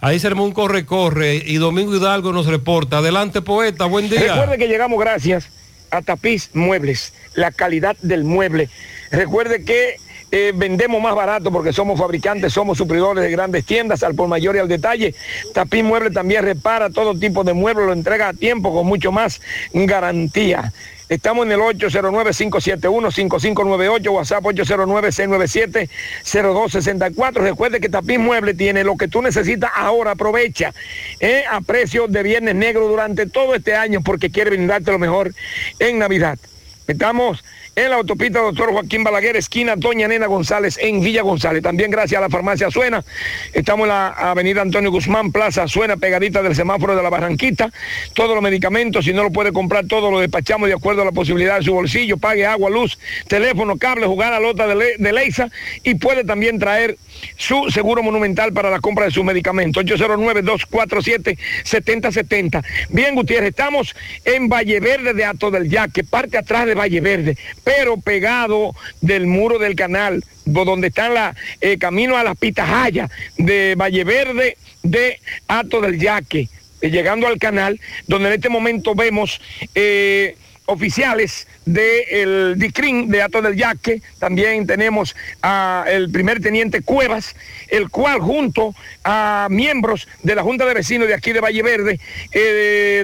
Ahí se armó un corre-corre y Domingo Hidalgo nos reporta. Adelante, poeta, buen día. Recuerde que llegamos gracias a Tapiz Muebles, la calidad del mueble. Recuerde que eh, vendemos más barato porque somos fabricantes, somos suplidores de grandes tiendas, al por mayor y al detalle. Tapiz Mueble también repara todo tipo de muebles, lo entrega a tiempo con mucho más garantía. Estamos en el 809-571-5598, WhatsApp 809-697-0264. Recuerde que Tapiz Mueble tiene lo que tú necesitas ahora, aprovecha eh, a precio de viernes negro durante todo este año porque quiere brindarte lo mejor en Navidad. Estamos en la autopista Doctor Joaquín Balaguer, esquina Doña Nena González, en Villa González. También gracias a la farmacia Suena. Estamos en la avenida Antonio Guzmán, Plaza Suena, pegadita del semáforo de la Barranquita. Todos los medicamentos, si no lo puede comprar, todo lo despachamos de acuerdo a la posibilidad de su bolsillo. Pague agua, luz, teléfono, cable, jugar a lota de, Le Leisa y puede también traer su seguro monumental para la compra de sus medicamentos. 809-247-7070. Bien, Gutiérrez, estamos en Valle Verde de Ato del Yaque, parte atrás de Valle Verde, pero pegado del muro del canal, donde está la eh, camino a las Pitahaya de Valle Verde de Ato del Yaque, eh, llegando al canal, donde en este momento vemos... Eh, oficiales del DICRIN de Ato del Yaque, también tenemos al primer teniente Cuevas, el cual junto a miembros de la Junta de Vecinos de aquí de Valle Verde,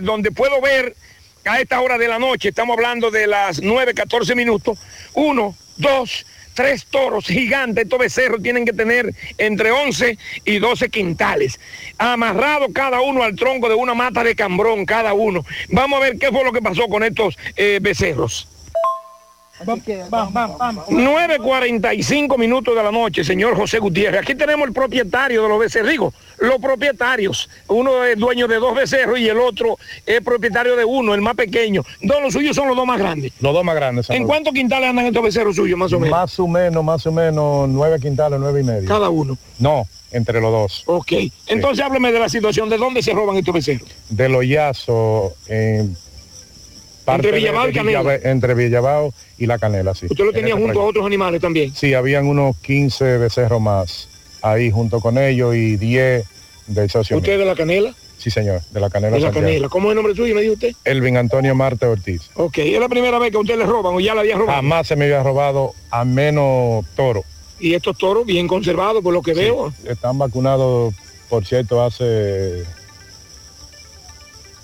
donde puedo ver a esta hora de la noche, estamos hablando de las 9, 14 minutos, uno, dos, tres toros gigantes, estos becerros tienen que tener entre 11 y 12 quintales, amarrado cada uno al tronco de una mata de cambrón, cada uno. Vamos a ver qué fue lo que pasó con estos eh, becerros. 9.45 minutos de la noche, señor José Gutiérrez. Aquí tenemos el propietario de los becerrigos, los propietarios. Uno es dueño de dos becerros y el otro es propietario de uno, el más pequeño. Dos los suyos son los dos más grandes. Los dos más grandes. ¿En cuántos quintales andan estos becerros suyos, más o menos? Más o menos, más o menos, nueve quintales, nueve y medio. Cada uno. No, entre los dos. Ok. Entonces hábleme de la situación, ¿de dónde se roban estos becerros? De Loyazo, en parte Entre Villabao y Canela. Entre Villabao y La Canela, sí. Usted lo En tenía ese junto a otros animales también. Sí, habían unos 15 becerros más ahí junto con ellos y 10 del socio. ¿Usted mío. de la canela? Sí, señor, de La Canela. De la Santiago. canela. ¿Cómo es el nombre suyo, me dijo usted? Elvin Antonio Marte Ortiz. Ok, ¿es la primera vez que a usted le roban o ya la había robado? Jamás se me había robado a menos toro. Y estos toros bien conservados, por lo que veo. Están vacunados por cierto, hace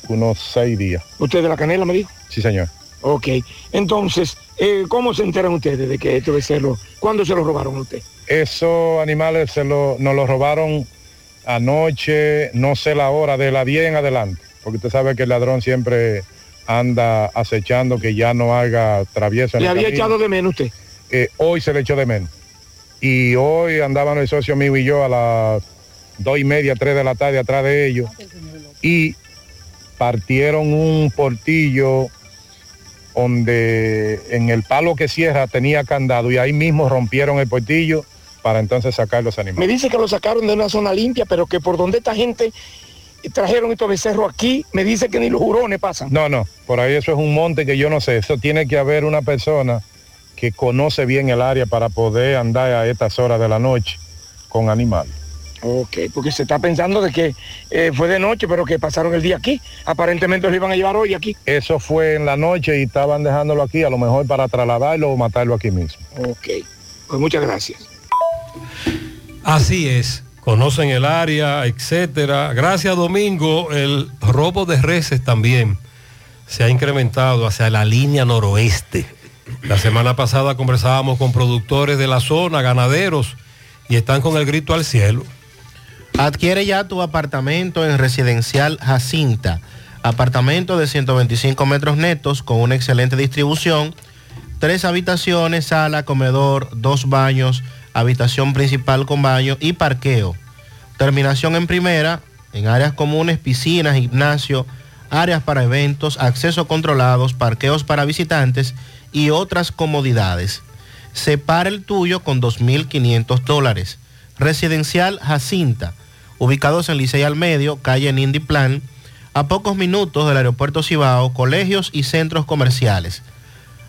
unos seis días. ¿Usted de la canela me dijo? Sí, señor. Ok. Entonces, eh, ¿cómo se enteran ustedes de que esto debe serlo? ¿Cuándo se lo robaron a usted? Esos animales se lo, nos los robaron anoche, no sé la hora, de la 10 en adelante, porque usted sabe que el ladrón siempre anda acechando que ya no haga travieso. en ¿Le el había camino. echado de menos usted? Eh, hoy se le echó de menos. Y hoy andaban el socio mío y yo a las dos y media, tres de la tarde atrás de ellos. Y partieron un portillo donde en el palo que cierra tenía candado y ahí mismo rompieron el portillo para entonces sacar los Me animales. dice que lo sacaron de una zona limpia, pero que por donde esta gente trajeron estos becerros aquí, me dice que ni los hurones pasan. No, no, por ahí eso es un monte que yo no sé. Eso tiene que haber una persona que conoce bien el área para poder andar a estas horas de la noche con animales. Ok, porque se está pensando de que eh, fue de noche, pero que pasaron el día aquí. Aparentemente lo iban a llevar hoy aquí. Eso fue en la noche y estaban dejándolo aquí, a lo mejor para trasladarlo o matarlo aquí mismo. Ok, pues muchas gracias. Así es, conocen el área, etcétera. Gracias Domingo, el robo de reses también se ha incrementado hacia la línea noroeste. La semana pasada conversábamos con productores de la zona, ganaderos, y están con el grito al cielo. Adquiere ya tu apartamento en Residencial Jacinta. Apartamento de 125 metros netos con una excelente distribución. Tres habitaciones, sala, comedor, dos baños, habitación principal con baño y parqueo. Terminación en primera, en áreas comunes, piscinas, gimnasio, áreas para eventos, acceso controlados, parqueos para visitantes y otras comodidades. Separa el tuyo con 2.500 dólares. Residencial Jacinta, ubicados en Licey al Medio, calle Nindy Plan, a pocos minutos del aeropuerto Cibao, colegios y centros comerciales.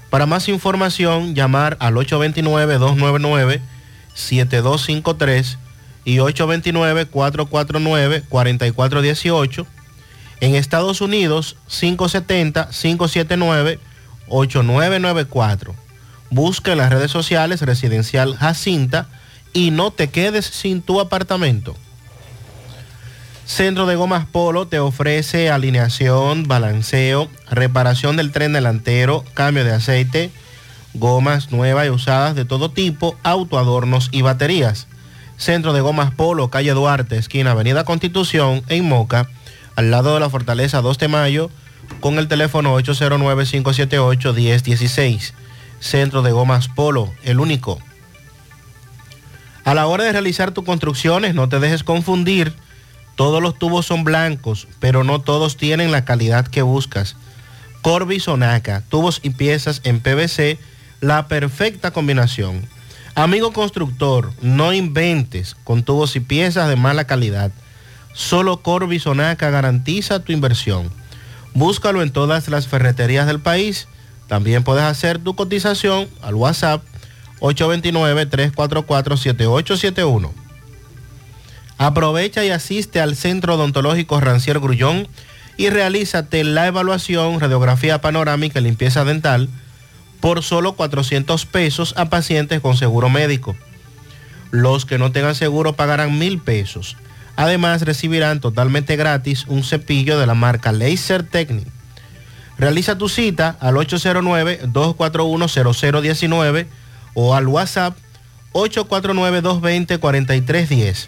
Para más información, llamar al 829-299-7253 y 829-449-4418. En Estados Unidos, 570-579-8994. Busca en las redes sociales Residencial Jacinta y no te quedes sin tu apartamento. Centro de Gomas Polo te ofrece alineación, balanceo, reparación del tren delantero, cambio de aceite, gomas nuevas y usadas de todo tipo, autoadornos y baterías. Centro de Gomas Polo, calle Duarte, esquina Avenida Constitución, en Moca, al lado de la Fortaleza 2 de Mayo, con el teléfono 809-578-1016. Centro de Gomas Polo, el único. A la hora de realizar tus construcciones, no te dejes confundir. Todos los tubos son blancos, pero no todos tienen la calidad que buscas. Corby Sonaca, tubos y piezas en PVC, la perfecta combinación. Amigo constructor, no inventes con tubos y piezas de mala calidad. Solo Corby Sonaca garantiza tu inversión. Búscalo en todas las ferreterías del país. También puedes hacer tu cotización al WhatsApp 829-344-7871. Aprovecha y asiste al Centro Odontológico Rancier Grullón y realízate la evaluación, radiografía panorámica y limpieza dental por solo 400 pesos a pacientes con seguro médico. Los que no tengan seguro pagarán mil pesos. Además recibirán totalmente gratis un cepillo de la marca Laser Technic. Realiza tu cita al 809-241-0019 o al WhatsApp 849-220-4310.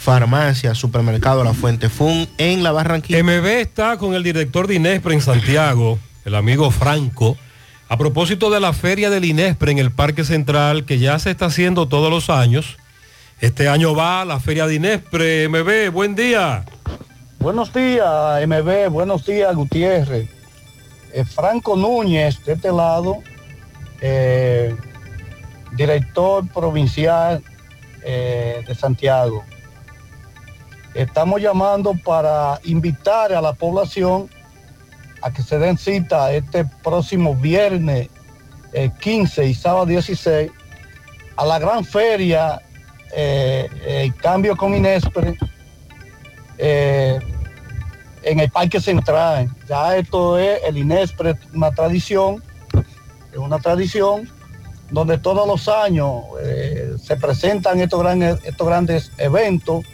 Farmacia, Supermercado La Fuente Fun en La Barranquilla. MB está con el director de Inespre en Santiago, el amigo Franco, a propósito de la feria del Inespre en el Parque Central, que ya se está haciendo todos los años. Este año va la feria de Inespre. MB, buen día. Buenos días, MB, buenos días, Gutiérrez. Eh, Franco Núñez, de este lado, eh, director provincial eh, de Santiago. Estamos llamando para invitar a la población a que se den cita este próximo viernes eh, 15 y sábado 16 a la gran feria eh, Cambio con Inespre eh, en el Parque Central. Ya esto es el Inespre, una tradición, es una tradición donde todos los años eh, se presentan estos, grandes estos grandes eventos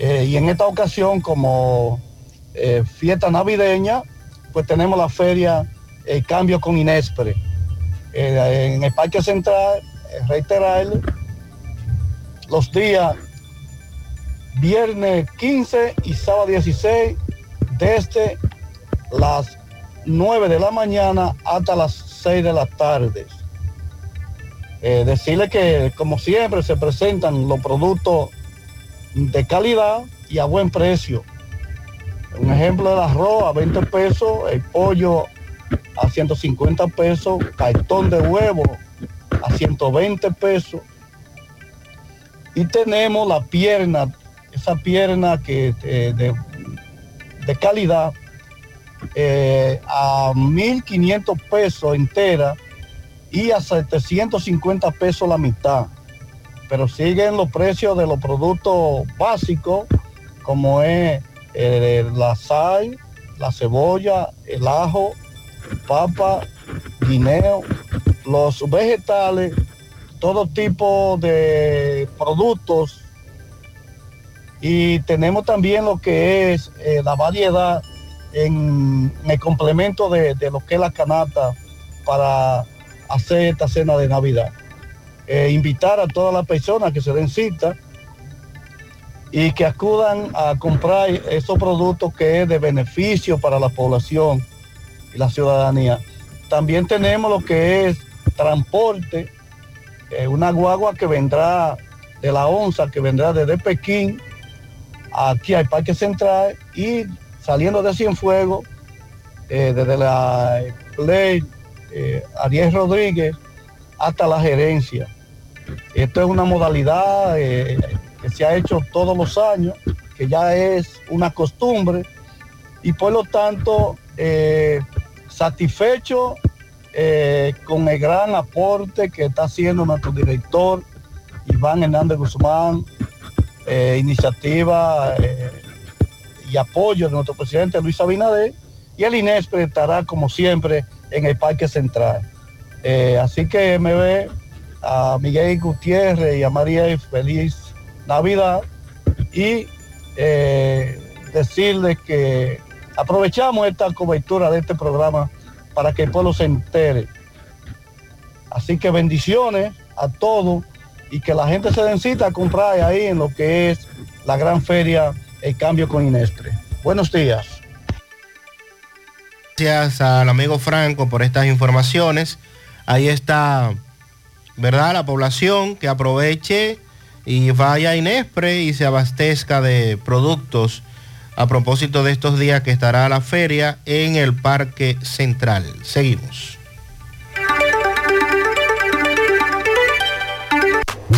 eh, y en esta ocasión como eh, fiesta navideña, pues tenemos la feria El Cambio con Inespre. Eh, en el Parque Central, eh, reiterarle, los días viernes 15 y sábado 16, desde las 9 de la mañana hasta las 6 de la tarde. Eh, decirle que, como siempre, se presentan los productos de calidad y a buen precio. Un ejemplo del arroz a 20 pesos, el pollo a 150 pesos, cartón de huevo a 120 pesos. Y tenemos la pierna, esa pierna que eh, de, calidad eh, a 1.500 pesos entera y a 750 pesos la mitad. Pero siguen los precios de los productos básicos, como es eh, la sal, la cebolla, el ajo, papa, guineo, los vegetales, todo tipo de productos. Y tenemos también lo que es eh, la variedad en, en el complemento de, de lo que es la canasta para hacer esta cena de Navidad. Eh, invitar a todas las personas que se den cita y que acudan a comprar esos productos que es de beneficio para la población y la ciudadanía. También tenemos lo que es transporte, eh, una guagua que vendrá de la onza, que vendrá desde Pekín aquí al Parque Central y saliendo de Cienfuegos, eh, desde la Play eh, Ariel Rodríguez hasta la gerencia. Esto es una modalidad eh, que se ha hecho todos los años, que ya es una costumbre y por lo tanto eh, satisfecho eh, con el gran aporte que está haciendo nuestro director Iván Hernández Guzmán, iniciativa y apoyo de nuestro presidente Luis Abinader y el INESPRE estará como siempre en el Parque Central. Así que me ve a Miguel Gutiérrez y a María feliz Navidad y eh, decirles que aprovechamos esta cobertura de este programa para que el pueblo se entere. Así que bendiciones a todos y que la gente se den cita a comprar ahí en lo que es la gran feria El Cambio con Inestre. Buenos días. Gracias al amigo Franco por estas informaciones. Ahí está, ¿verdad? La población que aproveche y vaya a Inespre y se abastezca de productos a propósito de estos días que estará la feria en el Parque Central. Seguimos.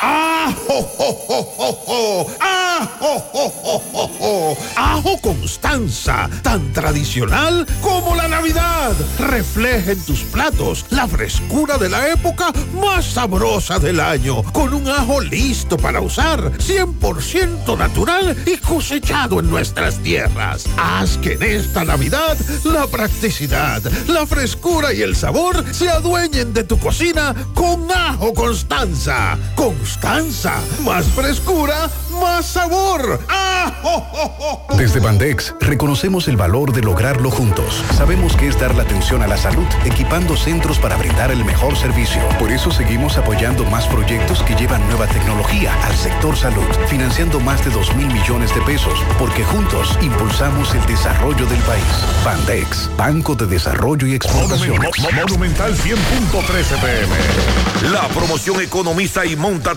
¡Ah, jo, jo, jo, jo, jo! ¡Ah! ¡Ajo, jo, jo, jo, jo! Ajo Constanza, tan tradicional como la Navidad. Refleja en tus platos la frescura de la época más sabrosa del año, con un ajo listo para usar, 100% natural y cosechado en nuestras tierras. Haz que en esta Navidad la practicidad, la frescura y el sabor se adueñen de tu cocina con Ajo Constanza. Más frescura, más sabor. Jo! Desde Bandex reconocemos el valor de lograrlo juntos. Sabemos que es dar la atención a la salud, equipando centros para brindar el mejor servicio. Por eso seguimos apoyando más proyectos que llevan nueva tecnología al sector salud, financiando más de 2 mil millones de pesos, porque juntos impulsamos el desarrollo del país. Bandex, Banco de Desarrollo y Exportaciones. Monumental 100.13 pm. La promoción Economiza y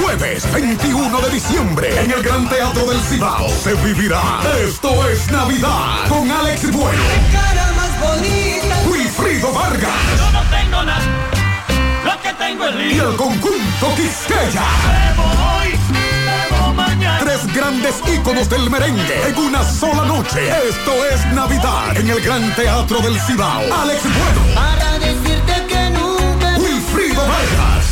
Jueves 21 de diciembre en el Gran Teatro del Cibao se vivirá Esto es Navidad con Alex Bueno, cara más bonita. Wilfrido Vargas Yo no tengo nada, lo que tengo es y el conjunto Quisqueya. Tres grandes íconos del merengue en una sola noche. Esto es Navidad en el Gran Teatro del Cibao. Alex Bueno,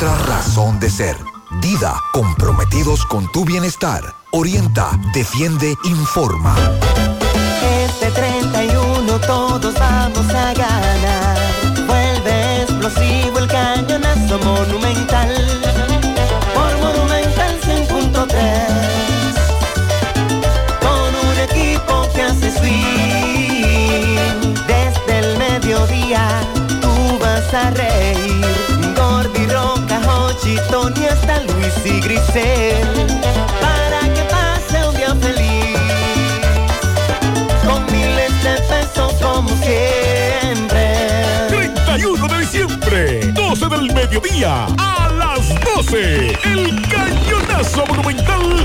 razón de ser. Dida, comprometidos con tu bienestar. Orienta, defiende, informa. Este 31 todos vamos a ganar. Vuelve explosivo el cañonazo monumental. Roca, Hochi, Tony, hasta Luis y Grisel. Para que pase un día feliz con miles de pesos como siempre. 31 de diciembre, 12 del mediodía, a las 12, el cañonazo monumental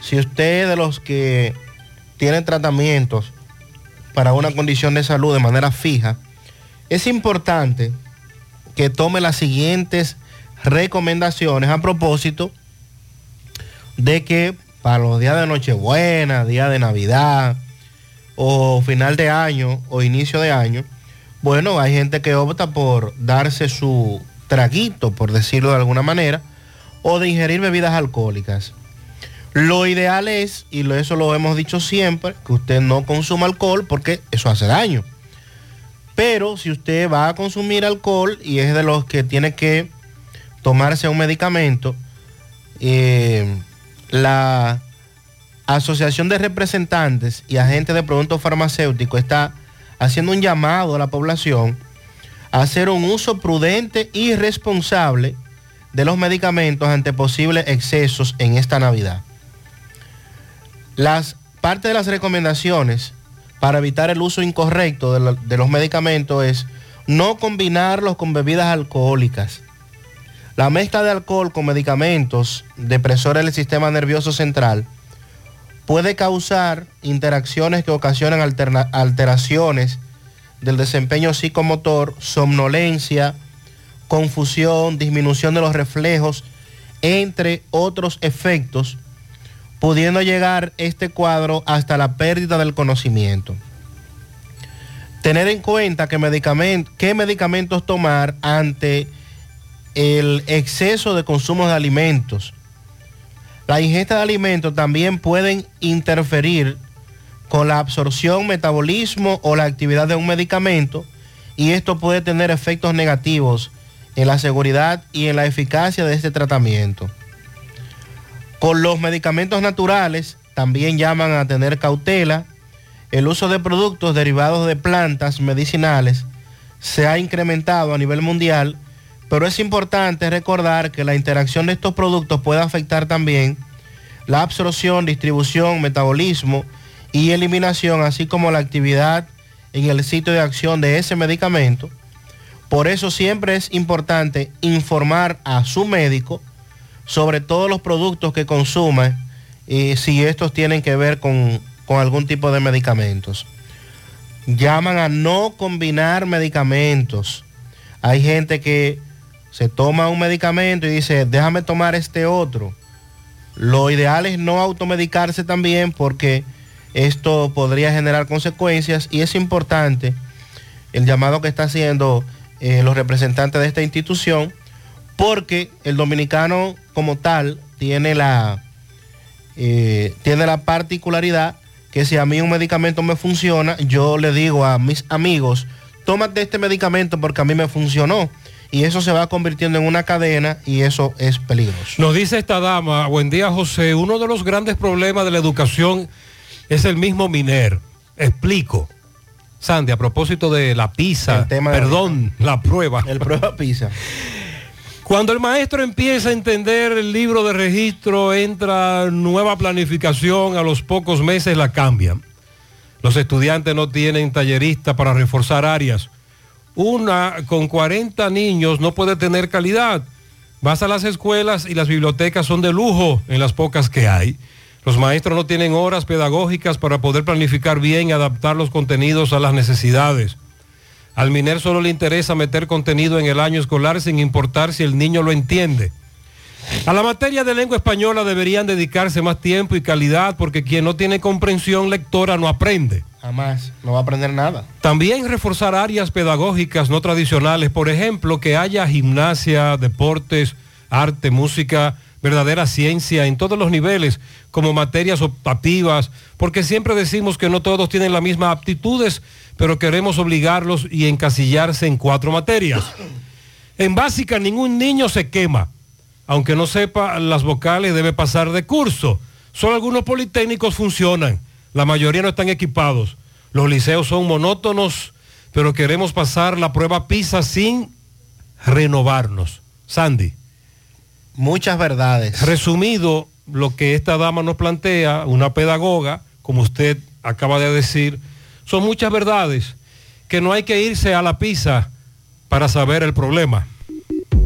si usted de los que tienen tratamientos para una condición de salud de manera fija, es importante que tome las siguientes recomendaciones a propósito de que para los días de Nochebuena, día de Navidad o final de año o inicio de año, bueno, hay gente que opta por darse su traguito, por decirlo de alguna manera, o de ingerir bebidas alcohólicas. Lo ideal es, y eso lo hemos dicho siempre, que usted no consuma alcohol porque eso hace daño. Pero si usted va a consumir alcohol y es de los que tiene que tomarse un medicamento, eh, la Asociación de Representantes y Agentes de Productos Farmacéuticos está haciendo un llamado a la población a hacer un uso prudente y responsable de los medicamentos ante posibles excesos en esta Navidad. Las parte de las recomendaciones para evitar el uso incorrecto de, de los medicamentos es no combinarlos con bebidas alcohólicas. La mezcla de alcohol con medicamentos depresores del sistema nervioso central puede causar interacciones que ocasionan alteraciones del desempeño psicomotor, somnolencia, confusión, disminución de los reflejos, entre otros efectos, pudiendo llegar este cuadro hasta la pérdida del conocimiento. Tener en cuenta medicament- qué medicamentos tomar ante el exceso de consumo de alimentos. La ingesta de alimentos también pueden interferir con la absorción, metabolismo o la actividad de un medicamento y esto puede tener efectos negativos en la seguridad y en la eficacia de este tratamiento. Con los medicamentos naturales también llaman a tener cautela. El uso de productos derivados de plantas medicinales se ha incrementado a nivel mundial, pero es importante recordar que la interacción de estos productos puede afectar también la absorción, distribución, metabolismo y eliminación, así como la actividad en el sitio de acción de ese medicamento. Por eso siempre es importante informar a su médico sobre todos los productos que consuma y si estos tienen que ver con, con algún tipo de medicamentos. Llaman a no combinar medicamentos. Hay gente que se toma un medicamento y dice, déjame tomar este otro. Lo ideal es no automedicarse también porque esto podría generar consecuencias y es importante el llamado que está haciendo eh, los representantes de esta institución porque el dominicano como tal tiene la, eh, tiene la particularidad que si a mí un medicamento me funciona, yo le digo a mis amigos, tómate este medicamento porque a mí me funcionó. Y eso se va convirtiendo en una cadena y eso es peligroso. Nos dice esta dama, buen día José, uno de los grandes problemas de la educación es el mismo Miner. Explico. Sandy, a propósito de la PISA, tema de- perdón, la prueba. El prueba PISA. Cuando el maestro empieza a entender el libro de registro, entra nueva planificación, a los pocos meses la cambian. Los estudiantes no tienen tallerista para reforzar áreas. Una con 40 niños no puede tener calidad. Vas a las escuelas y las bibliotecas son de lujo en las pocas que hay. Los maestros no tienen horas pedagógicas para poder planificar bien y adaptar los contenidos a las necesidades. Al MINER solo le interesa meter contenido en el año escolar sin importar si el niño lo entiende. A la materia de lengua española deberían dedicarse más tiempo y calidad porque quien no tiene comprensión lectora no aprende. Jamás, no va a aprender nada. También reforzar áreas pedagógicas no tradicionales, por ejemplo, que haya gimnasia, deportes, arte, música, verdadera ciencia en todos los niveles, como materias optativas, porque siempre decimos que no todos tienen las mismas aptitudes, pero queremos obligarlos y encasillarse en cuatro materias. En básica, ningún niño se quema. Aunque no sepa las vocales, debe pasar de curso. Solo algunos politécnicos funcionan, la mayoría no están equipados. Los liceos son monótonos, pero queremos pasar la prueba PISA sin renovarnos. Sandy. Muchas verdades. Resumido, lo que esta dama nos plantea, una pedagoga, como usted acaba de decir, son muchas verdades que no hay que irse a la PISA para saber el problema.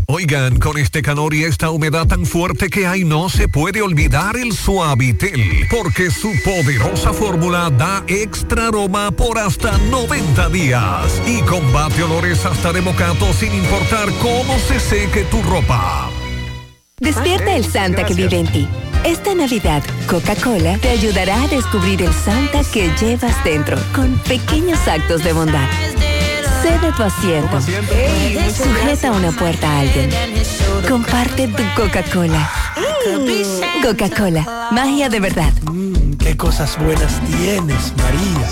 Oigan, con este calor y esta humedad tan fuerte que hay, no se puede olvidar el Suavitel, porque su poderosa fórmula da extra aroma por hasta 90 días y combate olores hasta de mocato sin importar cómo se seque tu ropa. Despierta el Santa que vive en ti. Esta Navidad, Coca-Cola te ayudará a descubrir el Santa que llevas dentro con pequeños actos de bondad. Cede tu asiento. Sujeta una puerta a alguien. Comparte tu Coca-Cola. Coca-Cola, magia de verdad. Qué cosas buenas tienes, María.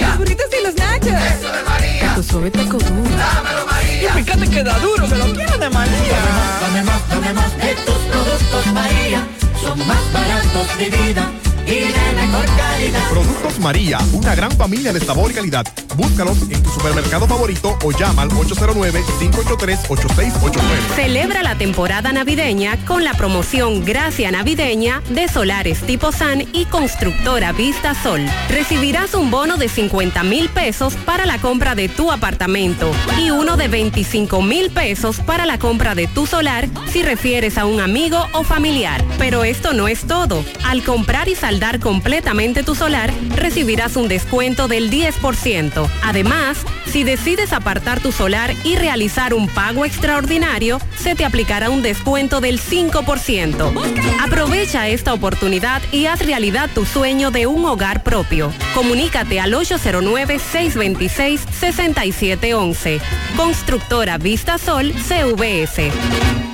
Los burritos y los nachos. Eso de María. Tu suave taco duro. Dámelo, María. Y fíjate que da duro, que lo quiero de María. Dame más, dame más de tus productos, María. Son más baratos de vida y de mejor calidad. Productos María, una gran familia de sabor y calidad. Búscalos en tu supermercado favorito o llama al 809-583-8689. Celebra la temporada navideña con la promoción Gracia Navideña de Solares Tipo San y Constructora Vista Sol. Recibirás un bono de 50 mil pesos para la compra de tu apartamento y uno de 25 mil pesos para la compra de tu solar si refieres a un amigo o familiar. Pero esto no es todo. Al comprar y saldar completamente tu solar, recibirás un descuento del 10%. Además, si decides apartar tu solar y realizar un pago extraordinario, se te aplicará un descuento del 5%. Aprovecha esta oportunidad y haz realidad tu sueño de un hogar propio. Comunícate al 809-626-6711. Constructora Vista Sol CVS.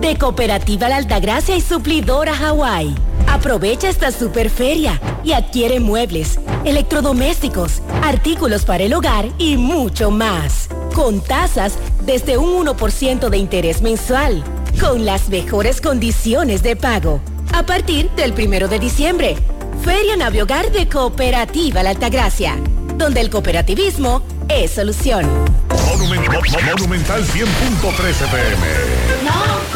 de Cooperativa La Altagracia y Suplidora Hawái. Aprovecha esta super feria y adquiere muebles, electrodomésticos, artículos para el hogar y mucho más. Con tasas desde un 1% de interés mensual. Con las mejores condiciones de pago. A partir del primero de diciembre. Feria Naviogar de Cooperativa La Altagracia. Donde el cooperativismo es solución. Monumental 100.13 pm.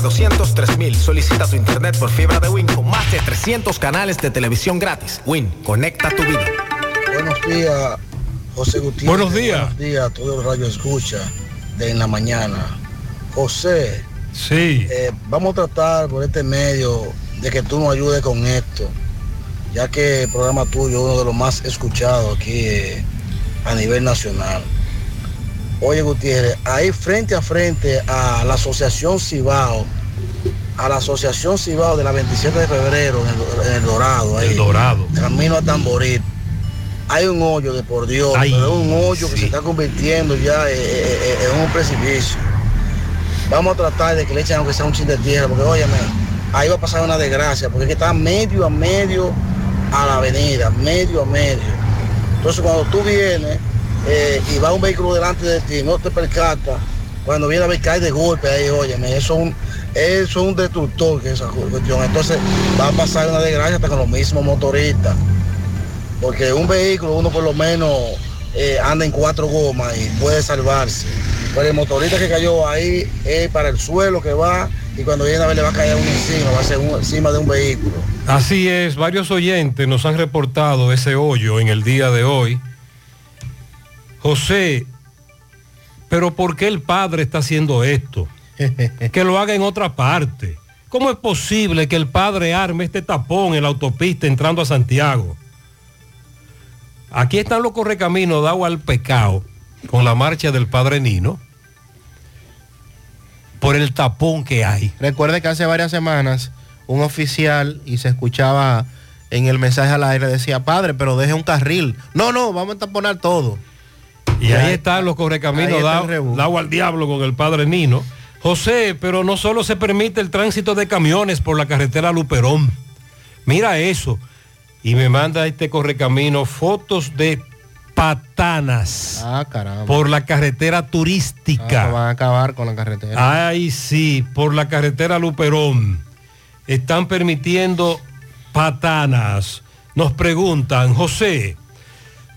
200 3000. Solicita tu internet por fibra de Win con más de 300 canales de televisión gratis. Win, conecta tu vida. Buenos días, José Gutiérrez. Buenos días. Buenos días a todos los radio escucha de en la mañana. José. Sí. Eh, vamos a tratar por este medio de que tú nos ayudes con esto, ya que el programa tuyo es uno de los más escuchados aquí eh, a nivel nacional. Oye Gutiérrez, ahí frente a frente a la Asociación Cibao, a la Asociación Cibao de la 27 de febrero en el, en el Dorado, ahí, El Dorado. camino a Tamboril. hay un hoyo de por Dios, Ay, pero es un hoyo que se está convirtiendo ya eh, eh, eh, en un precipicio. Vamos a tratar de que le echen aunque sea un chin de tierra, porque óyeme, ahí va a pasar una desgracia, porque es que está medio a medio a la avenida, medio a medio. Entonces cuando tú vienes eh, y va un vehículo delante de ti, no te percatas, cuando viene a ver cae de golpe ahí, óyeme, eso es un, eso es un destructor que esa cuestión. Entonces va a pasar una desgracia hasta con los mismos motoristas. Porque un vehículo, uno por lo menos eh, anda en cuatro gomas y puede salvarse. Pero el motorista que cayó ahí es para el suelo que va y cuando viene a ver le va a caer uno encima, va a ser encima de un vehículo. Así es, varios oyentes nos han reportado ese hoyo en el día de hoy. José, pero ¿por qué el padre está haciendo esto? que lo haga en otra parte. ¿Cómo es posible que el padre arme este tapón en la autopista entrando a Santiago? Aquí están los correcaminos dado al pecado con la marcha del padre Nino por el tapón que hay. Recuerde que hace varias semanas un oficial y se escuchaba en el mensaje al aire, decía, padre, pero deje un carril. No, no, vamos a taponar todo. Y ahí están los correcaminos el dado al diablo con el padre Nino. José, pero no solo se permite el tránsito de camiones por la carretera Luperón. Mira eso. Y me manda este correcamino fotos de patanas Ah, caramba. por la carretera turística. Ah, van a acabar con la carretera. Ay, sí, por la carretera Luperón. Están permitiendo patanas. Nos preguntan, José,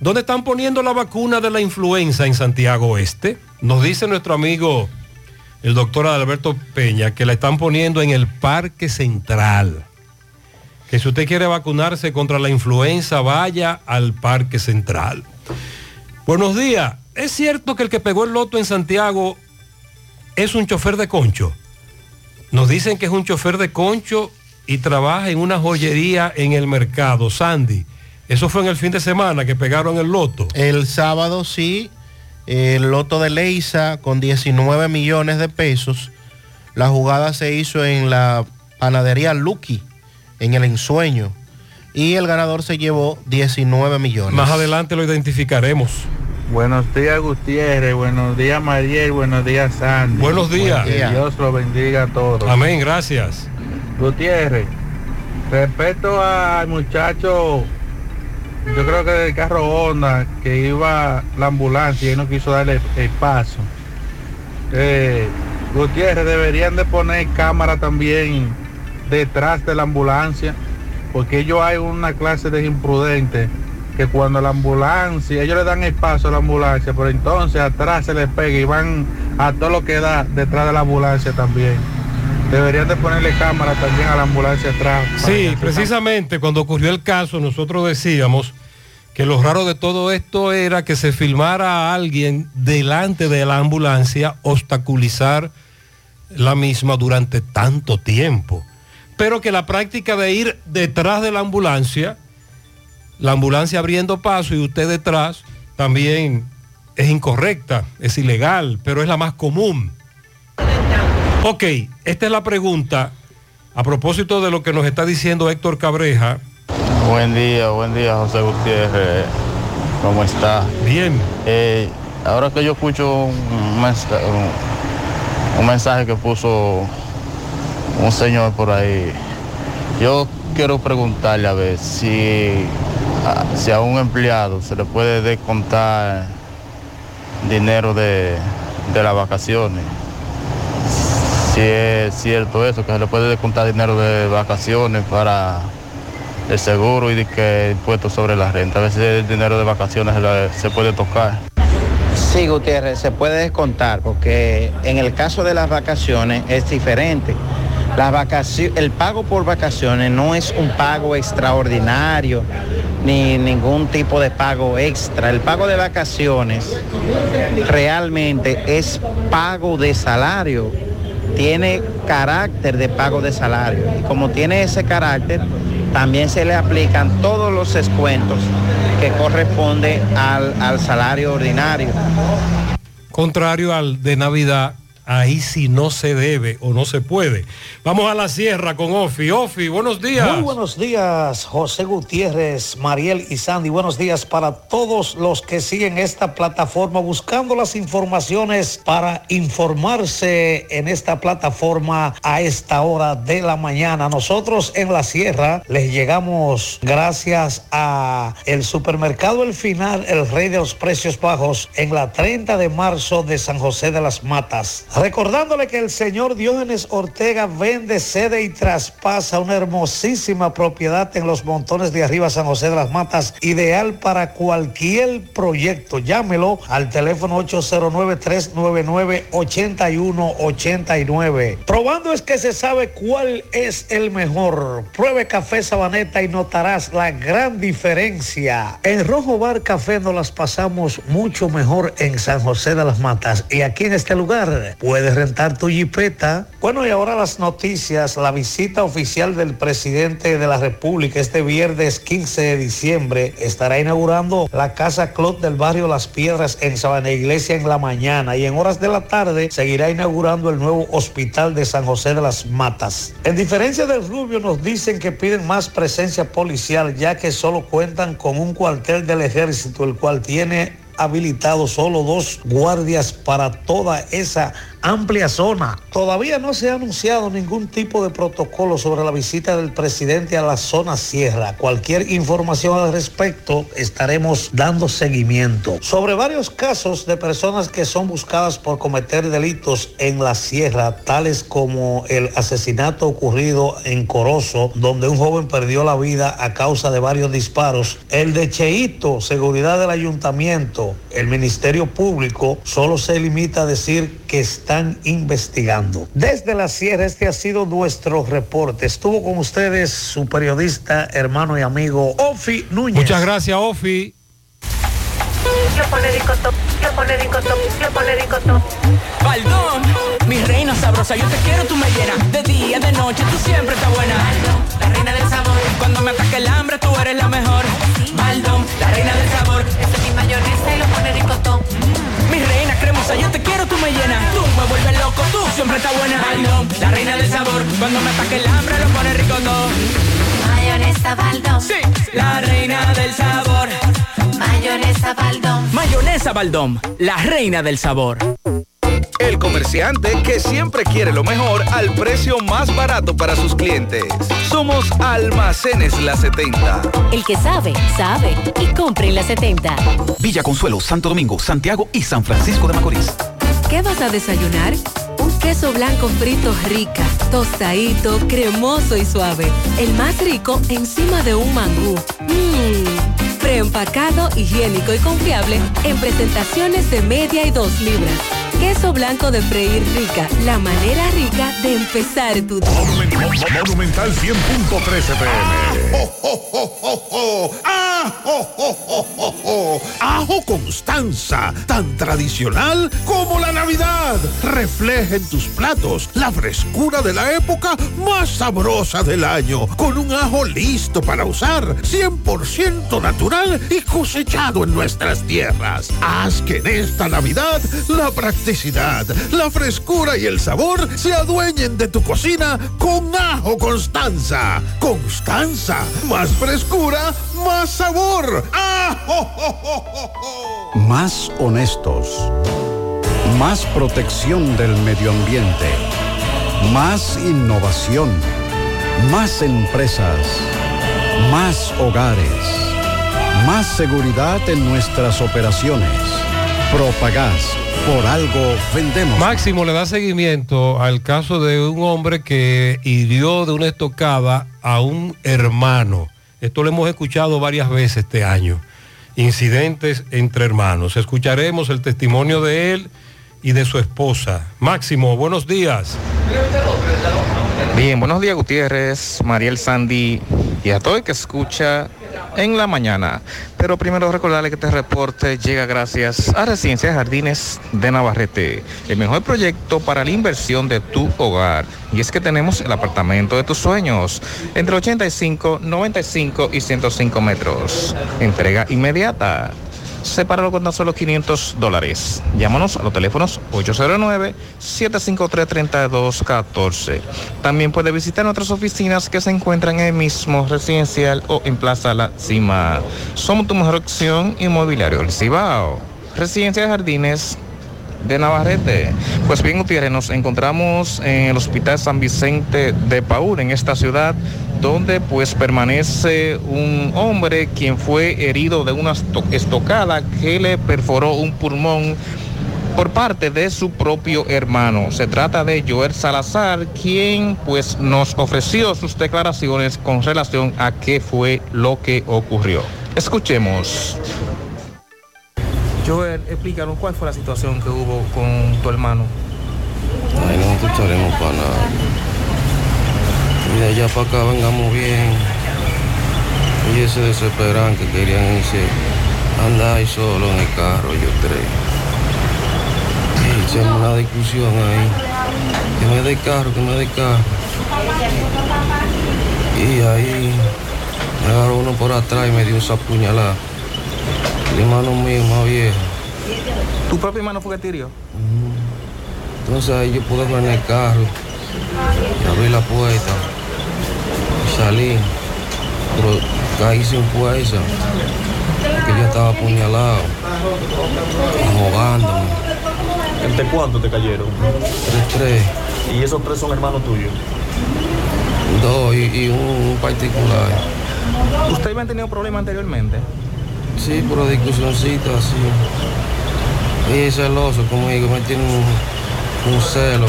¿dónde están poniendo la vacuna de la influenza en Santiago Oeste? Nos dice nuestro amigo, el doctor Alberto Peña, que la están poniendo en el Parque Central. Que si usted quiere vacunarse contra la influenza, vaya al Parque Central. Buenos días. ¿Es cierto que el que pegó el loto en Santiago es un chofer de concho? Nos dicen que es un chofer de concho y trabaja en una joyería en el mercado. Sandy, eso fue en el fin de semana que pegaron el loto. El sábado sí, el loto de Leisa con 19 millones de pesos. La jugada se hizo en la panadería Lucky, en el ensueño. Y el ganador se llevó 19 millones. Más adelante lo identificaremos. Buenos días Gutiérrez, buenos días Mariel, buenos días Sandy. Buenos días. Que Dios lo bendiga a todos. Amén, gracias. Gutiérrez, respecto al muchacho, yo creo que del carro Honda que iba la ambulancia y no quiso darle el paso. Eh, Gutiérrez, deberían de poner cámara también detrás de la ambulancia, porque ellos hay una clase de imprudentes que cuando la ambulancia, ellos le dan el paso a la ambulancia, pero entonces atrás se les pega y van a todo lo que da detrás de la ambulancia también. Deberían de ponerle cámara también a la ambulancia atrás. Sí, precisamente cuando ocurrió el caso, nosotros decíamos que lo raro de todo esto era que se filmara a alguien delante de la ambulancia obstaculizar la misma durante tanto tiempo. Pero que la práctica de ir detrás de la ambulancia, la ambulancia abriendo paso y usted detrás, también es incorrecta, es ilegal, pero es la más común. Ok, esta es la pregunta a propósito de lo que nos está diciendo Héctor Cabreja. Buen día, buen día José Gutiérrez. ¿Cómo está? Bien. Eh, ahora que yo escucho un mensaje, un, un mensaje que puso un señor por ahí, yo quiero preguntarle a ver si a, si a un empleado se le puede descontar dinero de, de las vacaciones. Si es cierto eso, que se le puede descontar dinero de vacaciones para el seguro y de que impuestos sobre la renta. A veces el dinero de vacaciones se, la- puede tocar. Sí, Gutiérrez, se puede descontar porque en el caso de las vacaciones es diferente. Vacacio- el pago por vacaciones no es un pago extraordinario ni ningún tipo de pago extra. El pago de vacaciones realmente es pago de salario. Tiene carácter de pago de salario. Y como tiene ese carácter, también se le aplican todos los descuentos que corresponde al, al salario ordinario. Contrario al de Navidad, ahí sí no se debe o no se puede. Vamos a la sierra con Ofi. Ofi, buenos días. Muy buenos días, José Gutiérrez, Mariel y Sandy. Buenos días para todos los que siguen esta plataforma buscando las informaciones para informarse en esta plataforma a esta hora de la mañana. Nosotros en la sierra les llegamos gracias a el supermercado El Final, el rey de los precios bajos, en la 30 de marzo de San José de las Matas. Recordándole que el señor Diógenes Ortega vende, cede y traspasa una hermosísima propiedad en los montones de arriba San José de las Matas, ideal para cualquier proyecto. Llámelo al teléfono 809-399-8189. Probando es que se sabe cuál es el mejor. Pruebe café sabaneta y notarás la gran diferencia. En Rojo Bar Café nos las pasamos mucho mejor en San José de las Matas. Y aquí en este lugar puedes rentar tu jipeta. Bueno, y ahora las noticias. La visita oficial del presidente de la República este viernes 15 de diciembre estará inaugurando la Casa Club del barrio Las Piedras en Sabana Iglesia en la mañana y en horas de la tarde seguirá inaugurando el nuevo hospital de San José de las Matas. En diferencia del Rubio nos dicen que piden más presencia policial ya que solo cuentan con un cuartel del ejército el cual tiene habilitado solo dos guardias para toda esa amplia zona. Todavía no se ha anunciado ningún tipo de protocolo sobre la visita del presidente a la zona sierra. Cualquier información al respecto estaremos dando seguimiento. Sobre varios casos de personas que son buscadas por cometer delitos en la sierra, tales como el asesinato ocurrido en Corozo, donde un joven perdió la vida a causa de varios disparos. El de Cheito, seguridad del ayuntamiento, el Ministerio Público solo se limita a decir que investigando. Desde la sierra, este ha sido nuestro reporte. Estuvo con ustedes su periodista, hermano y amigo Ofi Núñez. Muchas gracias, Ofi. Baldón, mi reina sabrosa, yo te quiero, tú me llenas. De día, de noche, tú siempre estás buena. la reina del sabor. Cuando me ataque el hambre, tú eres la mejor. Baldón, la reina del sabor. Esa es mi mayonesa y lo pone ricotón. Mi reina cremosa, yo te quiero, tú me llenas. Tú me vuelves loco, tú siempre estás buena. Baldón, la reina del sabor. Cuando me ataque el hambre, lo pone ricotón. Mayonesa Baldón. Sí, la reina del sabor. Mayonesa Baldón. Mayonesa Baldón, la reina del sabor. El comerciante que siempre quiere lo mejor al precio más barato para sus clientes. Somos Almacenes La 70. El que sabe, sabe. Y compre en la 70. Villa Consuelo, Santo Domingo, Santiago y San Francisco de Macorís. ¿Qué vas a desayunar? Un queso blanco frito rica, tostadito, cremoso y suave. El más rico encima de un mangú. Mmm, preempacado, higiénico y confiable en presentaciones de media y dos libras. Queso blanco de freír rica, la manera rica de empezar tu día. Monumental 100.13 pm. ¡Ajo, Ajo Constanza, tan tradicional como la Navidad. Refleja en tus platos la frescura de la época más sabrosa del año, con un ajo listo para usar, 100% natural y cosechado en nuestras tierras. Haz que en esta Navidad la la frescura y el sabor se adueñen de tu cocina con Ajo Constanza. Constanza, más frescura, más sabor. ¡Ajo! Más honestos. Más protección del medio ambiente. Más innovación. Más empresas. Más hogares. Más seguridad en nuestras operaciones. Propagás. Por algo vendemos. Máximo le da seguimiento al caso de un hombre que hirió de una estocada a un hermano. Esto lo hemos escuchado varias veces este año. Incidentes entre hermanos. Escucharemos el testimonio de él y de su esposa. Máximo, buenos días. Bien, buenos días Gutiérrez, Mariel Sandy y a todo el que escucha en la mañana. Pero primero recordarle que este reporte llega gracias a Residencia Jardines de Navarrete, el mejor proyecto para la inversión de tu hogar. Y es que tenemos el apartamento de tus sueños, entre 85, 95 y 105 metros. Entrega inmediata. Sepáralo con tan solo 500 dólares. Llámanos a los teléfonos 809-753-3214. También puede visitar nuestras oficinas que se encuentran en el mismo residencial o en Plaza La Cima. Somos tu mejor opción inmobiliario, el Cibao. Residencia de Jardines de Navarrete. Pues bien, Gutiérrez, nos encontramos en el Hospital San Vicente de Paúl, en esta ciudad, donde pues permanece un hombre quien fue herido de una esto- estocada que le perforó un pulmón por parte de su propio hermano. Se trata de Joel Salazar, quien pues nos ofreció sus declaraciones con relación a qué fue lo que ocurrió. Escuchemos. Joel, explícanos cuál fue la situación que hubo con tu hermano. Ay, no escucharemos para nada. Y de allá para acá vengamos bien. Y se desesperan que querían irse andar ahí solo en el carro, yo creo. Y hicimos una discusión ahí. Que me dé carro, que me dé carro. Y ahí me agarró uno por atrás y me dio esa puñalada. El hermano mío más viejo. ¿Tu propio hermano fue que te hirió? Entonces ahí yo pude ver en el carro y abrí la puerta y salí. Pero caí sin fuerza, porque yo estaba apuñalado, ahogándome. ¿Entre cuánto te cayeron? Tres, tres, ¿Y esos tres son hermanos tuyos? dos y, y un, un particular. ¿Usted había tenido problemas anteriormente? Sí, pero discusioncita así. Y celoso conmigo, me tiene un, un celo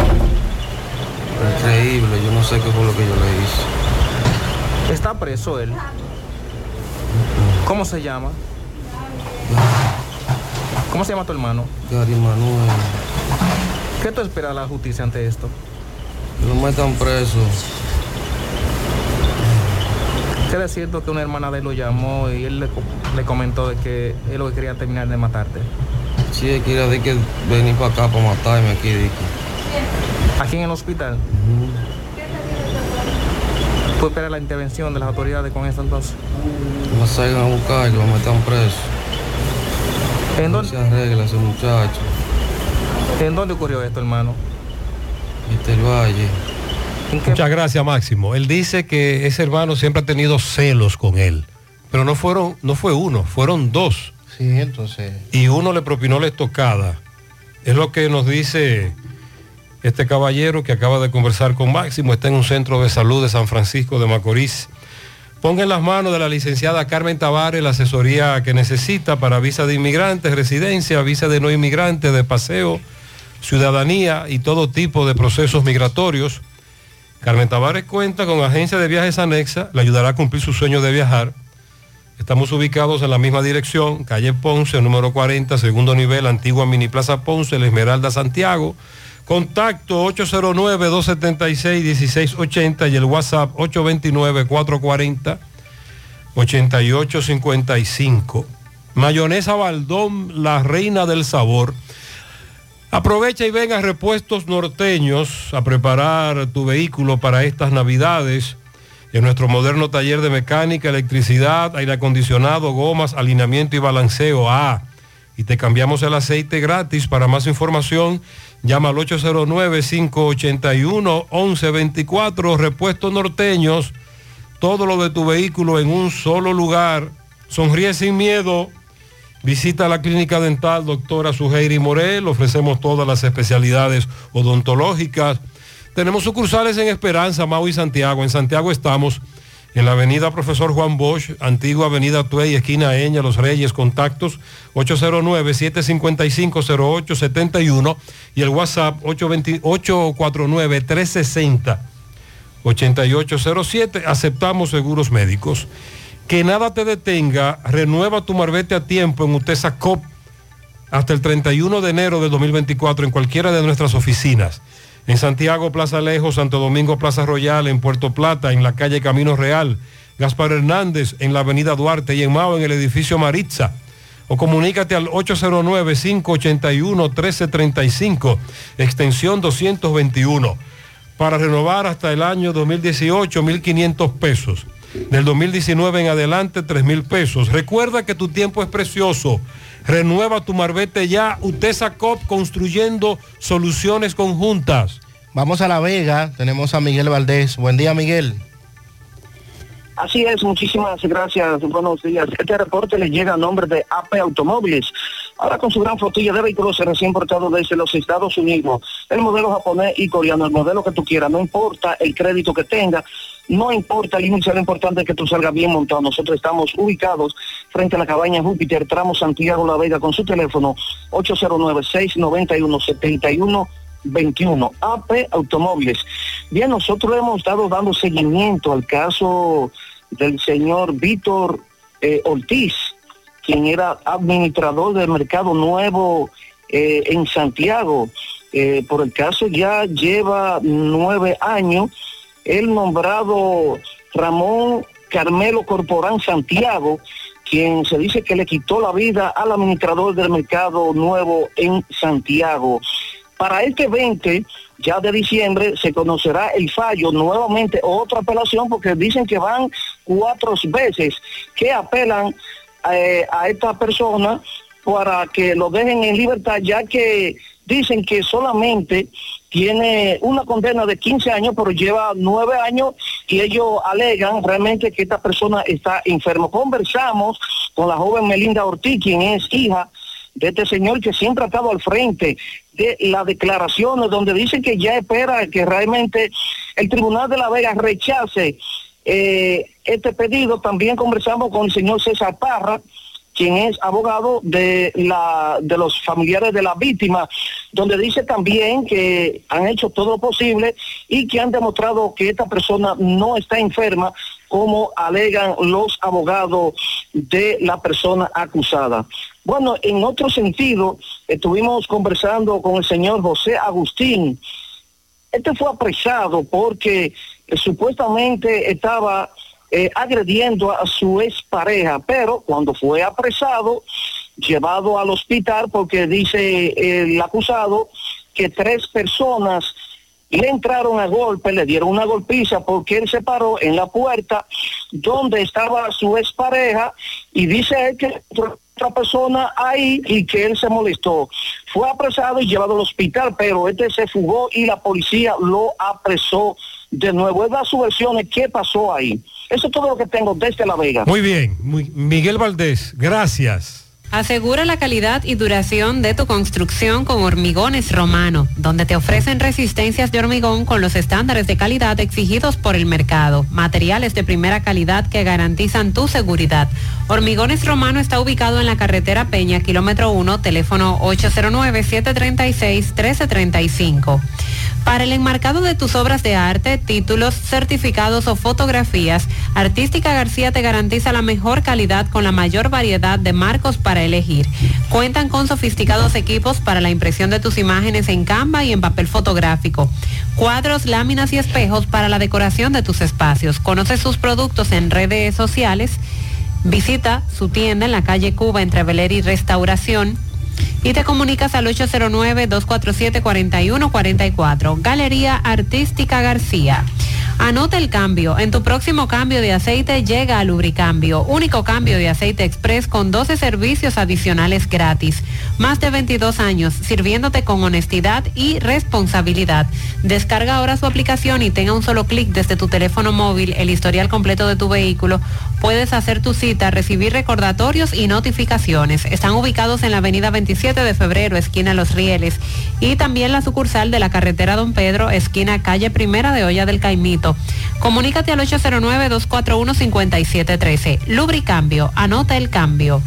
increíble. Yo no sé qué fue lo que yo le hice. Está preso él. ¿Cómo se llama? ¿Cómo se llama tu hermano? Gary Manuel. ¿Qué tú esperas de la justicia ante esto? Que lo metan preso. ¿Qué es cierto que una hermana de él lo llamó y él le, co- le comentó de que él lo que quería terminar de matarte? Sí, él quería de que venir para acá para matarme aquí. que- Aquí en el hospital. ¿Tú esperas la intervención de las autoridades con esto entonces? Que me salgan a buscar y que lo metan preso. ¿En dónde se arregla ese muchacho? ¿En dónde ocurrió esto, hermano? Este el Valle. Muchas gracias, Máximo. Él dice que ese hermano siempre ha tenido celos con él. Pero no fueron, no fue uno, fueron dos. Sí, entonces. Y uno le propinó la estocada. Es lo que nos dice este caballero que acaba de conversar con Máximo. Está en un centro de salud de San Francisco de Macorís. Ponga en las manos de la licenciada Carmen Tavares la asesoría que necesita para visa de inmigrantes, residencia, visa de no inmigrantes, de paseo, ciudadanía y todo tipo de procesos migratorios. Carmen Tavares cuenta con agencia de viajes anexa, le ayudará a cumplir su sueño de viajar. Estamos ubicados en la misma dirección, calle Ponce, número 40, segundo nivel, antigua Mini Plaza Ponce, La Esmeralda, Santiago. Contacto 809-276-1680 y el WhatsApp 829-440-8855. Mayonesa Baldón, la reina del sabor. Aprovecha y venga a Repuestos Norteños a preparar tu vehículo para estas navidades. En nuestro moderno taller de mecánica, electricidad, aire acondicionado, gomas, alineamiento y balanceo. Ah, y te cambiamos el aceite gratis. Para más información, llama al 809-581-1124. Repuestos Norteños. Todo lo de tu vehículo en un solo lugar. Sonríe sin miedo. Visita la clínica dental doctora Suheiri Morel, ofrecemos todas las especialidades odontológicas. Tenemos sucursales en Esperanza, Mau y Santiago. En Santiago estamos en la avenida Profesor Juan Bosch, antigua avenida Tuey, esquina Eña, Los Reyes, contactos 809-755-0871 y el WhatsApp 849-360-8807. Aceptamos seguros médicos. Que nada te detenga, renueva tu marbete a tiempo en Utesa COP hasta el 31 de enero de 2024 en cualquiera de nuestras oficinas. En Santiago, Plaza Lejos, Santo Domingo, Plaza Royal, en Puerto Plata, en la calle Camino Real, Gaspar Hernández, en la avenida Duarte y en Mao, en el edificio Maritza. O comunícate al 809-581-1335, extensión 221. Para renovar hasta el año 2018, 1.500 pesos. Del 2019 en adelante, 3 mil pesos. Recuerda que tu tiempo es precioso. Renueva tu marbete ya. UTESA COP construyendo soluciones conjuntas. Vamos a La Vega, tenemos a Miguel Valdés. Buen día, Miguel. Así es, muchísimas gracias, buenos días. Este reporte le llega a nombre de AP Automóviles. Ahora con su gran flotilla de vehículos recién importados desde los Estados Unidos. El modelo japonés y coreano, el modelo que tú quieras, no importa el crédito que tenga, no importa índice, lo importante es que tú salgas bien montado. Nosotros estamos ubicados frente a la cabaña Júpiter, tramo Santiago La Vega, con su teléfono 809-691-71 21, AP Automóviles. Bien, nosotros hemos estado dando seguimiento al caso del señor Víctor eh, Ortiz, quien era administrador del Mercado Nuevo eh, en Santiago. Eh, por el caso ya lleva nueve años. El nombrado Ramón Carmelo Corporán Santiago, quien se dice que le quitó la vida al administrador del Mercado Nuevo en Santiago. Para este 20 ya de diciembre se conocerá el fallo, nuevamente otra apelación, porque dicen que van cuatro veces que apelan eh, a esta persona para que lo dejen en libertad, ya que dicen que solamente tiene una condena de 15 años, pero lleva nueve años y ellos alegan realmente que esta persona está enfermo. Conversamos con la joven Melinda Ortiz, quien es hija de este señor que siempre ha estado al frente de las declaraciones donde dicen que ya espera que realmente el Tribunal de la Vega rechace eh, este pedido. También conversamos con el señor César Parra, quien es abogado de, la, de los familiares de la víctima, donde dice también que han hecho todo lo posible y que han demostrado que esta persona no está enferma, como alegan los abogados de la persona acusada. Bueno, en otro sentido, estuvimos conversando con el señor José Agustín. Este fue apresado porque eh, supuestamente estaba eh, agrediendo a su expareja, pero cuando fue apresado, llevado al hospital porque dice el acusado que tres personas le entraron a golpe, le dieron una golpiza porque él se paró en la puerta donde estaba su expareja y dice él que otra persona ahí y que él se molestó. Fue apresado y llevado al hospital, pero este se fugó y la policía lo apresó de nuevo. Es da su qué pasó ahí. Eso es todo lo que tengo desde La Vega. Muy bien, muy- Miguel Valdés, gracias. Asegura la calidad y duración de tu construcción con Hormigones Romano, donde te ofrecen resistencias de hormigón con los estándares de calidad exigidos por el mercado, materiales de primera calidad que garantizan tu seguridad. Hormigones Romano está ubicado en la carretera Peña, kilómetro 1, teléfono 809-736-1335. Para el enmarcado de tus obras de arte, títulos, certificados o fotografías, Artística García te garantiza la mejor calidad con la mayor variedad de marcos para elegir. Cuentan con sofisticados equipos para la impresión de tus imágenes en Canva y en papel fotográfico. Cuadros, láminas y espejos para la decoración de tus espacios. Conoce sus productos en redes sociales. Visita su tienda en la calle Cuba entre Beler y Restauración y te comunicas al 809-247-4144. Galería Artística García. Anota el cambio. En tu próximo cambio de aceite llega a Lubricambio, único cambio de aceite express con 12 servicios adicionales gratis. Más de 22 años sirviéndote con honestidad y responsabilidad. Descarga ahora su aplicación y tenga un solo clic desde tu teléfono móvil el historial completo de tu vehículo. Puedes hacer tu cita, recibir recordatorios y notificaciones. Están ubicados en la avenida 27 de febrero, esquina Los Rieles, y también la sucursal de la carretera Don Pedro, esquina calle Primera de Olla del Caimito. Comunícate al 809-241-5713. Lubricambio, anota el cambio.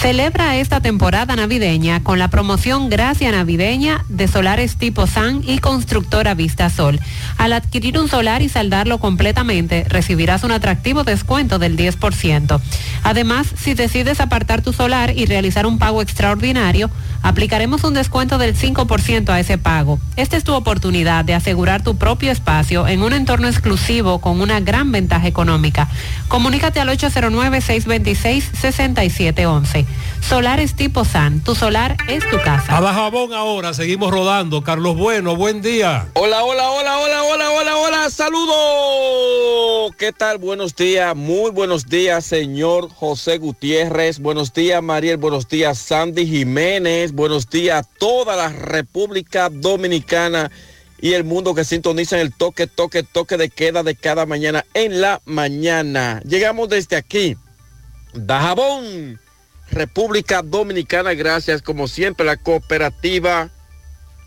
Celebra esta temporada navideña con la promoción Gracia Navideña de Solares Tipo SAN y Constructora Vista Sol. Al adquirir un solar y saldarlo completamente, recibirás un atractivo descuento del 10%. Además, si decides apartar tu solar y realizar un pago extraordinario, Aplicaremos un descuento del 5% a ese pago. Esta es tu oportunidad de asegurar tu propio espacio en un entorno exclusivo con una gran ventaja económica. Comunícate al 809-626-6711. Solares tipo SAN. Tu solar es tu casa. A Dajabón ahora, seguimos rodando. Carlos Bueno, buen día. Hola, hola, hola, hola, hola, hola, hola, saludos. ¿Qué tal? Buenos días, muy buenos días, señor José Gutiérrez. Buenos días, Mariel. Buenos días, Sandy Jiménez. Buenos días a toda la República Dominicana y el mundo que sintonizan el toque, toque, toque de queda de cada mañana en la mañana. Llegamos desde aquí, Dajabón, República Dominicana. Gracias, como siempre, la cooperativa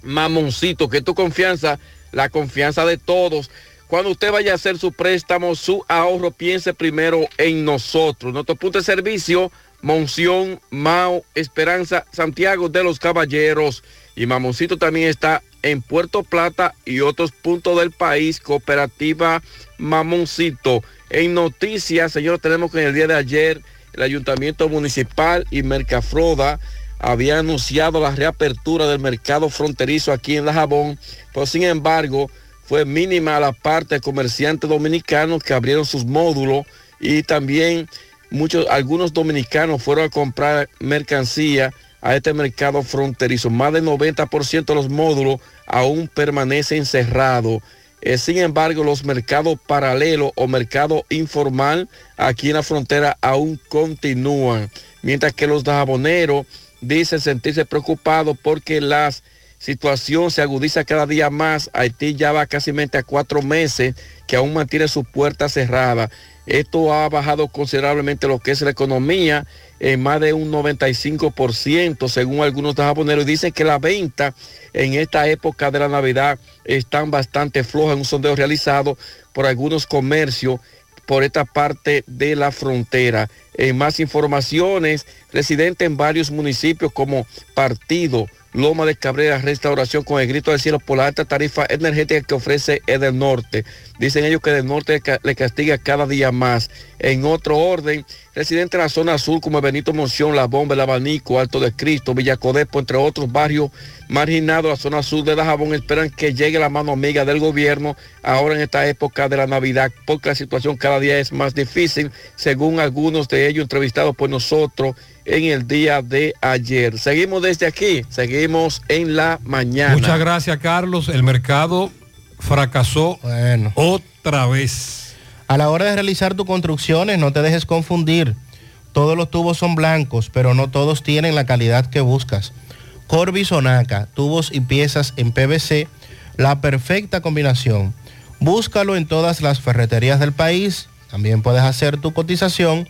Mamoncito, que tu confianza, la confianza de todos. Cuando usted vaya a hacer su préstamo, su ahorro, piense primero en nosotros. Nuestro punto de servicio, Monción, Mao, Esperanza, Santiago de los Caballeros. Y Mamoncito también está en Puerto Plata y otros puntos del país, Cooperativa Mamoncito. En noticias, señor, tenemos que en el día de ayer el Ayuntamiento Municipal y Mercafroda había anunciado la reapertura del mercado fronterizo aquí en La Jabón, pero sin embargo fue mínima la parte de comerciantes dominicanos que abrieron sus módulos y también muchos, algunos dominicanos fueron a comprar mercancía a este mercado fronterizo. Más del 90% de los módulos aún permanecen cerrados. Eh, sin embargo, los mercados paralelos o mercado informal aquí en la frontera aún continúan. Mientras que los jaboneros dicen sentirse preocupados porque la situación se agudiza cada día más. Haití ya va casi a cuatro meses que aún mantiene sus puertas cerradas. Esto ha bajado considerablemente lo que es la economía en más de un 95% según algunos japoneros. Dicen que la venta en esta época de la Navidad están bastante flojas en un sondeo realizado por algunos comercios por esta parte de la frontera. En más informaciones, residentes en varios municipios como Partido, Loma de Cabrera, restauración con el grito del cielo por la alta tarifa energética que ofrece del Norte. Dicen ellos que del Norte le castiga cada día más. En otro orden, residentes de la zona sur como Benito Monción, La Bomba, El Abanico, Alto de Cristo, Villacodepo, entre otros barrios marginados la zona sur de Dajabón, esperan que llegue la mano amiga del gobierno ahora en esta época de la Navidad, porque la situación cada día es más difícil, según algunos de ellos entrevistados por nosotros en el día de ayer. Seguimos desde aquí, seguimos en la mañana. Muchas gracias, Carlos. El mercado fracasó otra vez. A la hora de realizar tus construcciones, no te dejes confundir. Todos los tubos son blancos, pero no todos tienen la calidad que buscas. Corby Sonaca, tubos y piezas en PVC, la perfecta combinación. Búscalo en todas las ferreterías del país. También puedes hacer tu cotización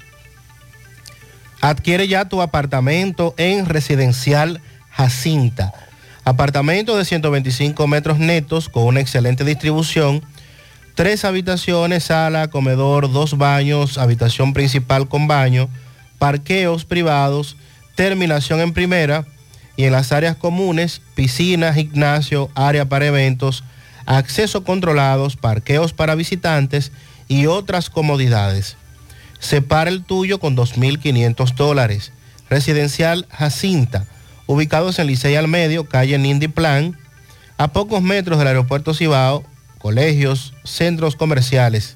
Adquiere ya tu apartamento en Residencial Jacinta. Apartamento de 125 metros netos con una excelente distribución. Tres habitaciones, sala, comedor, dos baños, habitación principal con baño, parqueos privados, terminación en primera y en las áreas comunes, piscina, gimnasio, área para eventos, acceso controlados, parqueos para visitantes y otras comodidades. Separa el tuyo con 2.500 dólares. Residencial Jacinta, ubicados en Licey al Medio, calle Nindy Plan, a pocos metros del aeropuerto Cibao, colegios, centros comerciales.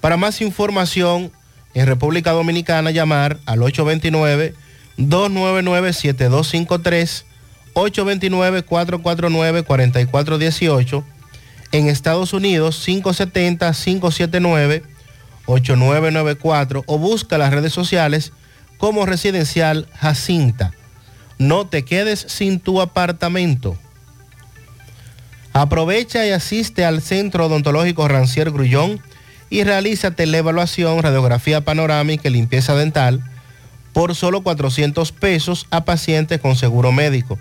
Para más información, en República Dominicana llamar al 829-299-7253, 829-449-4418, en Estados Unidos 570-579. 8994 o busca las redes sociales como Residencial Jacinta. No te quedes sin tu apartamento. Aprovecha y asiste al Centro Odontológico Rancier Grullón y realízate la evaluación, radiografía panorámica y limpieza dental por solo 400 pesos a pacientes con seguro médico.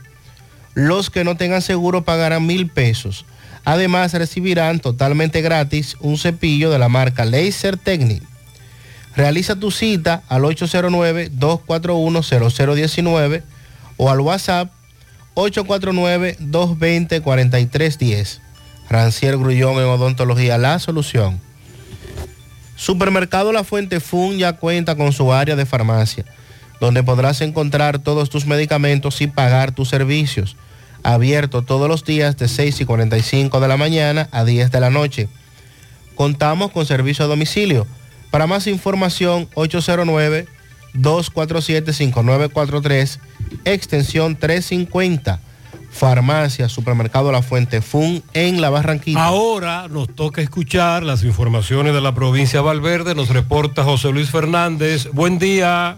Los que no tengan seguro pagarán mil pesos. Además recibirán totalmente gratis un cepillo de la marca Laser Technic. Realiza tu cita al 809-241-0019 o al WhatsApp 849-220-4310. Rancier Grullón en Odontología La Solución. Supermercado La Fuente Fun ya cuenta con su área de farmacia, donde podrás encontrar todos tus medicamentos y pagar tus servicios. Abierto todos los días de 6 y 45 de la mañana a 10 de la noche. Contamos con servicio a domicilio. Para más información, 809-247-5943, extensión 350. Farmacia, Supermercado La Fuente Fun en La Barranquita. Ahora nos toca escuchar las informaciones de la provincia de Valverde. Nos reporta José Luis Fernández. Buen día.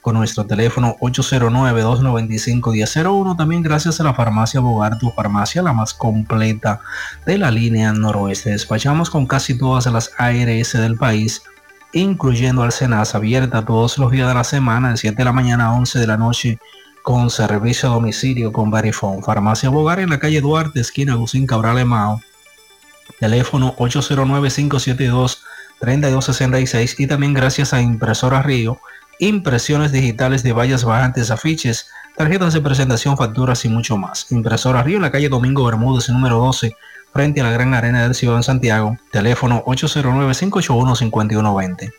con nuestro teléfono 809-295-1001. También gracias a la farmacia Bogar, tu farmacia, la más completa de la línea noroeste. Despachamos con casi todas las ARS del país, incluyendo al Senasa, abierta todos los días de la semana, de 7 de la mañana a 11 de la noche, con servicio a domicilio con Verifone. Farmacia Bogar en la calle Duarte, esquina Agustín Cabral Emao teléfono 809-572-3266 y también gracias a Impresora Río, impresiones digitales de vallas bajantes, afiches, tarjetas de presentación, facturas y mucho más. Impresora Río en la calle Domingo Bermúdez, número 12, frente a la Gran Arena del Ciudad de Santiago, teléfono 809-581-5120.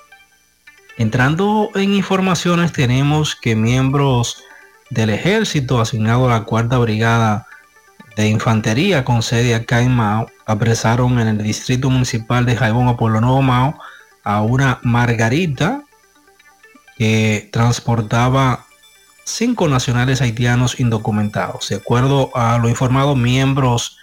Entrando en informaciones, tenemos que miembros del ejército asignado a la cuarta brigada de infantería con sede acá en Mao apresaron en el distrito municipal de Jaibón a Pueblo Nuevo Mao a una Margarita que transportaba cinco nacionales haitianos indocumentados. De acuerdo a lo informado, miembros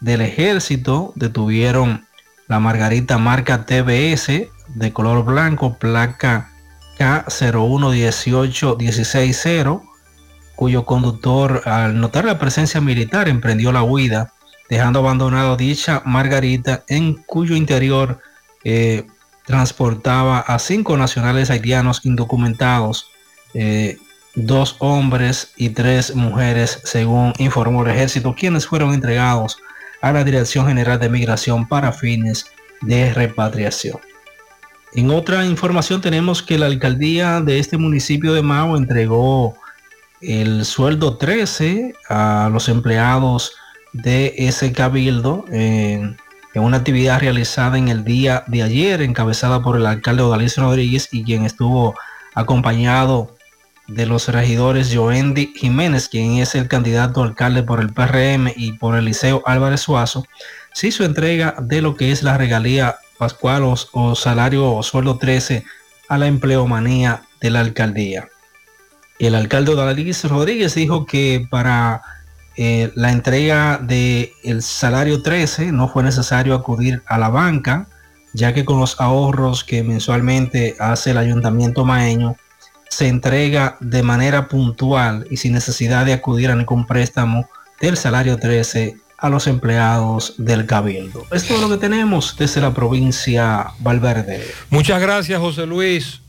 del ejército detuvieron la Margarita marca TBS de color blanco, placa K0118160 cuyo conductor, al notar la presencia militar, emprendió la huida, dejando abandonado dicha Margarita, en cuyo interior eh, transportaba a cinco nacionales haitianos indocumentados, eh, dos hombres y tres mujeres, según informó el ejército, quienes fueron entregados a la Dirección General de Migración para fines de repatriación. En otra información tenemos que la alcaldía de este municipio de Mao entregó el sueldo 13 a los empleados de ese cabildo en, una actividad realizada en el día de ayer, encabezada por el alcalde Odalís Rodríguez y quien estuvo acompañado de los regidores Joendi Jiménez, quien es el candidato alcalde por el PRM y por el Liceo Álvarez Suazo, se hizo entrega de lo que es la regalía pascual o, salario o sueldo 13 a la empleomanía de la alcaldía. El alcalde Dalariz Rodríguez dijo que para eh, la entrega del el salario 13 no fue necesario acudir a la banca, ya que con los ahorros que mensualmente hace el ayuntamiento maeño, se entrega de manera puntual y sin necesidad de acudir a ningún préstamo del salario 13 a los empleados del cabildo. Esto es lo que tenemos desde la provincia Valverde. Muchas gracias, José Luis.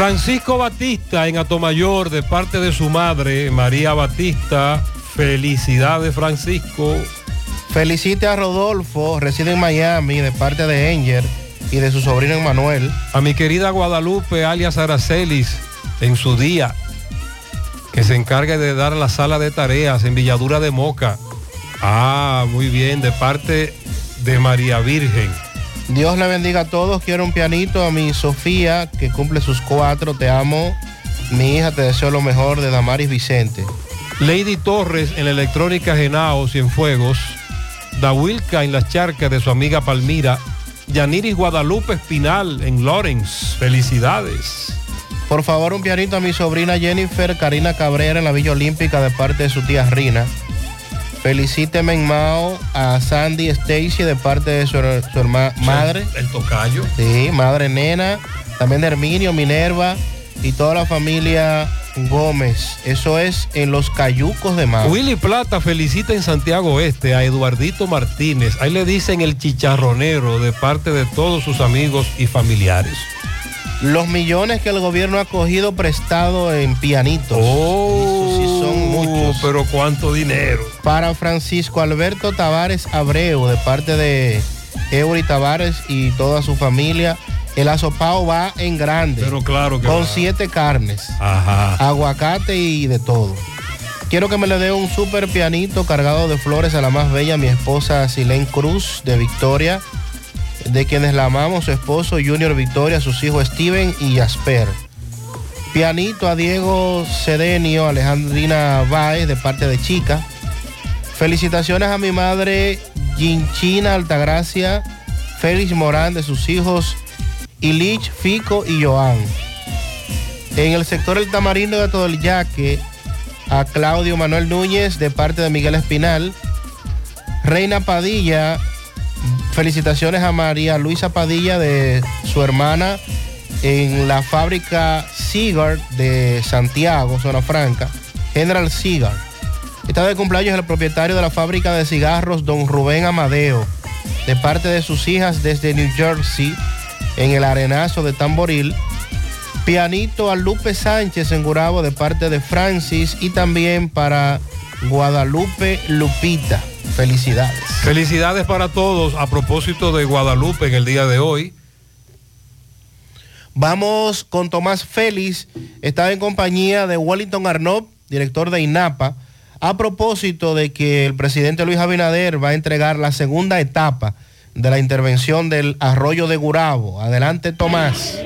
Francisco Batista en Atomayor de parte de su madre, María Batista. Felicidades, Francisco. Felicite a Rodolfo, reside en Miami, de parte de Enger y de su sobrino Emanuel. A mi querida Guadalupe, alias Aracelis, en su día, que se encargue de dar la sala de tareas en Villadura de Moca. Ah, muy bien, de parte de María Virgen. Dios le bendiga a todos. Quiero un pianito a mi Sofía, que cumple sus cuatro. Te amo. Mi hija, te deseo lo mejor de Damaris Vicente. Lady Torres en la electrónica Genao Cienfuegos. Dawilka en las charcas de su amiga Palmira. Yaniris Guadalupe Espinal en Lawrence. Felicidades. Por favor, un pianito a mi sobrina Jennifer Karina Cabrera en la Villa Olímpica de parte de su tía Rina. Felicíteme en Mao a Sandy Stacy de parte de su, su herma- madre. El tocayo. Sí, madre nena. También de Herminio, Minerva y toda la familia Gómez. Eso es en los Cayucos de Mao. Willy Plata felicita en Santiago Este a Eduardito Martínez. Ahí le dicen el chicharronero de parte de todos sus amigos y familiares. Los millones que el gobierno ha cogido prestado en pianitos. Oh, sí muchos. Pero cuánto dinero. Para Francisco Alberto Tavares Abreu, de parte de Eury Tavares y toda su familia, el asopao va en grande. Pero claro que Con va. siete carnes. Ajá. Aguacate y de todo. Quiero que me le dé un super pianito cargado de flores a la más bella, mi esposa Silén Cruz de Victoria, de quienes la amamos, su esposo Junior Victoria, sus hijos Steven y Jasper. Pianito a Diego Cedenio, Alejandrina Báez de parte de Chica. Felicitaciones a mi madre Ginchina Altagracia, Félix Morán de sus hijos Ilich, Fico y Joan. En el sector El Tamarindo de Todo el Yaque, a Claudio Manuel Núñez de parte de Miguel Espinal. Reina Padilla, felicitaciones a María Luisa Padilla de su hermana en la fábrica Cigar de Santiago, Zona Franca, General Cigar. Está de cumpleaños el propietario de la fábrica de cigarros, don Rubén Amadeo, de parte de sus hijas desde New Jersey, en el arenazo de Tamboril. Pianito a Lupe Sánchez en Gurabo de parte de Francis y también para Guadalupe Lupita. Felicidades. Felicidades para todos a propósito de Guadalupe en el día de hoy. Vamos con Tomás Félix, está en compañía de Wellington Arnott, director de INAPA, a propósito de que el presidente Luis Abinader va a entregar la segunda etapa de la intervención del arroyo de Gurabo. Adelante, Tomás.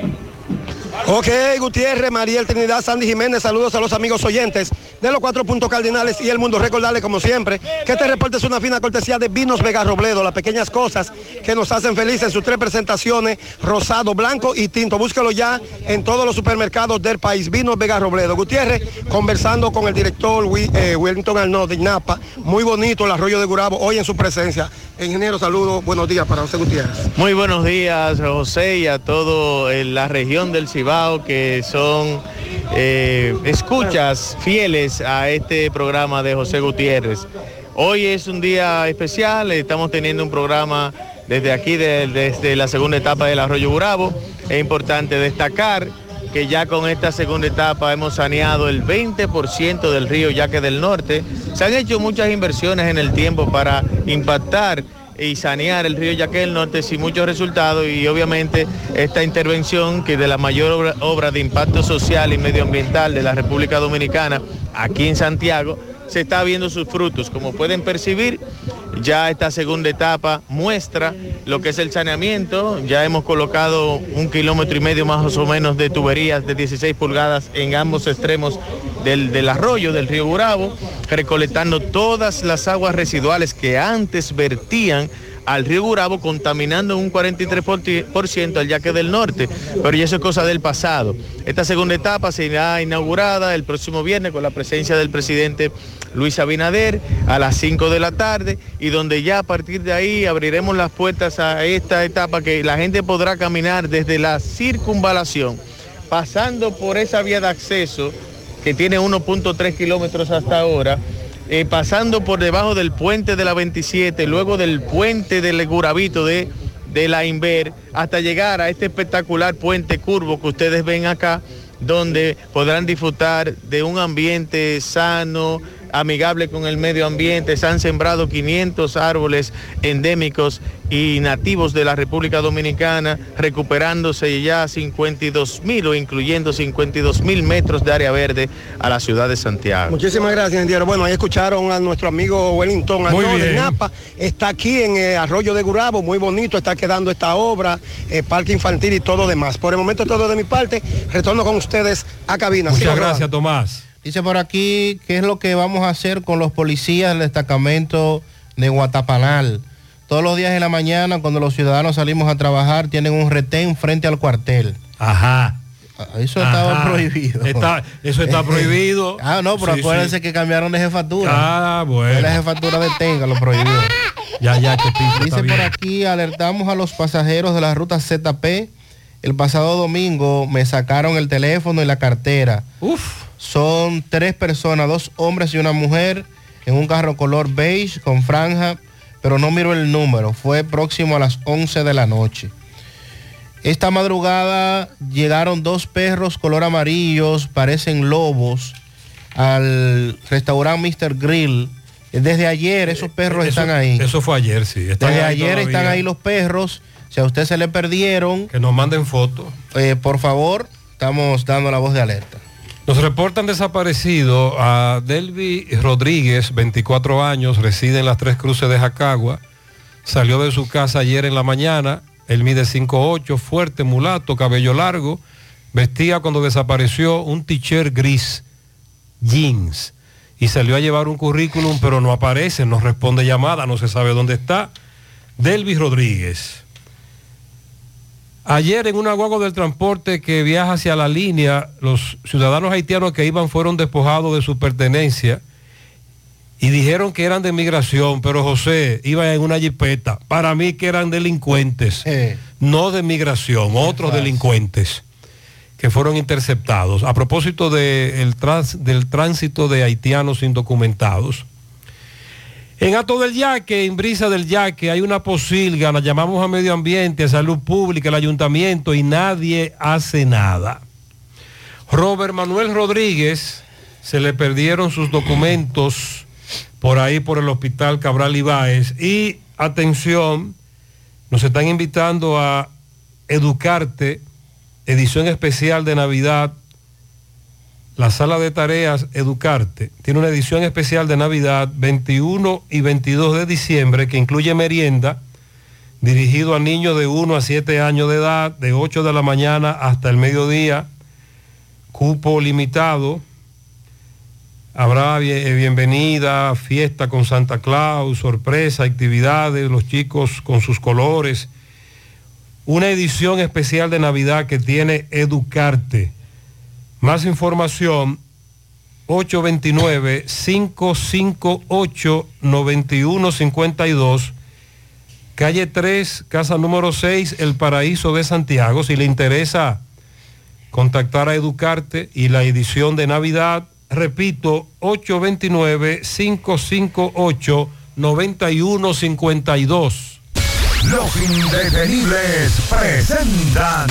Ok, Gutiérrez, Mariel Trinidad, Sandy Jiménez, saludos a los amigos oyentes de los cuatro puntos cardinales y el mundo. Recordarle, como siempre, que este reporte es una fina cortesía de Vinos Vega Robledo, las pequeñas cosas que nos hacen felices en sus tres presentaciones, rosado, blanco y tinto. Búsquelo ya en todos los supermercados del país. Vinos Vega Robledo. Gutiérrez, conversando con el director eh, Wellington Arnaud de INAPA, muy bonito el arroyo de Gurabo, hoy en su presencia. Ingeniero, saludos, buenos días para José Gutiérrez. Muy buenos días, José, y a todo eh, la región del Cibao que son eh, escuchas fieles a este programa de José Gutiérrez. Hoy es un día especial, estamos teniendo un programa desde aquí, de- desde la segunda etapa del Arroyo Burabo. Es importante destacar que ya con esta segunda etapa hemos saneado el 20% del río Yaque del Norte. Se han hecho muchas inversiones en el tiempo para impactar y sanear el río Yaque del Norte sin muchos resultados y obviamente esta intervención que de la mayor obra, obra de impacto social y medioambiental de la República Dominicana aquí en Santiago se está viendo sus frutos. Como pueden percibir, ya esta segunda etapa muestra lo que es el saneamiento. Ya hemos colocado un kilómetro y medio más o menos de tuberías de 16 pulgadas en ambos extremos del, del arroyo del río Burabo, recolectando todas las aguas residuales que antes vertían al río Burabo contaminando un 43% al yaque del norte, pero ya eso es cosa del pasado. Esta segunda etapa será inaugurada el próximo viernes con la presencia del presidente Luis Abinader a las 5 de la tarde y donde ya a partir de ahí abriremos las puertas a esta etapa que la gente podrá caminar desde la circunvalación, pasando por esa vía de acceso que tiene 1.3 kilómetros hasta ahora, eh, pasando por debajo del puente de la 27, luego del puente del Gurabito de, de la Inver, hasta llegar a este espectacular puente curvo que ustedes ven acá, donde podrán disfrutar de un ambiente sano, amigable con el medio ambiente. Se han sembrado 500 árboles endémicos y nativos de la República Dominicana, recuperándose ya 52 mil o incluyendo 52 mil metros de área verde a la ciudad de Santiago. Muchísimas gracias, ingeniero. Bueno, ahí escucharon a nuestro amigo Wellington Muy Arnaud de. Napa. Está aquí en el Arroyo de Gurabo, muy bonito, está quedando esta obra, eh, parque infantil y todo demás. Por el momento todo de mi parte, retorno con ustedes a cabina. Muchas gracias, Tomás. Dice por aquí, ¿qué es lo que vamos a hacer con los policías del destacamento de Guatapanal? Todos los días en la mañana, cuando los ciudadanos salimos a trabajar, tienen un retén frente al cuartel. Ajá. Eso estaba Ajá. prohibido. Está- eso está prohibido. ah, no, pero Sí, acuérdense sí. que cambiaron de jefatura. Ah, bueno. La jefatura de Tenga lo prohibió. Ya, ya, Dice por bien. aquí, alertamos a los pasajeros de la ruta ZP. El pasado domingo me sacaron el teléfono y la cartera. Son tres personas, dos hombres y una mujer, en un carro color beige con franja, pero no miro el número. Fue próximo a las 11 de la noche. Esta madrugada llegaron dos perros color amarillos, parecen lobos, al restaurante Mr. Grill. Desde ayer esos perros Eso- están ahí. Eso fue ayer, sí. Están Desde ayer todavía. están ahí los perros. Si a usted se le perdieron, Que nos manden fotos. eh, por favor, estamos dando la voz de alerta. Nos reportan desaparecido a Delvi Rodríguez, 24 años, reside en las Tres Cruces de Jacagua. Salió de su casa ayer en la mañana. Él mide 5'8, fuerte, mulato, cabello largo. Vestía cuando desapareció un t-shirt gris, jeans. Y salió a llevar un currículum, pero no aparece, no responde llamada, no se sabe dónde está. Delvi Rodríguez. Ayer en una guagua del transporte que viaja hacia la línea, los ciudadanos haitianos que iban fueron despojados de su pertenencia y dijeron que eran de migración, pero José iba en una jipeta. Para mí que eran delincuentes, no de migración, otros delincuentes que fueron interceptados. A propósito de el trans- del tránsito de haitianos indocumentados. En Ato del Yaque, en Brisa del Yaque, hay una posilga, la llamamos a medio ambiente, a salud pública, el ayuntamiento y nadie hace nada. Robert Manuel Rodríguez, se le perdieron sus documentos por ahí por el hospital Cabral Ibáez y atención, nos están invitando a Educarte, edición especial de Navidad, la sala de tareas Educarte tiene una edición especial de Navidad 21 y 22 de diciembre que incluye merienda dirigido a niños de 1 a 7 años de edad, de 8 de la mañana hasta el mediodía, cupo limitado. Habrá eh, bienvenida, fiesta con Santa Claus, sorpresa, actividades, los chicos con sus colores. Una edición especial de Navidad que tiene Educarte. Más información, 829-558-9152, calle 3, casa número 6, El Paraíso de Santiago. Si le interesa contactar a Educarte y la edición de Navidad, repito, 829-558-9152. Los indetenibles presentan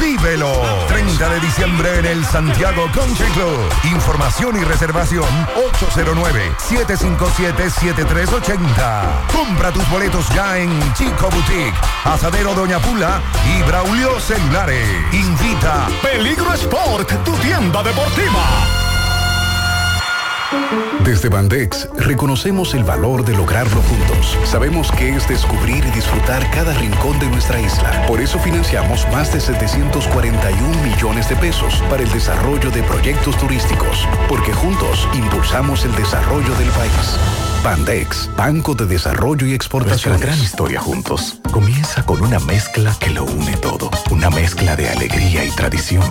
Vívelo. 30 de diciembre en el Santiago Country Club. Información y reservación 809-757-7380. Compra tus boletos ya en Chico Boutique, Asadero Doña Pula y Braulio Celulares. Invita Peligro Sport, tu tienda deportiva. Desde Bandex reconocemos el valor de lograrlo juntos. Sabemos que es descubrir y disfrutar cada rincón de nuestra isla. Por eso financiamos más de 741 millones de pesos para el desarrollo de proyectos turísticos, porque juntos impulsamos el desarrollo del país. Bandex, Banco de Desarrollo y Exportación. Nuestra gran historia juntos comienza con una mezcla que lo une todo. Una mezcla de alegría y tradición.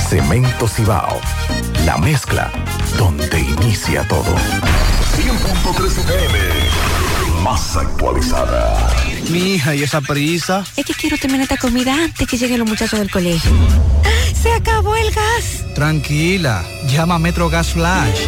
Cemento Cibao. La mezcla donde inicia todo. 100.3 FM. Más actualizada. Mi hija, ¿y esa prisa? Es que quiero terminar esta comida antes que lleguen los muchachos del colegio. ¡Se acabó el gas! Tranquila, llama a Metro Gas Flash.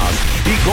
y gorras